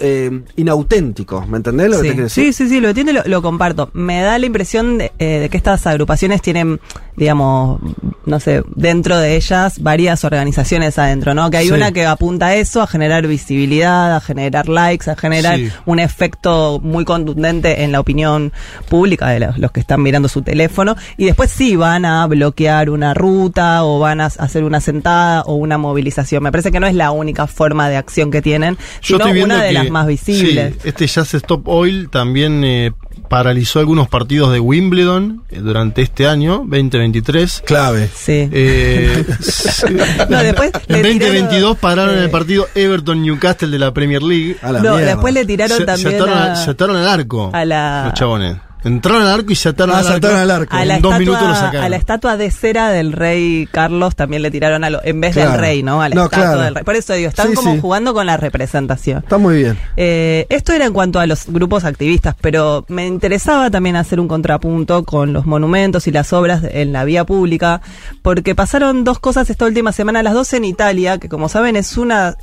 eh, inauténtico, ¿me entendés lo que Sí. te quiero decir? sí, sí, sí, lo entiendo y lo, lo comparto. Me da la impresión de, eh, de que estas agrupaciones tienen, digamos, no sé, dentro de ellas varias organizaciones adentro, ¿no? Que hay Sí. una que apunta a eso, a generar visibilidad, a generar likes, a generar Sí. un efecto muy contundente en la opinión pública de los, los que están mirando su teléfono. Y después sí van a bloquear una ruta o van a hacer una sentada o una movilización. Me parece que no es la única forma de acción que tienen, sino una de que- las más visibles. sí, este Jazz Stop Oil también eh, paralizó algunos partidos de Wimbledon eh, durante este año, 2023. Clave. Sí. Eh, <laughs> No, después en le 2022 tiraron, pararon eh, el partido Everton-Newcastle de la Premier League. A la No, mierda. después le tiraron Se, se también ataron, a, a- se ataron al arco. a la- Los chabones. Entraron al arco y se ataron Ah, al arco. ataron al arco. a En la dos estatua, minutos lo sacaron. a la estatua de cera del rey Carlos también le tiraron a lo, en vez Claro. del rey, ¿no? A la No, estatua claro. del rey. Por eso digo, están Sí, como sí. jugando con la representación. Está muy bien. Eh, esto era en cuanto a los grupos activistas, pero me interesaba también hacer un contrapunto con los monumentos y las obras en la vía pública, porque pasaron dos cosas esta última semana, las dos en Italia, que como saben es una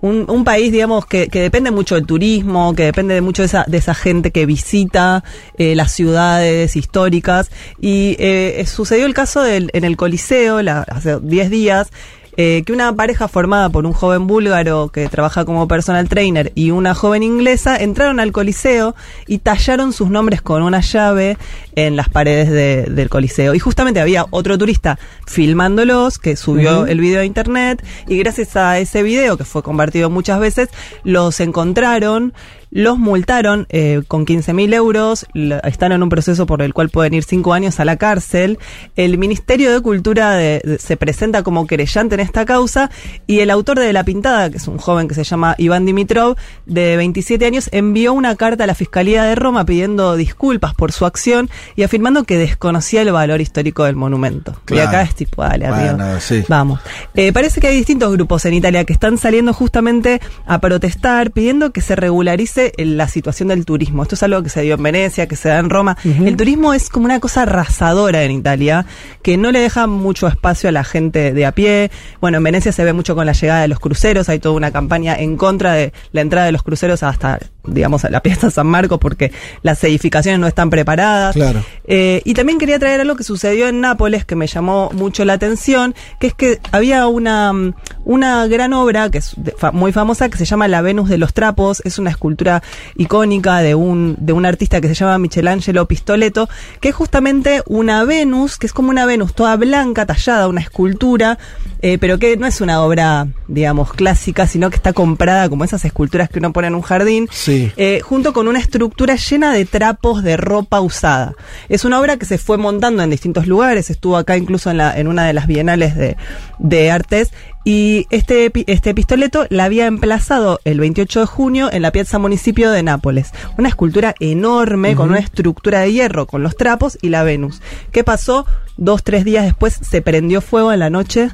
un, un país, digamos, que, que depende mucho del turismo, que depende de mucho de esa, de esa gente que visita eh, las ciudades históricas. Y eh, sucedió el caso del, en el Coliseo, la- hace 10 días, eh, que una pareja formada por un joven búlgaro que trabaja como personal trainer y una joven inglesa entraron al Coliseo y tallaron sus nombres con una llave en las paredes de- del Coliseo. Y justamente había otro turista filmándolos que subió el video a internet y gracias a ese video que fue compartido muchas veces, los encontraron. Los multaron eh, con 15 mil euros, están en un proceso por el cual pueden ir cinco años a la cárcel. El Ministerio de Cultura de- de- se presenta como querellante en esta causa y el autor de la pintada, que es un joven que se llama Iván Dimitrov, de 27 años, envió una carta a la Fiscalía de Roma pidiendo disculpas por su acción y afirmando que desconocía el valor histórico del monumento. Y acá es tipo, dale. Bueno, sí. Vamos. Eh, parece que hay distintos grupos en Italia que están saliendo justamente a protestar pidiendo que se regularice el- la situación del turismo. Esto es algo que se dio en Venecia, que se da en Roma. El turismo es como una cosa arrasadora en Italia, que no le deja mucho espacio a la gente de a pie. Bueno, en Venecia se ve mucho con la llegada de los cruceros, hay toda una campaña en contra de la entrada de los cruceros hasta digamos, a la Piazza San Marcos porque las edificaciones no están preparadas. Claro. Eh, y también quería traer algo que sucedió en Nápoles que me llamó mucho la atención, que es que había una, mm, una gran obra que es de- fa- muy famosa que se llama La Venus de los Trapos, es una escultura icónica de un, de un artista que se llama Michelangelo Pistoletto, que es justamente una Venus, que es como una Venus toda blanca, tallada, una escultura, eh, pero que no es una obra, digamos, clásica, sino que está comprada como esas esculturas que uno pone en un jardín, Sí. Eh, junto con una estructura llena de trapos de ropa usada. Es una obra que se fue montando en distintos lugares, estuvo acá incluso en, la, en una de las bienales de, de artes, y este, este pistoleto la había emplazado el 28 de junio en la Piazza Municipio de Nápoles. Una escultura enorme con una estructura de hierro, con los trapos y la Venus. ¿Qué pasó? Dos, tres días después se prendió fuego en la noche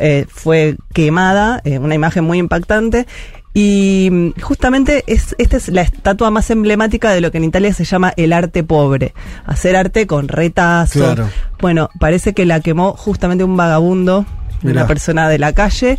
eh, fue quemada, eh, una imagen muy impactante. Y mm, justamente es, esta es la estatua más emblemática de lo que en Italia se llama el arte pobre. Hacer arte con retazos. Claro. Bueno, parece que la quemó justamente un vagabundo, Mirá. una persona de la calle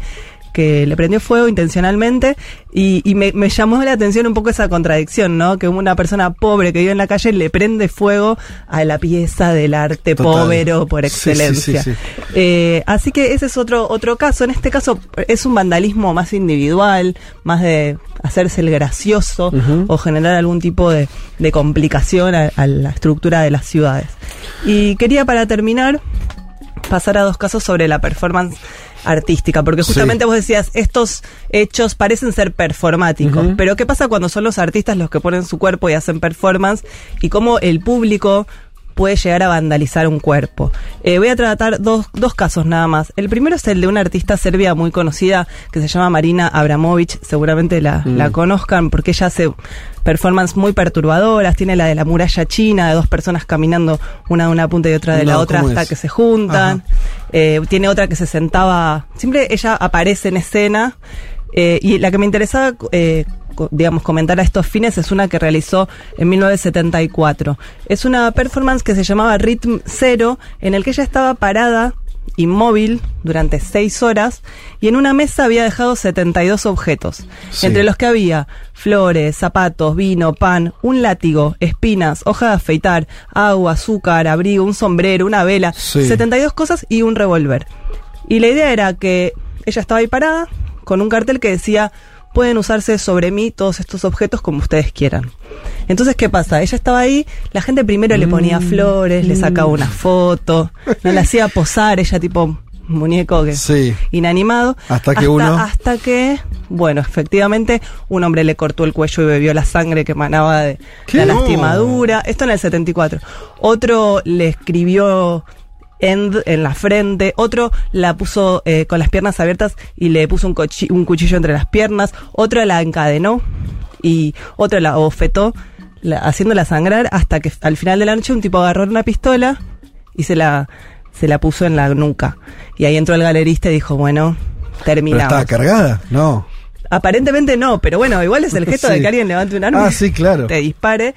que le prendió fuego intencionalmente y, y me, me llamó la atención un poco esa contradicción, ¿no? Que una persona pobre que vive en la calle le prende fuego a la pieza del arte povero por Sí, sí, sí, excelencia. sí. Eh, así que ese es otro, otro caso. En este caso es un vandalismo más individual, más de hacerse el gracioso o generar algún tipo de, de complicación a, a la estructura de las ciudades. Y quería para terminar pasar a dos casos sobre la performance artística, porque Sí. justamente vos decías, estos hechos parecen ser performáticos, pero ¿qué pasa cuando son los artistas los que ponen su cuerpo y hacen performance y cómo el público puede llegar a vandalizar un cuerpo? Eh, voy a tratar dos, dos casos nada más. El primero es el de una artista serbia muy conocida que se llama Marina Abramovic, seguramente la, Mm. la conozcan porque ella hace performance muy perturbadoras, tiene la de la muralla china, de dos personas caminando una de una punta y otra de la otra ¿cómo hasta es? que se juntan. Eh, tiene otra que se sentaba, siempre ella aparece en escena. eh, y la que me interesaba, digamos, comentar a estos fines es una que realizó en 1974. Es una performance que se llamaba Rhythm Zero, en el que ella estaba parada, inmóvil, durante seis horas, y en una mesa había dejado 72 objetos, Sí. entre los que había flores, zapatos, vino, pan, un látigo, espinas, hoja de afeitar, agua, azúcar, abrigo, un sombrero, una vela, Sí. 72 cosas y un revólver. Y la idea era que ella estaba ahí parada con un cartel que decía pueden usarse sobre mí todos estos objetos como ustedes quieran. Entonces, ¿qué pasa? Ella estaba ahí, la gente primero le Mm. ponía flores, le sacaba una foto, no la hacía posar, ella tipo muñeco que Sí. inanimado. Hasta que uno- Hasta que, bueno, efectivamente, un hombre le cortó el cuello y bebió la sangre que emanaba de la No. lastimadura. Esto en el 74. Otro le escribió end en la frente, otro la puso eh, con las piernas abiertas y le puso un, cochi- un cuchillo entre las piernas, otro la encadenó y otro la bofetó, la- haciéndola sangrar hasta que al final de la noche un tipo agarró una pistola y se la, se la puso en la nuca. Y ahí entró el galerista y dijo, bueno, ¿Pero terminamos. estaba cargada? No. Aparentemente no, pero bueno, igual es el gesto <laughs> Sí. de que alguien levante un arma Ah, sí, claro. te dispare.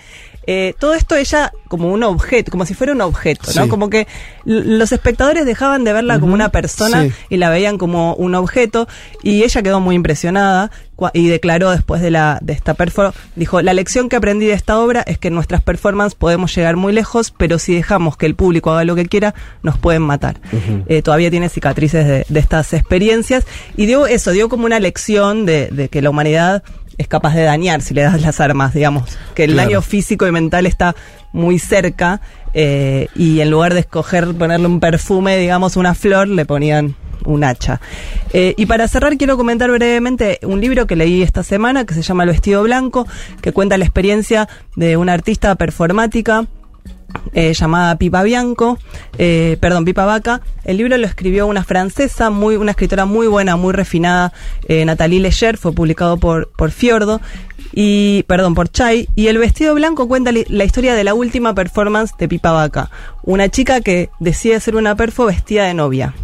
Eh, todo esto ella como un objeto, como si fuera un objeto, ¿no? Sí. Como que los espectadores dejaban de verla como una persona sí. y la veían como un objeto y ella quedó muy impresionada y declaró después de la de esta performance, dijo, la lección que aprendí de esta obra es que en nuestras performances podemos llegar muy lejos, pero si dejamos que el público haga lo que quiera, nos pueden matar. Eh, todavía tiene cicatrices de, de estas experiencias y dio eso, dio como una lección de, de que la humanidad es capaz de dañar si le das las armas, digamos, que el Claro. daño físico y mental está muy cerca eh, y en lugar de escoger ponerle un perfume, digamos, una flor, le ponían un hacha. Eh, y para cerrar quiero comentar brevemente un libro que leí esta semana que se llama El vestido blanco, que cuenta la experiencia de una artista performática eh, llamada Pipa Bianco, eh, perdón, Pipa Vaca. El libro lo escribió una francesa, muy, una escritora muy buena, muy refinada, eh, Nathalie Leger, fue publicado por, por Fiordo, y, perdón, por Chai. Y El vestido blanco cuenta la historia de la última performance de Pipa Vaca. Una chica que decide hacer una perfo vestida de novia.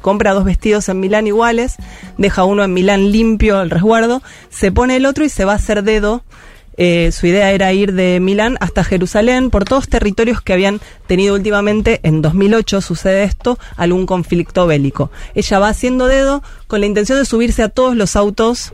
Compra dos vestidos en Milán iguales, deja uno en Milán limpio, el resguardo, se pone el otro y se va a hacer dedo eh, su idea era ir de Milán hasta Jerusalén por todos territorios que habían tenido últimamente, en 2008 sucede esto, algún conflicto bélico. Ella va haciendo dedo con la intención de subirse a todos los autos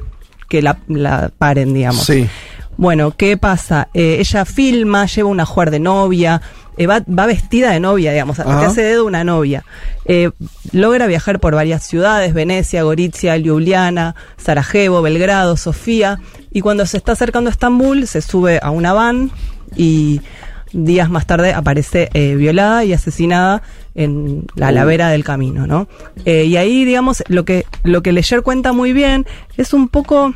que la, la paren, digamos. Sí. Bueno, ¿qué pasa? Eh, ella filma, lleva una jugar de novia, eh, va, va vestida de novia, digamos, hasta que hace dedo una novia. Eh, logra viajar por varias ciudades, Venecia, Gorizia, Ljubljana, Sarajevo, Belgrado, Sofía, y cuando se está acercando a Estambul, se sube a una van y días más tarde aparece eh, violada y asesinada en la lavera del camino, ¿no? Eh, y ahí, digamos, lo que, lo que Leyer cuenta muy bien es un poco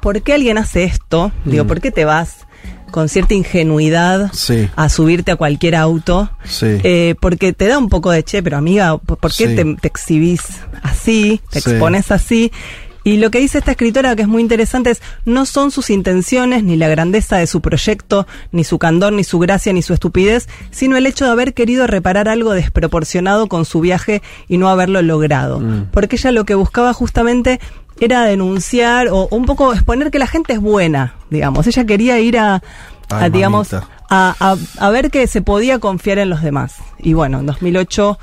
¿por qué alguien hace esto? Digo, Mm. ¿por qué te vas con cierta ingenuidad Sí. a subirte a cualquier auto? Sí. Eh, porque te da un poco de che, pero amiga, ¿por qué Sí. te, te exhibís así? ¿Te expones así? Y lo que dice esta escritora, que es muy interesante, es no son sus intenciones, ni la grandeza de su proyecto, ni su candor, ni su gracia, ni su estupidez, sino el hecho de haber querido reparar algo desproporcionado con su viaje y no haberlo logrado. Mm. Porque ella lo que buscaba justamente era denunciar o, o un poco exponer que la gente es buena, digamos. Ella quería ir a, digamos, a- a ver que se podía confiar en los demás. Y bueno, en 2008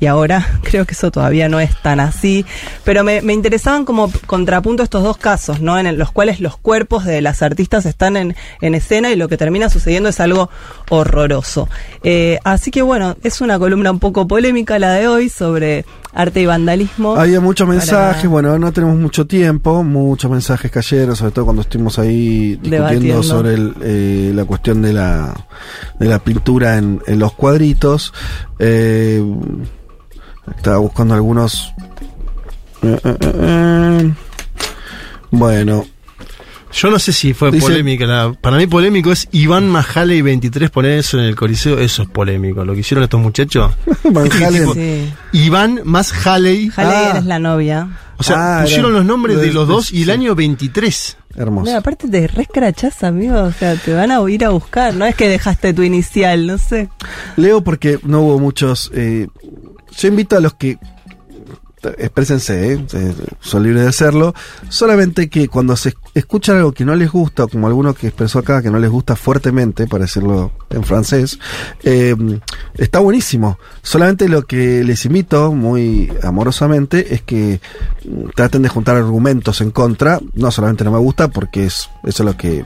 y ahora <laughs> creo que eso todavía no es tan así, pero me, me interesaban como contrapunto estos dos casos, ¿no? En el- los cuales los cuerpos de las artistas están en, en escena y lo que termina sucediendo es algo horroroso. Eh, así que bueno, es una columna un poco polémica la de hoy sobre arte y vandalismo. Había muchos Para- mensajes, bueno, no tenemos mucho tiempo, muchos mensajes cayeron, sobre todo cuando estuvimos ahí discutiendo Debatiendo. sobre el, eh, la cuestión de la, de la pintura en, en los cuadritos. Eh, estaba buscando algunos... eh, eh, eh. Bueno, Yo no sé si fue Dice- polémica. la- para mí polémico es Iván Majaley 23 poner eso en el Coliseo. Eso es polémico. Lo que hicieron estos muchachos. <laughs> Van Halen. Tipo, Sí. Iván más Haley. Halle Ah. es la novia. O sea, Ah, pusieron era- los nombres de de- los dos y el sí. año 23. hermoso. Mira, aparte te rescrachás, amigo. O sea, te van a ir a buscar. No es que dejaste tu inicial, no sé. Leo porque no hubo muchos. eh, yo invito a los que exprésense, ¿eh? Eh, son libres de hacerlo. Solamente que cuando se escuchan algo que no les gusta, como alguno que expresó acá que no les gusta fuertemente, para decirlo en francés, eh, está buenísimo. Solamente lo que les invito muy amorosamente es que mm, traten de juntar argumentos en contra. No solamente no me gusta, porque es eso es lo que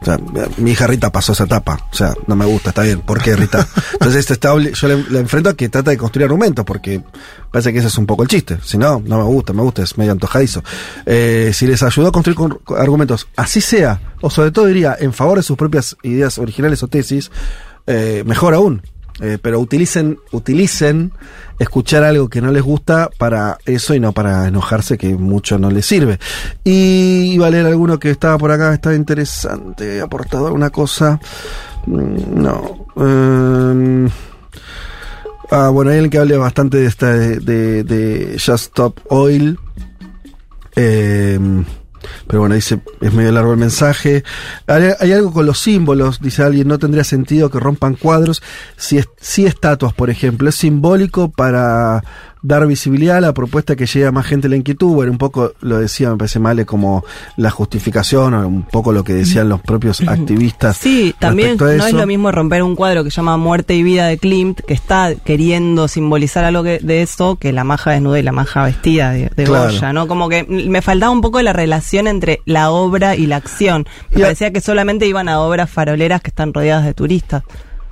o sea, mi hija Rita pasó esa etapa. O sea, no me gusta, está bien. ¿Por qué Rita? <laughs> Entonces este está yo le, le enfrento a que trata de construir argumentos, porque parece que ese es un poco el chiste. Si no, no me gusta, me gusta, es medio antojadizo. Eh, si les ayudó a construir con- con argumentos, así sea, o sobre todo diría, en favor de sus propias ideas originales o tesis, eh, mejor aún. Eh, pero utilicen, utilicen escuchar algo que no les gusta para eso y no para enojarse, que mucho no les sirve. Y iba a leer alguno que estaba por acá, estaba interesante, aportado alguna cosa. Mm, No. Em, ah, bueno, hay alguien que hable bastante de esta de, de, Just Stop Oil. Em, pero bueno, dice, es medio largo el mensaje. Hay, algo con los símbolos, dice alguien, no tendría sentido que rompan cuadros. Si, si estatuas, por ejemplo, es simbólico para dar visibilidad a la propuesta que llegue a más gente la inquietud. Bueno, un poco lo decía, me parece mal, como la justificación, o un poco lo que decían los propios activistas. Sí, también no es lo mismo romper un cuadro que se llama Muerte y Vida de Klimt, que está queriendo simbolizar algo que- de eso, que la maja desnuda y la maja vestida de, de Claro. Goya, ¿no? Como que me faltaba un poco la relación entre la obra y la acción. Me Y a- parecía que solamente iban a obras faroleras que están rodeadas de turistas.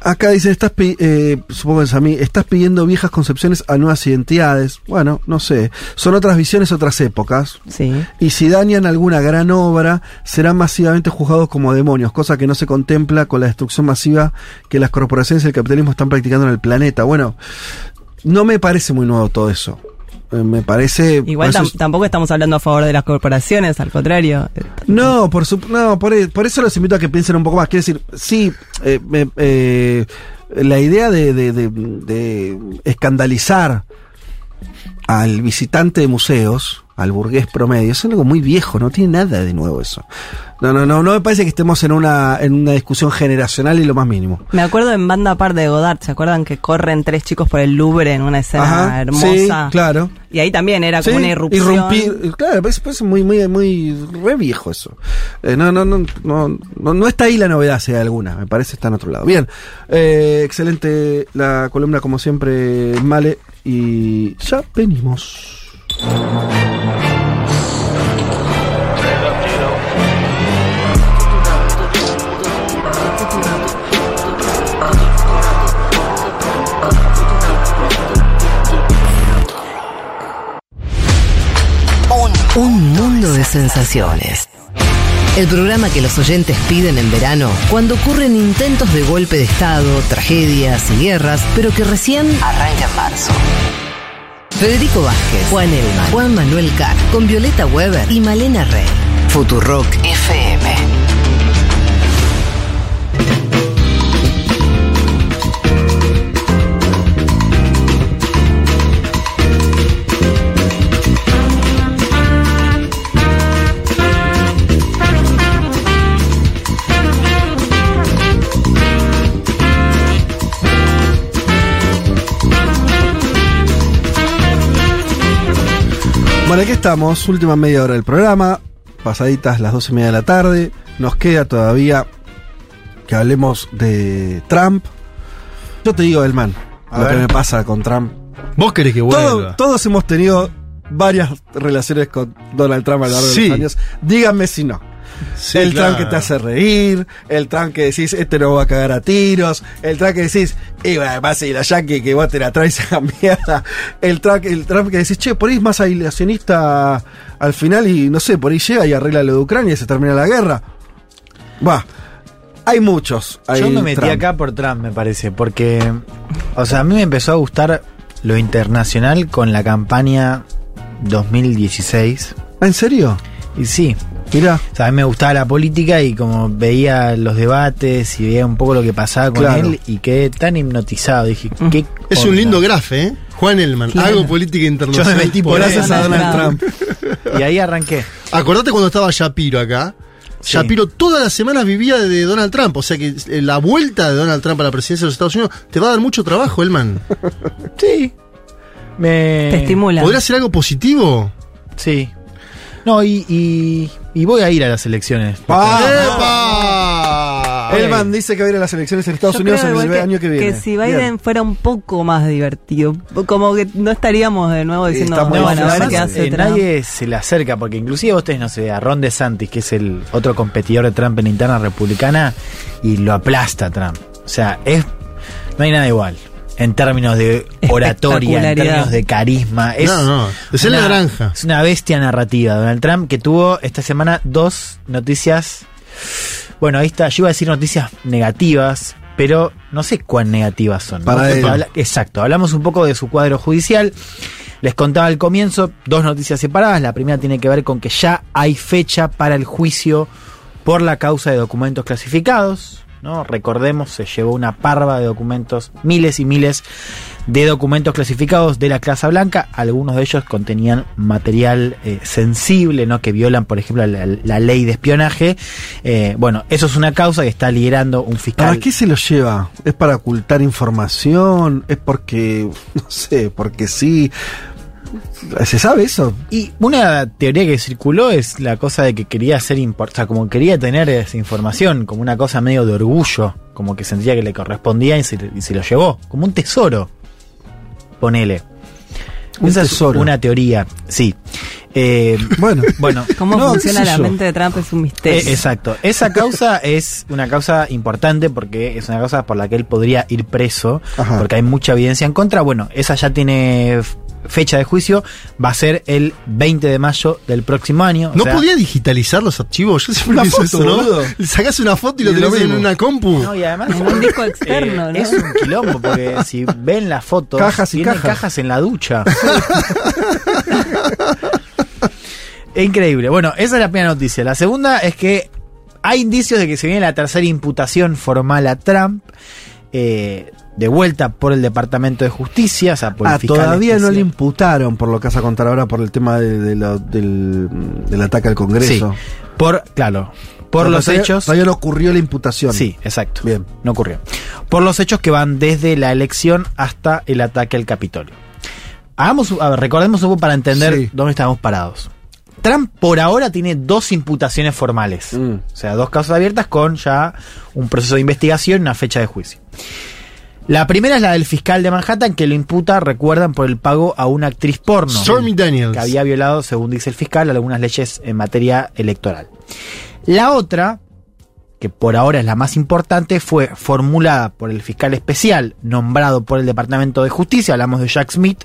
Acá dice, estás eh, supongo que es a mí, estás pidiendo viejas concepciones a nuevas identidades. Bueno, no sé. Son otras visiones, otras épocas. Sí. Y si dañan alguna gran obra, serán masivamente juzgados como demonios, cosa que no se contempla con la destrucción masiva que las corporaciones y el capitalismo están practicando en el planeta. Bueno, no me parece muy nuevo todo eso. Eh, me parece... Igual tam- es- tampoco estamos hablando a favor de las corporaciones, al contrario. No, por su, no, por, e- por eso los invito a que piensen un poco más. Quiero decir, sí, eh, me- eh, la idea de, de- de- de escandalizar al visitante de museos, al burgués promedio, es algo muy viejo, no tiene nada de nuevo eso. No, no, no, no me parece que estemos en una, en una discusión generacional y lo más mínimo. Me acuerdo en Banda Par de Godard, ¿se acuerdan que corren tres chicos por el Louvre en una escena Ajá, hermosa? sí, claro. Y ahí también era como Sí, una irrupción. irrumpir, claro, parece, parece muy, muy, muy re viejo eso. Eh, no, no, no, no, no, no está ahí la novedad, si hay alguna, me parece está en otro lado. Bien, eh, excelente la columna como siempre, Male, y ya venimos. Un mundo de sensaciones. El programa que los oyentes piden en verano cuando ocurren intentos de golpe de Estado, tragedias y guerras, pero que recién arranca en marzo. Federico Vázquez, Juan Elma, Juan Manuel Carr, con Violeta Weber y Malena Rey. Futurock FM. Bueno, aquí estamos, última media hora del programa, pasaditas las doce y media de la tarde. Nos queda todavía que hablemos de Trump. Yo te digo, Elman, A lo que me pasa con Trump. Vos querés que vuelva. Todo- todos hemos tenido varias relaciones con Donald Trump a lo largo Sí. de los años. Díganme si no. Sí, el claro. Trump que te hace reír, el Trump que decís, este no va a cagar a tiros, el Trump que decís, y bueno, vas a ir a Yankee que vos te la traes a mierda, el Trump, el Trump que decís, che, por ahí es más aislacionista al final y no sé, por ahí llega y arregla lo de Ucrania y se termina la guerra. Va, hay muchos. Yo me metí Trump. acá por Trump, me parece, porque, o sea, a mí me empezó a gustar lo internacional con la campaña 2016. ¿En serio? Y sí. Mira. O sea, a mí me gustaba la política y como veía los debates y veía un poco lo que pasaba con Claro. él y quedé tan hipnotizado. Dije, ¿qué Es un lindo grafe, ¿eh? Juan Elman, Claro. hago política Yo internacional. me metí por Gracias a Donald Trump. Y ahí arranqué. Acordate cuando estaba Shapiro acá. Sí. Shapiro todas las semanas vivía de Donald Trump. O sea que eh, la vuelta de Donald Trump a la presidencia de los Estados Unidos te va a dar mucho trabajo, Elman. Sí. Me... Te estimula. ¿Podría ser algo positivo? Sí. No, y, y, y voy a ir a las elecciones. ¡Ah! Elman dice que va a ir a las elecciones en Estados Yo Unidos creo en el igual año que viene. si Biden Bien. fuera un poco más divertido, como que no estaríamos de nuevo diciendo, No, bueno, a ver qué hace eh, Trump. nadie se le acerca, porque inclusive vos tenés, no sé, a Ron DeSantis, que es el otro competidor de Trump en la interna republicana, y lo aplasta a Trump. O sea, es no hay nada igual. En términos de <laughs> oratoria, en términos de carisma. Es No, no, es una- naranja. Es una bestia narrativa. Donald Trump que tuvo esta semana dos noticias. Bueno, ahí está. Yo iba a decir noticias negativas, pero no sé cuán negativas son. Para habla- exacto. Hablamos un poco de su cuadro judicial. Les contaba al comienzo dos noticias separadas. La primera tiene que ver con que ya hay fecha para el juicio por la causa de documentos clasificados. ¿No? Recordemos, se llevó una parva de documentos, miles y miles de documentos clasificados de la Casa Blanca. Algunos de ellos contenían material eh, sensible, ¿no? que violan, por ejemplo, la, ley de espionaje. Eh, bueno, eso es una causa que está liderando un fiscal. ¿Para qué se lo lleva? ¿Es para ocultar información? ¿Es porque, <laughs> no sé, porque sí? ¿Se sabe eso? Y una teoría que circuló es la cosa de que quería ser importante, o sea, como quería tener esa información, como una cosa medio de orgullo, como que sentía que le correspondía y se, y se lo llevó, como un tesoro. Ponele. Un Esa tesoro. es una teoría, sí. Eh, <laughs> bueno, bueno, Cómo No, funciona la mente de Trump es un misterio. eh, exacto. Esa causa <laughs> es una causa importante porque es una causa por la que él podría ir preso, Ajá. porque hay mucha evidencia en contra. Bueno, esa ya tiene fecha de juicio, va a ser el 20 de mayo del próximo año. o ¿No sea- podía digitalizar los archivos? Yo siempre Una pienso foto, eso, ¿no? boludo. Sacás una foto y lo Y lo tenés en una compu. No, y además Como un disco externo, ¿no? Es un quilombo, porque si ven las fotos, Cajas y cajas. en la ducha. es <laughs> increíble. Bueno, esa es la primera noticia. La segunda es que hay indicios de que se viene la tercera imputación formal a Trump. eh, de vuelta por el Departamento de Justicia, o sea, por Ah, todavía no le imputaron por lo que vas a contar ahora por el tema de- de lo- del, del ataque al Congreso. Sí, por, claro, por Pero los todavía- hechos. Todavía no ocurrió la imputación. Sí, exacto. Bien. No ocurrió. Por los hechos que van desde la elección hasta el ataque al Capitolio. Hagamos, a ver, recordemos un poco para entender Sí. dónde estamos parados. Trump por ahora tiene dos imputaciones formales. Mm. O sea, dos causas abiertas con ya un proceso de investigación y una fecha de juicio. La primera es la del fiscal de Manhattan que lo imputa, recuerdan, por el pago a una actriz porno. Stormy Daniels. Que había violado, según dice el fiscal, algunas leyes en materia electoral. La otra, que por ahora es la más importante, fue formulada por el fiscal especial nombrado por el Departamento de Justicia, hablamos de Jack Smith,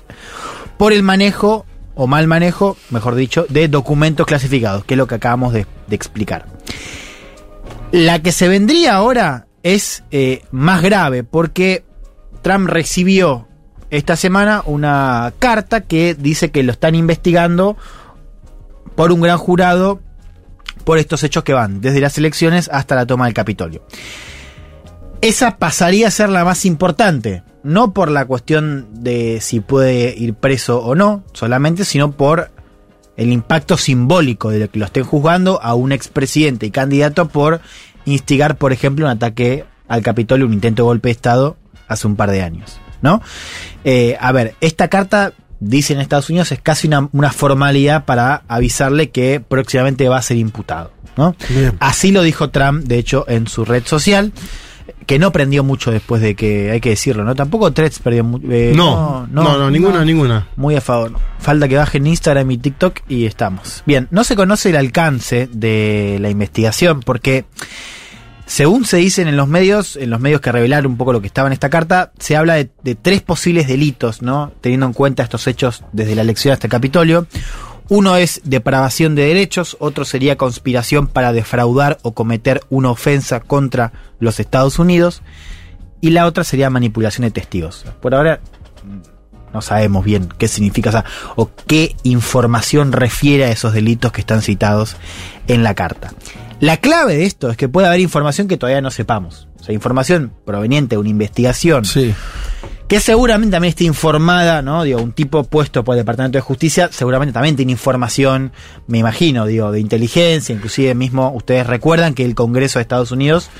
por el manejo o mal manejo, mejor dicho, de documentos clasificados, que es lo que acabamos de, de explicar. La que se vendría ahora es eh, más grave porque Trump recibió esta semana una carta que dice que lo están investigando por un gran jurado por estos hechos que van desde las elecciones hasta la toma del Capitolio. Esa pasaría a ser la más importante, no por la cuestión de si puede ir preso o no, solamente, sino por el impacto simbólico de que lo estén juzgando a un expresidente y candidato por instigar, por ejemplo, un ataque al Capitolio, un intento de golpe de Estado hace un par de años, ¿no? Eh, a ver, esta carta, dice en Estados Unidos, es casi una, una formalidad para avisarle que próximamente va a ser imputado, ¿no? Bien. Así lo dijo Trump, de hecho, en su red social, que no prendió mucho después de que, hay que decirlo, ¿no? Tampoco Threads perdió mucho. No, no, no, ninguna, ninguna. Muy a favor. Falta que bajen Instagram y TikTok y estamos. Bien, no se conoce el alcance de la investigación porque, según se dicen en los medios, en los medios que revelaron un poco lo que estaba en esta carta, se habla de, tres posibles delitos, ¿no? Teniendo en cuenta estos hechos desde la elección hasta el Capitolio. Uno es depravación de derechos, otro sería conspiración para defraudar o cometer una ofensa contra los Estados Unidos y la otra sería manipulación de testigos. Por ahora no sabemos bien qué significa o, o qué información refiere a esos delitos que están citados en la carta. La clave de esto es que puede haber información que todavía no sepamos. O sea, información proveniente de una investigación. Sí. Que seguramente también esté informada, ¿no? Digo, un tipo puesto por el Departamento de Justicia, seguramente también tiene información, me imagino, digo, de inteligencia, inclusive mismo ustedes recuerdan que el Congreso de Estados Unidos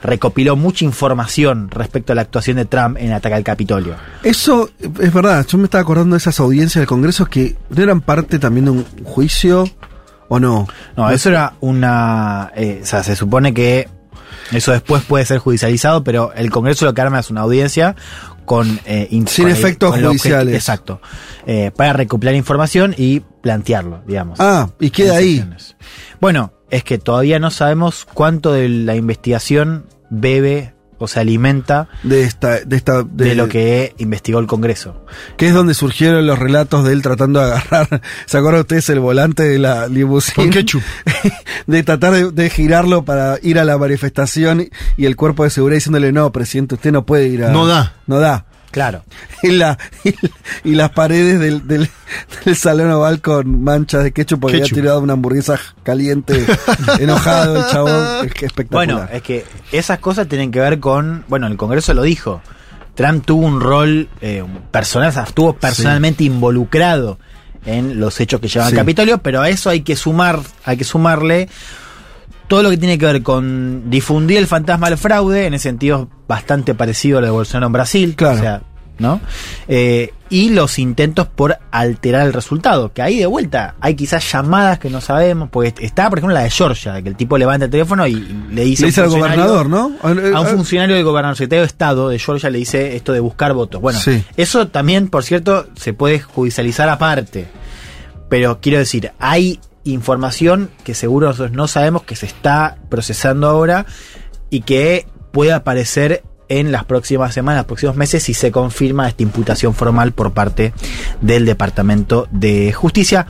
recopiló mucha información respecto a la actuación de Trump en el ataque al Capitolio. Eso es verdad. Yo me estaba acordando de esas audiencias del Congreso que no eran parte también de un juicio o no. No, eso era una. eh, o sea, se supone que eso después puede ser judicializado, pero el Congreso lo que arma es una audiencia con. eh, in- Sin con efectos el judiciales. Exacto. Eh, para recopilar información y plantearlo, digamos. Ah, y queda ahí. sesiones. Bueno, es que todavía no sabemos cuánto de la investigación bebe o se alimenta De esta, de esta, de, lo que investigó el Congreso. que es donde surgieron los relatos de él tratando de agarrar, <laughs> ¿se acuerdan ustedes el volante de la limusina? Con ketchup. <laughs> de tratar de, de girarlo para ir a la manifestación y el cuerpo de seguridad diciéndole, no, presidente, usted no puede ir a... No da. No da. Claro. <laughs> Y, la, y, y las paredes del, del, del salón oval con manchas de ketchup porque Ketchup. había tirado una hamburguesa caliente, <laughs> enojado el chabón. Es que espectacular. Bueno, es que esas cosas tienen que ver con. Bueno, el Congreso lo dijo. Trump tuvo un rol eh, personal, estuvo personalmente involucrado en los hechos que llevan Sí. al Capitolio, pero a eso hay que sumar, hay que sumarle todo lo que tiene que ver con difundir el fantasma del fraude, en ese sentido bastante parecido a lo de Bolsonaro en Brasil, Claro. o sea, ¿no? Eh, y los intentos por alterar el resultado, que ahí de vuelta hay quizás llamadas que no sabemos, porque está, por ejemplo, la de Georgia, que el tipo levanta el teléfono y le dice, Le dice al gobernador, ¿no? a un funcionario del gobernador secretario de Estado de Georgia le dice esto de buscar votos. Bueno, Sí. eso también, por cierto, se puede judicializar aparte. Pero quiero decir, hay información que seguro nosotros no sabemos que se está procesando ahora y que puede aparecer en las próximas semanas, próximos meses, si se confirma esta imputación formal por parte del Departamento de Justicia.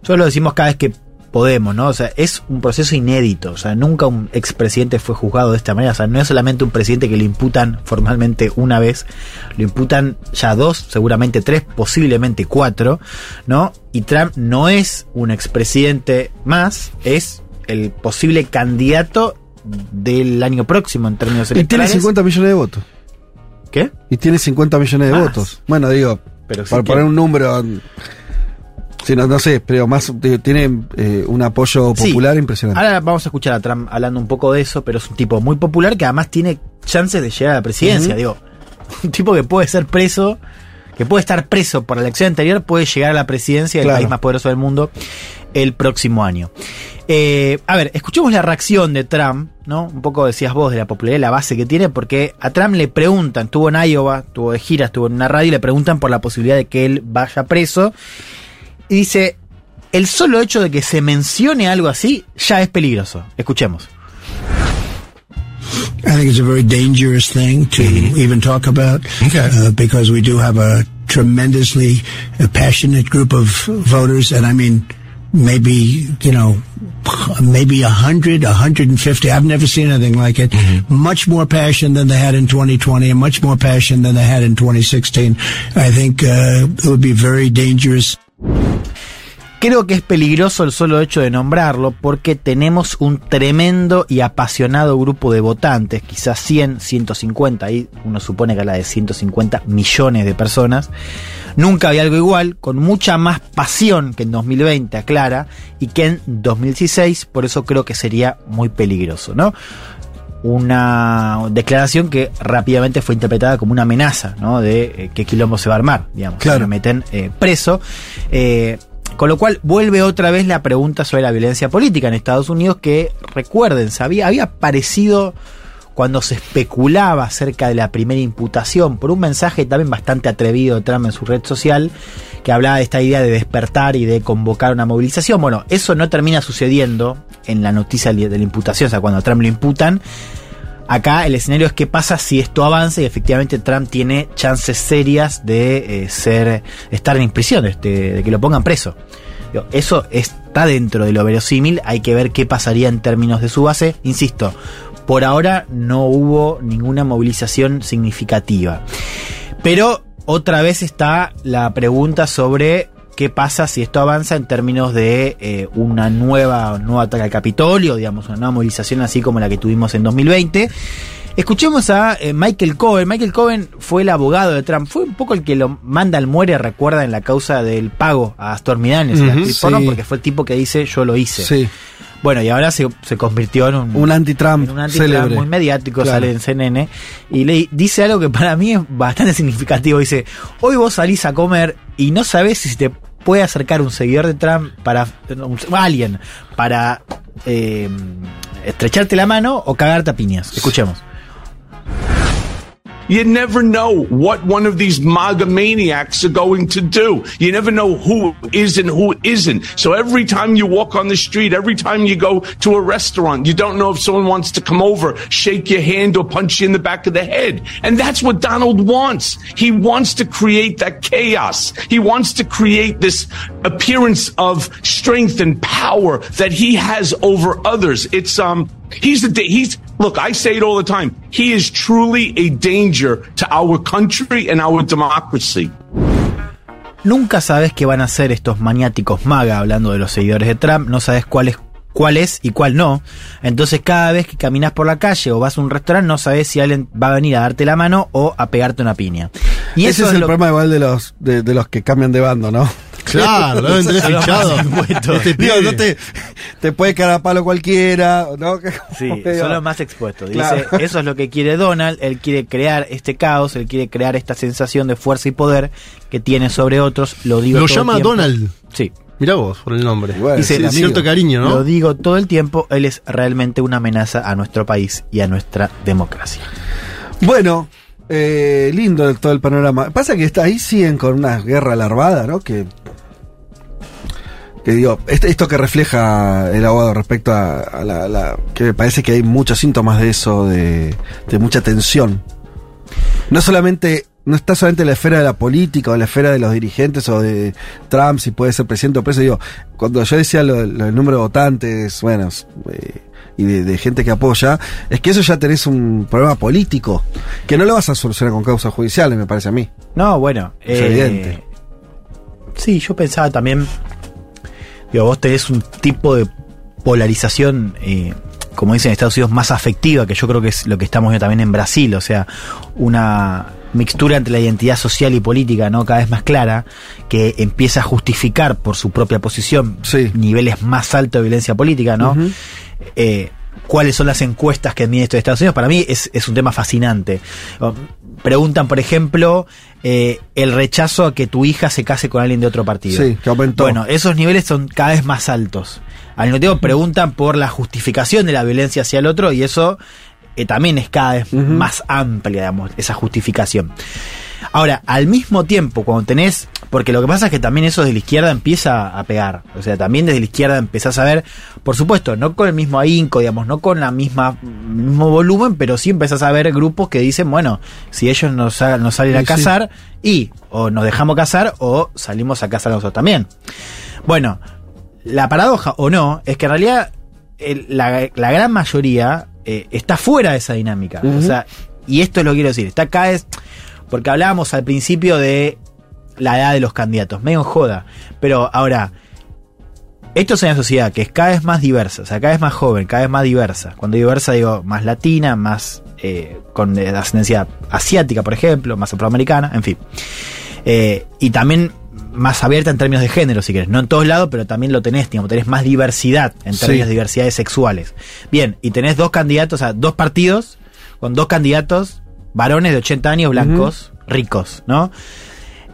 Nosotros lo decimos cada vez que podemos, ¿no? O sea, es un proceso inédito. O sea, nunca un expresidente fue juzgado de esta manera. O sea, no es solamente un presidente que le imputan formalmente una vez, lo imputan ya dos, seguramente tres, posiblemente cuatro, ¿no? Y Trump no es un expresidente más, es el posible candidato del año próximo en términos y tiene electorales. 50 millones de votos. ¿Qué? Y tiene 50 millones de Más. votos. Bueno, digo, Pero sí para que- poner un número. Sí, no, no sé, pero más tiene eh, un apoyo Sí. popular impresionante. Ahora vamos a escuchar a Trump hablando un poco de eso, pero es un tipo muy popular que además tiene chances de llegar a la presidencia. Digo, <laughs> un tipo que puede ser preso, que puede estar preso por la elección anterior, puede llegar a la presidencia del Claro. país más poderoso del mundo el próximo año. Eh, a ver, escuchemos la reacción de Trump, ¿no? Un poco decías vos de la popularidad, la base que tiene, porque a Trump le preguntan, estuvo en Iowa, estuvo de gira, estuvo en una radio y le preguntan por la posibilidad de que él vaya preso. Y dice, el solo hecho de que se mencione algo así ya es peligroso. Escuchemos. I think it's a very dangerous thing to even talk about uh, because we do have a tremendously passionate group of voters, and I mean, maybe you know, maybe a hundred, a hundred and fifty. I've never seen anything like it. Much more passion than they had in 2020, and much more passion than they had in 2016. I think uh, it would be very dangerous. Creo que es peligroso el solo hecho de nombrarlo porque tenemos un tremendo y apasionado grupo de votantes, quizás 100, 150, ahí uno supone que habla de 150 millones de personas. Nunca había algo igual, con mucha más pasión que en 2020, aclara, y que en 2016, por eso creo que sería muy peligroso, ¿no? Una declaración que rápidamente fue interpretada como una amenaza, ¿no? De eh, qué quilombo se va a armar, digamos. Claro. Me meten eh, preso. Eh, con lo cual vuelve otra vez la pregunta sobre la violencia política en Estados Unidos que, recuerden, sabía, había aparecido cuando se especulaba acerca de la primera imputación por un mensaje también bastante atrevido de Trump en su red social que hablaba de esta idea de despertar y de convocar una movilización. Bueno, eso no termina sucediendo en la noticia de la imputación, o sea, cuando a Trump lo imputan. Acá el escenario es qué pasa si esto avanza y efectivamente Trump tiene chances serias de eh, estar en prisión, este, de que lo pongan preso. Eso está dentro de lo verosímil, hay que ver qué pasaría en términos de su base. Insisto, por ahora no hubo ninguna movilización significativa. Pero otra vez está la pregunta sobre qué pasa si esto avanza en términos de eh, una nueva, un nuevo ataque al Capitolio, digamos, una nueva movilización así como la que tuvimos en 2020. Escuchemos a eh, Michael Cohen. Michael Cohen fue el abogado de Trump. Fue un poco el que lo manda al muere, recuerda, en la causa del pago a Stormy Daniels, actriz porno, sí. porque fue el tipo que dice yo lo hice. Sí. Bueno, y ahora se, se convirtió en un, Un anti-Trump muy mediático, Claro. sale en CNN, y le dice algo que para mí es bastante <laughs> significativo. Dice, hoy vos salís a comer y no sabés si te puede acercar un seguidor de Trump para, un- alguien, para eh, estrecharte la mano o cagarte a piñas. Escuchemos. You never know what one of these MAGA maniacs are going to do. You never know who is and who isn't. So every time you walk on the street, every time you go to a restaurant, you don't know if someone wants to come over, shake your hand, or punch you in the back of the head. And that's what Donald wants. He wants to create that chaos. He wants to create this appearance of strength and power that he has over others. It's, um, He's he's look. I say it all the time. He is truly a danger to our country and our democracy. Nunca sabes qué van a hacer estos maniáticos maga hablando de los seguidores de Trump, no sabes cuál es cuál es y cuál no. Entonces cada vez que caminas por la calle o vas a un restaurante no sabes si alguien va a venir a darte la mano o a pegarte una piña. Y Ese eso es, el lo- problema igual de los de, de los que cambian de bando, ¿no? Claro, lo deben tener <laughs> fichado. Este Digo, no te, te puede caer a palo cualquiera, ¿no? <laughs> Sí, que- son los más expuestos. Dice, Claro. <laughs> eso es lo que quiere Donald, él quiere crear este caos, él quiere crear esta sensación de fuerza y poder que tiene sobre otros. Lo digo Lo todo el llama. Donald. Sí. Mirá vos, por el nombre. Dice, Dice, cierto cariño, ¿no? Lo digo todo el tiempo, él es realmente una amenaza a nuestro país y a nuestra democracia. Bueno, eh, lindo todo el panorama. Pasa que está, ahí siguen con una guerra larvada, ¿no? Que, que digo, este- esto que refleja el abogado respecto a, a la, la- que me parece que hay muchos síntomas de eso, de, de mucha tensión. No solamente, no está solamente en la esfera de la política o en la esfera de los dirigentes o de Trump, si puede ser presidente o preso. Digo, cuando yo decía lo, lo del número de votantes, bueno, eh, y de, de gente que apoya, es que eso ya tenés un problema político, que no lo vas a solucionar con causas judiciales, me parece a mí. No, bueno. Es eh, evidente. Sí, yo pensaba también. Digo, vos tenés un tipo de polarización, eh, como dicen en Estados Unidos, más afectiva, que yo creo que es lo que estamos viendo también en Brasil. O sea, una mixtura entre la identidad social y política, ¿no? Cada vez más clara, que empieza a justificar por su propia posición niveles más altos de violencia política, ¿no? Eh, cuáles son las encuestas que mide esto de Estados Unidos. Para mí es, es un tema fascinante. Preguntan, por ejemplo, eh, el rechazo a que tu hija se case con alguien de otro partido. Sí, que aumentó. Bueno, esos niveles son cada vez más altos. Al mismo tiempo preguntan por la justificación de la violencia hacia el otro y eso eh, también es cada vez más amplia, digamos, esa justificación. Ahora, al mismo tiempo, cuando tenés. Porque lo que pasa es que también eso desde la izquierda empieza a pegar. O sea, también desde la izquierda empezás a ver, por supuesto, no con el mismo ahínco, digamos, no con la misma mismo volumen, pero sí empezás a ver grupos que dicen, bueno, si ellos nos, salen a Sí, sí. cazar, y o nos dejamos casar o salimos a cazar nosotros también. Bueno, la paradoja o no es que en realidad el- la, la gran mayoría eh, está fuera de esa dinámica. O sea, y esto es lo que quiero decir, está acá es porque hablábamos al principio de la edad de los candidatos, medio joda, pero ahora esto es una sociedad que es cada vez más diversa, o sea, cada vez más joven, cada vez más diversa. Cuando diversa digo más latina, más eh, con ascendencia asiática, por ejemplo, más afroamericana, en fin. Eh, y también más abierta en términos de género, si querés. No en todos lados, pero también lo tenés, digamos, tenés más diversidad en Sí. términos de diversidades sexuales. Bien, y tenés dos candidatos, o sea, dos partidos con dos candidatos, varones de 80 años, blancos, ricos, ¿no?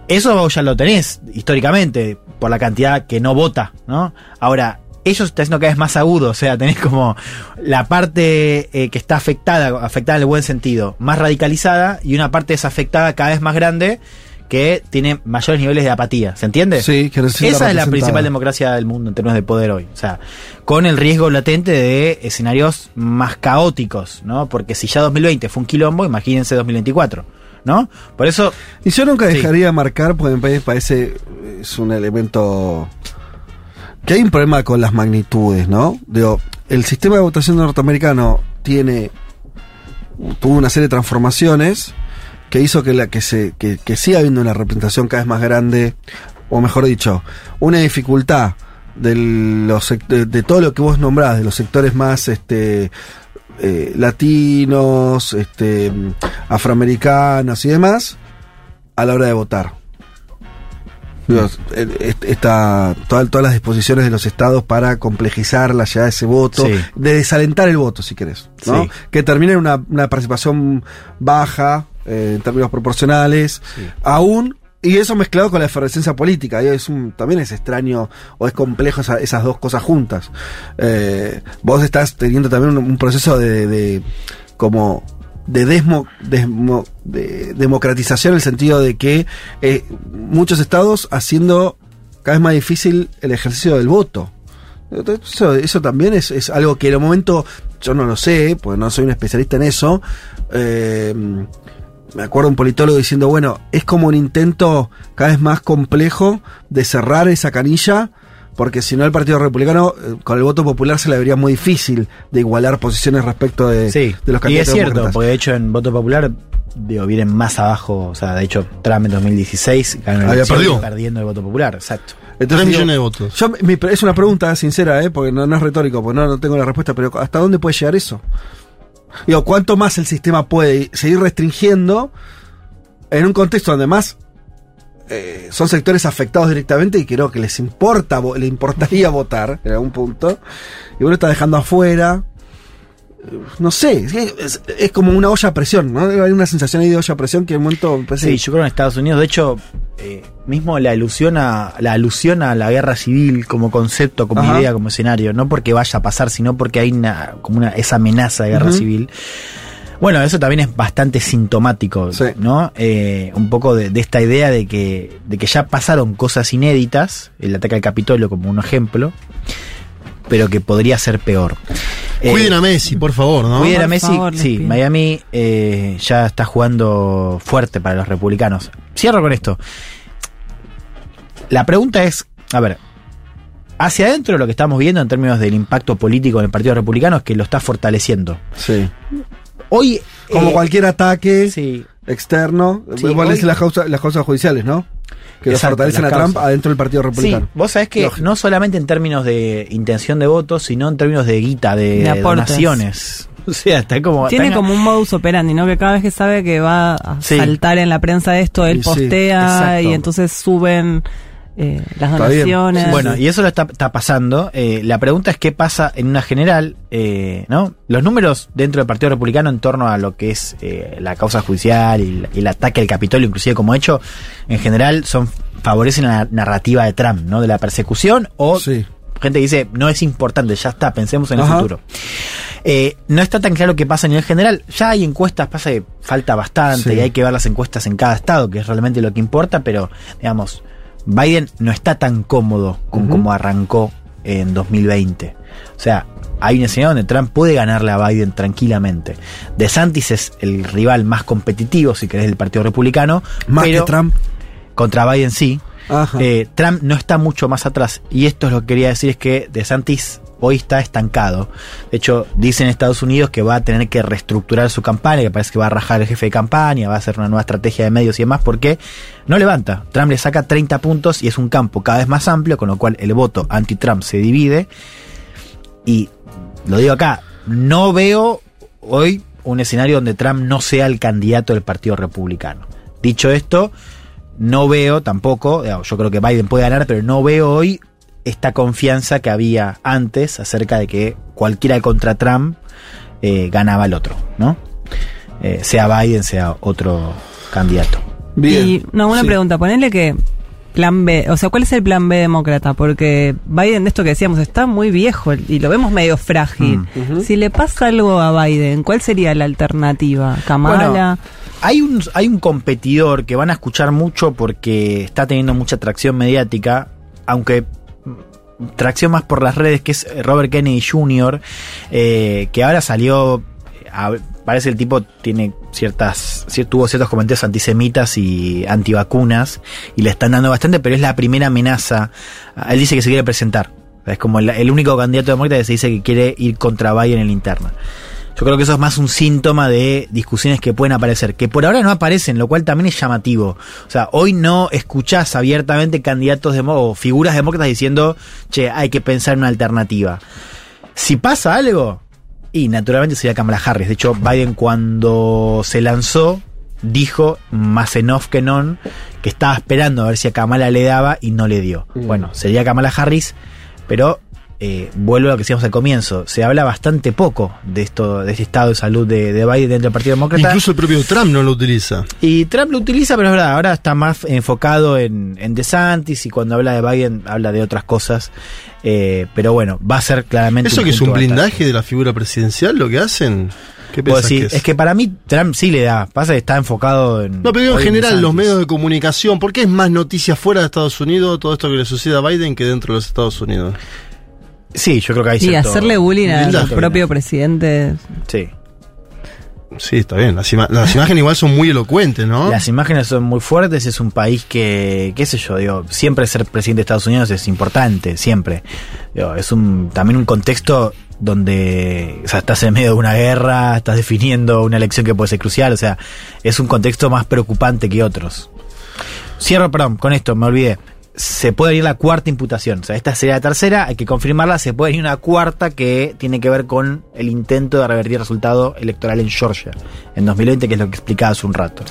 Eso vos ya lo tenés históricamente, por la cantidad que no vota, ¿no? Ahora, ellos está haciendo cada vez más agudo, o sea, tenés como la parte eh, que está afectada, afectada en el buen sentido, más radicalizada, y una parte desafectada cada vez más grande, que tiene mayores niveles de apatía, ¿se entiende? Sí, que Esa es la principal democracia del mundo en términos de poder hoy. O sea, con el riesgo latente de escenarios más caóticos, ¿no? Porque si ya 2020 fue un quilombo, imagínense 2024, ¿no? Por eso. Y yo nunca dejaría de marcar, porque me parece es un elemento que hay un problema con las magnitudes, ¿no? Digo, el sistema de votación norteamericano tiene tuvo una serie de transformaciones que hizo que la que se que, que siga habiendo una representación cada vez más grande o mejor dicho, una dificultad de los de, de todo lo que vos nombrás, de los sectores más este eh, latinos, este afroamericanos y demás a la hora de votar. Digo, el- est- esta, toda- todas las disposiciones de los estados para complejizar la llegada de ese voto, Sí. de desalentar el voto, si querés, ¿no? Sí. Que termine en una, una participación baja eh, en términos proporcionales, aún, y eso mezclado con la efervescencia política, y es un- también es extraño o es complejo esa- esas dos cosas juntas. Eh, vos estás teniendo también un, un proceso de, de- como de, desmo, desmo- de democratización en el sentido de que eh, muchos estados haciendo cada vez más difícil el ejercicio del voto. Eso, eso también es, es algo que en el momento, yo no lo sé, porque no soy un especialista en eso. eh, me acuerdo un politólogo diciendo, bueno, es como un intento cada vez más complejo de cerrar esa canilla, porque si no el Partido Republicano, eh, con el voto popular se le vería muy difícil de igualar posiciones respecto de, Sí, de los y es candidatos cierto, demócratas. porque de hecho en voto popular digo, vienen más abajo, o sea, de hecho Trump en 2016 ganó Había perdido. perdiendo el voto popular, exacto. Entonces, millones de votos. Yo, mi- es una pregunta sincera, ¿eh? porque no, no es retórico, porque no, no tengo la respuesta, pero ¿hasta dónde puede llegar eso? Digo, ¿cuánto más el sistema puede seguir restringiendo en un contexto donde más eh, son sectores afectados directamente y creo que les importa, le importaría <laughs> votar en algún punto, y uno está dejando afuera? No sé, es, es- como una olla a presión, ¿no? Hay una sensación ahí de olla a presión que en un momento Sí, yo creo en Estados Unidos, de hecho, eh, mismo la alusión a la alusión a la guerra civil como concepto, como Ajá. idea, como escenario, no porque vaya a pasar, sino porque hay una como una esa amenaza de guerra civil. Bueno, eso también es bastante sintomático, ¿no? Eh, un poco de, de esta idea de que, de que ya pasaron cosas inéditas, el ataque al Capitolio como un ejemplo, pero que podría ser peor. Eh, Cuiden a Messi, por favor, ¿no? Cuiden a Messi, favor, sí. Miami eh, ya está jugando fuerte para los republicanos. Cierro con esto. La pregunta es, a ver, hacia adentro lo que estamos viendo en términos del impacto político en el Partido Republicano es que lo está fortaleciendo. Sí. Hoy... Como eh, cualquier ataque Sí, externo, igual hoy- dicen las causas, las causas judiciales, ¿no? Que lo Exacto, fortalecen a Trump adentro del Partido Republicano. Sí, vos sabés que Lógico. no solamente en términos de intención de votos, sino en términos de guita, de, De donaciones. <laughs> O sea, está como... Tiene como un modus operandi, ¿no? Que cada vez que sabe que va a Sí. saltar en la prensa esto, él Y postea y entonces suben eh, las donaciones. Bueno, y eso lo está, está pasando. Eh, la pregunta es qué pasa en una general, eh, ¿no? Los números dentro del Partido Republicano en torno a lo que es eh, la causa judicial y, el- y el ataque al Capitolio, inclusive como hecho, en general son favorecen la narrativa de Trump, ¿no? De la persecución o gente que dice, no es importante, ya está, pensemos en el futuro. Eh, no está tan claro qué pasa a nivel general. Ya hay encuestas, pasa que falta bastante Sí. y hay que ver las encuestas en cada estado, que es realmente lo que importa, pero digamos, Biden no está tan cómodo con cómo arrancó en 2020. O sea, hay un escenario donde Trump puede ganarle a Biden tranquilamente. DeSantis es el rival más competitivo, si querés, del Partido Republicano. Más pero que Trump. Contra Biden sí. Eh, Trump no está mucho más atrás. Y esto es lo que quería decir, es que DeSantis hoy está estancado. De hecho, dice en Estados Unidos que va a tener que reestructurar su campaña, que parece que va a rajar el jefe de campaña, va a hacer una nueva estrategia de medios y demás, porque no levanta. Trump le saca 30 puntos y es un campo cada vez más amplio, con lo cual el voto anti-Trump se divide. Y lo digo acá, no veo hoy un escenario donde Trump no sea el candidato del Partido Republicano. Dicho esto, no veo tampoco, yo creo que Biden puede ganar, pero no veo hoy esta confianza que había antes acerca de que cualquiera contra Trump eh, ganaba al otro, ¿no? Eh, sea Biden, sea otro candidato. Y no, una Sí. pregunta, ponele que plan B, o sea, ¿cuál es el plan B demócrata? Porque Biden, de esto que decíamos, está muy viejo y lo vemos medio frágil. Mm. Si le pasa algo a Biden, ¿cuál sería la alternativa? ¿Kamala? Bueno, hay un, hay un competidor que van a escuchar mucho porque está teniendo mucha tracción mediática, aunque tracción más por las redes, que es Robert Kennedy Jr., eh, que ahora salió, a- parece el tipo tiene ciertas, cier- tuvo ciertos comentarios antisemitas y antivacunas, y le están dando bastante, pero es la primera amenaza. Él dice que se quiere presentar. Es como el, el único candidato demócrata que se dice que quiere ir contra Biden en la interna. Yo creo que eso es más un síntoma de discusiones que pueden aparecer, que por ahora no aparecen, lo cual también es llamativo. O sea, hoy no escuchás abiertamente candidatos demo- o figuras demócratas diciendo, che, hay que pensar en una alternativa. Si pasa algo, y naturalmente sería Kamala Harris. De hecho, Biden cuando se lanzó, dijo, más en off que non, que estaba esperando a ver si a Kamala le daba y no le dio. Bueno, sería Kamala Harris, pero eh, vuelvo a lo que decíamos al comienzo. Se habla bastante poco de esto, de este estado de salud de, de Biden dentro del Partido Demócrata. Incluso el propio Trump no lo utiliza. Y Trump lo utiliza, pero es verdad, ahora está más enfocado en, en DeSantis y cuando habla de Biden habla de otras cosas. Eh, pero bueno, va a ser claramente. ¿Eso que es un blindaje de la figura presidencial lo que hacen? ¿Qué pensás decís, que es? que para mí Trump sí le da. Pasa que está enfocado en. No, pero en general, los medios de comunicación, ¿por qué es más noticia fuera de Estados Unidos todo esto que le sucede a Biden que dentro de los Estados Unidos? Sí, yo creo que hay y cierto- hacerle bullying al propio presidente. Sí. Sí, está bien. Las, ima- las imágenes igual son muy elocuentes, ¿no? Las imágenes son muy fuertes, es un país que, qué sé yo, digo, siempre ser presidente de Estados Unidos es importante, siempre. Digo, es un también un contexto donde o sea, estás en medio de una guerra, estás definiendo una elección que puede ser crucial, o sea, es un contexto más preocupante que otros. Cierro, perdón, con esto, me olvidé. Se puede ir la cuarta imputación. O sea, esta sería la tercera, hay que confirmarla. Se puede ir una cuarta que tiene que ver con el intento de revertir el resultado electoral en Georgia en 2020, que es lo que explicaba hace un rato.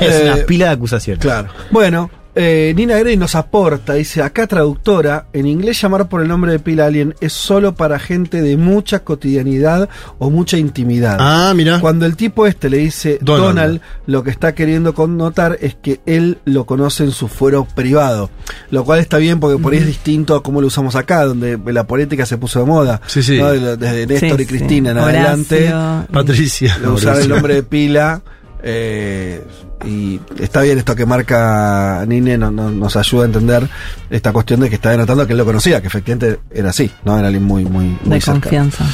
es Eh, una pila de acusaciones. Claro. Bueno, eh, Nina Grey nos aporta, dice, acá traductora, en inglés llamar por el nombre de pila alien es solo para gente de mucha cotidianidad o mucha intimidad. Ah, mira. Cuando el tipo este le dice Donald. Donald. lo que está queriendo connotar es que él lo conoce en su fuero privado. Lo cual está bien porque por ahí es distinto a cómo lo usamos acá, donde la política se puso de moda. Sí, sí. Desde Néstor Sí, y Cristina sí. en Horacio. adelante. Patricia. usar el nombre de pila. Eh, y está bien esto que marca Nine, no- no- nos ayuda a entender esta cuestión de que está denotando que él lo conocía, que efectivamente era así, ¿no? Era alguien muy, muy, muy De cercano. confianza.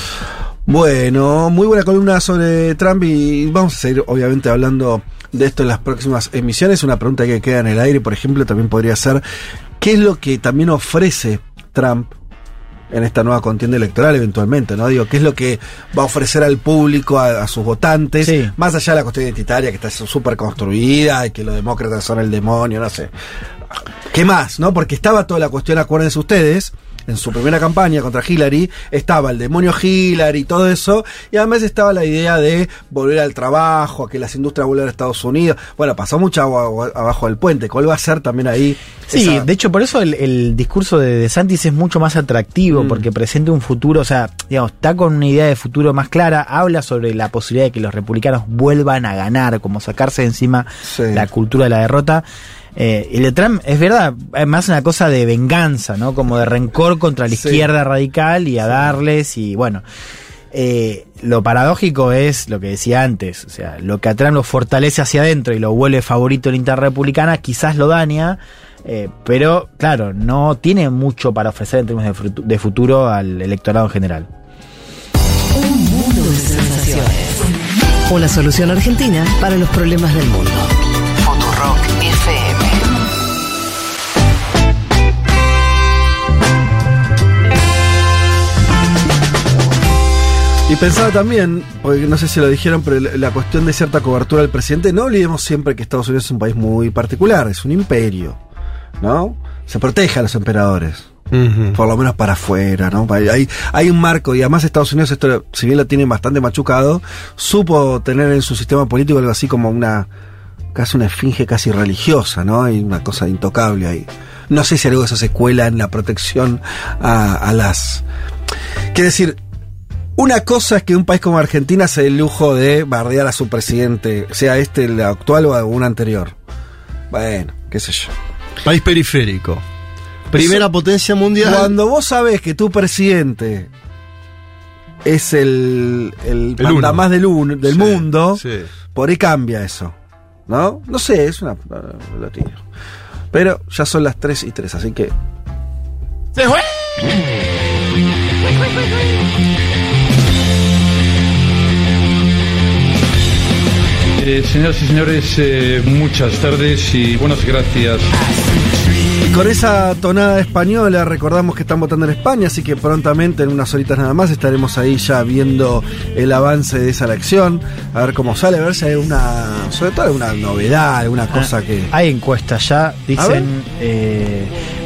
Bueno, muy buena columna sobre Trump y vamos a seguir obviamente hablando de esto en las próximas emisiones. Una pregunta que queda en el aire, por ejemplo, también podría ser, ¿qué es lo que también ofrece Trump en esta nueva contienda electoral eventualmente, ¿no? Digo, ¿qué es lo que va a ofrecer al público, a, a sus votantes, Sí. más allá de la cuestión identitaria que está súper construida y que los demócratas son el demonio, no sé. ¿Qué más, no? Porque estaba toda la cuestión, acuérdense ustedes, en su primera campaña contra Hillary, estaba el demonio Hillary y todo eso, y además estaba la idea de volver al trabajo, a que las industrias vuelvan a Estados Unidos. Bueno, pasó mucha agua abajo del puente. ¿Cuál va a ser también ahí? Sí, esa- de hecho por eso el, el discurso de DeSantis es mucho más atractivo Mm. porque presenta un futuro, o sea, digamos, está con una idea de futuro más clara, habla sobre la posibilidad de que los republicanos vuelvan a ganar, como sacarse de encima Sí. la cultura de la derrota. Eh, y el de Trump es verdad, es más una cosa de venganza, ¿no? Como de rencor contra la Sí. izquierda radical y a darles y bueno. Eh, lo paradójico es lo que decía antes, o sea, lo que a Trump lo fortalece hacia adentro y lo vuelve favorito en la interrepublicana, quizás lo daña, eh, pero claro, no tiene mucho para ofrecer en términos de futuro al electorado en general. Un mundo de sensaciones. Una solución argentina para los problemas del mundo. Y pensaba también, porque no sé si lo dijeron, pero la cuestión de cierta cobertura del presidente, no olvidemos siempre que Estados Unidos es un país muy particular, es un imperio, ¿no? Se protege a los emperadores. Por lo menos para afuera, ¿no? Hay, hay, hay un marco y además Estados Unidos, esto, si bien lo tiene bastante machucado, supo tener en su sistema político algo así como una, casi una esfinge casi religiosa, ¿no? Hay una cosa intocable ahí. No sé si algo de eso se cuela en la protección a, a las... Quiere decir, una cosa es que un país como Argentina se dé el lujo de bardear a su presidente, sea este el actual o algún anterior. Bueno, qué sé yo. País periférico. Primera Eso- potencia mundial. Cuando vos sabés que tu presidente es el, el, El uno. más del, un- del Sí, mundo, sí. por ahí cambia eso. ¿No? No sé, es una. Lo tiro. Pero ya son las 3 y 3, así que. ¡Se fue! Eh, señoras y señores, eh, muchas tardes y buenas gracias. Y con esa tonada española recordamos que están votando en España, así que prontamente, en unas horitas nada más, estaremos ahí ya viendo el avance de esa elección, a ver cómo sale, a ver si hay una, sobre todo alguna novedad, alguna cosa que... Hay encuestas ya, ver. dicen.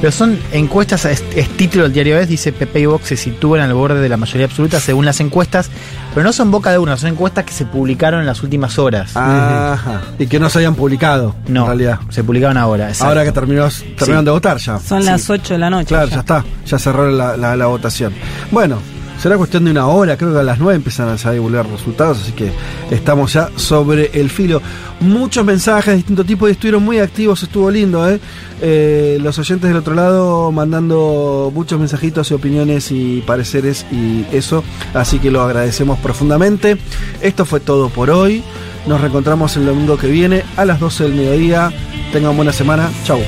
Pero son encuestas, es, es título del diario Es, dice Pepe y Vox se sitúan al borde de la mayoría absoluta según las encuestas, pero no son boca de una, son encuestas que se publicaron en las últimas horas. Ajá. Y que no se hayan publicado, No, en realidad. se publicaron ahora. exacto. Ahora que terminó, terminaron Sí. de votar ya. Son Sí. las 8 de la noche. Claro, ya está, ya cerró la, la- la votación. Bueno, será cuestión de una hora, creo que a las 9 empiezan a divulgar resultados, así que estamos ya sobre el filo. Muchos mensajes de distinto tipo y estuvieron muy activos, estuvo lindo, ¿eh? Eh, los oyentes del otro lado mandando muchos mensajitos y opiniones y pareceres y eso, así que lo agradecemos profundamente. Esto fue todo por hoy. Nos reencontramos el domingo que viene a las 12 del mediodía. Tengan buena semana. Chau.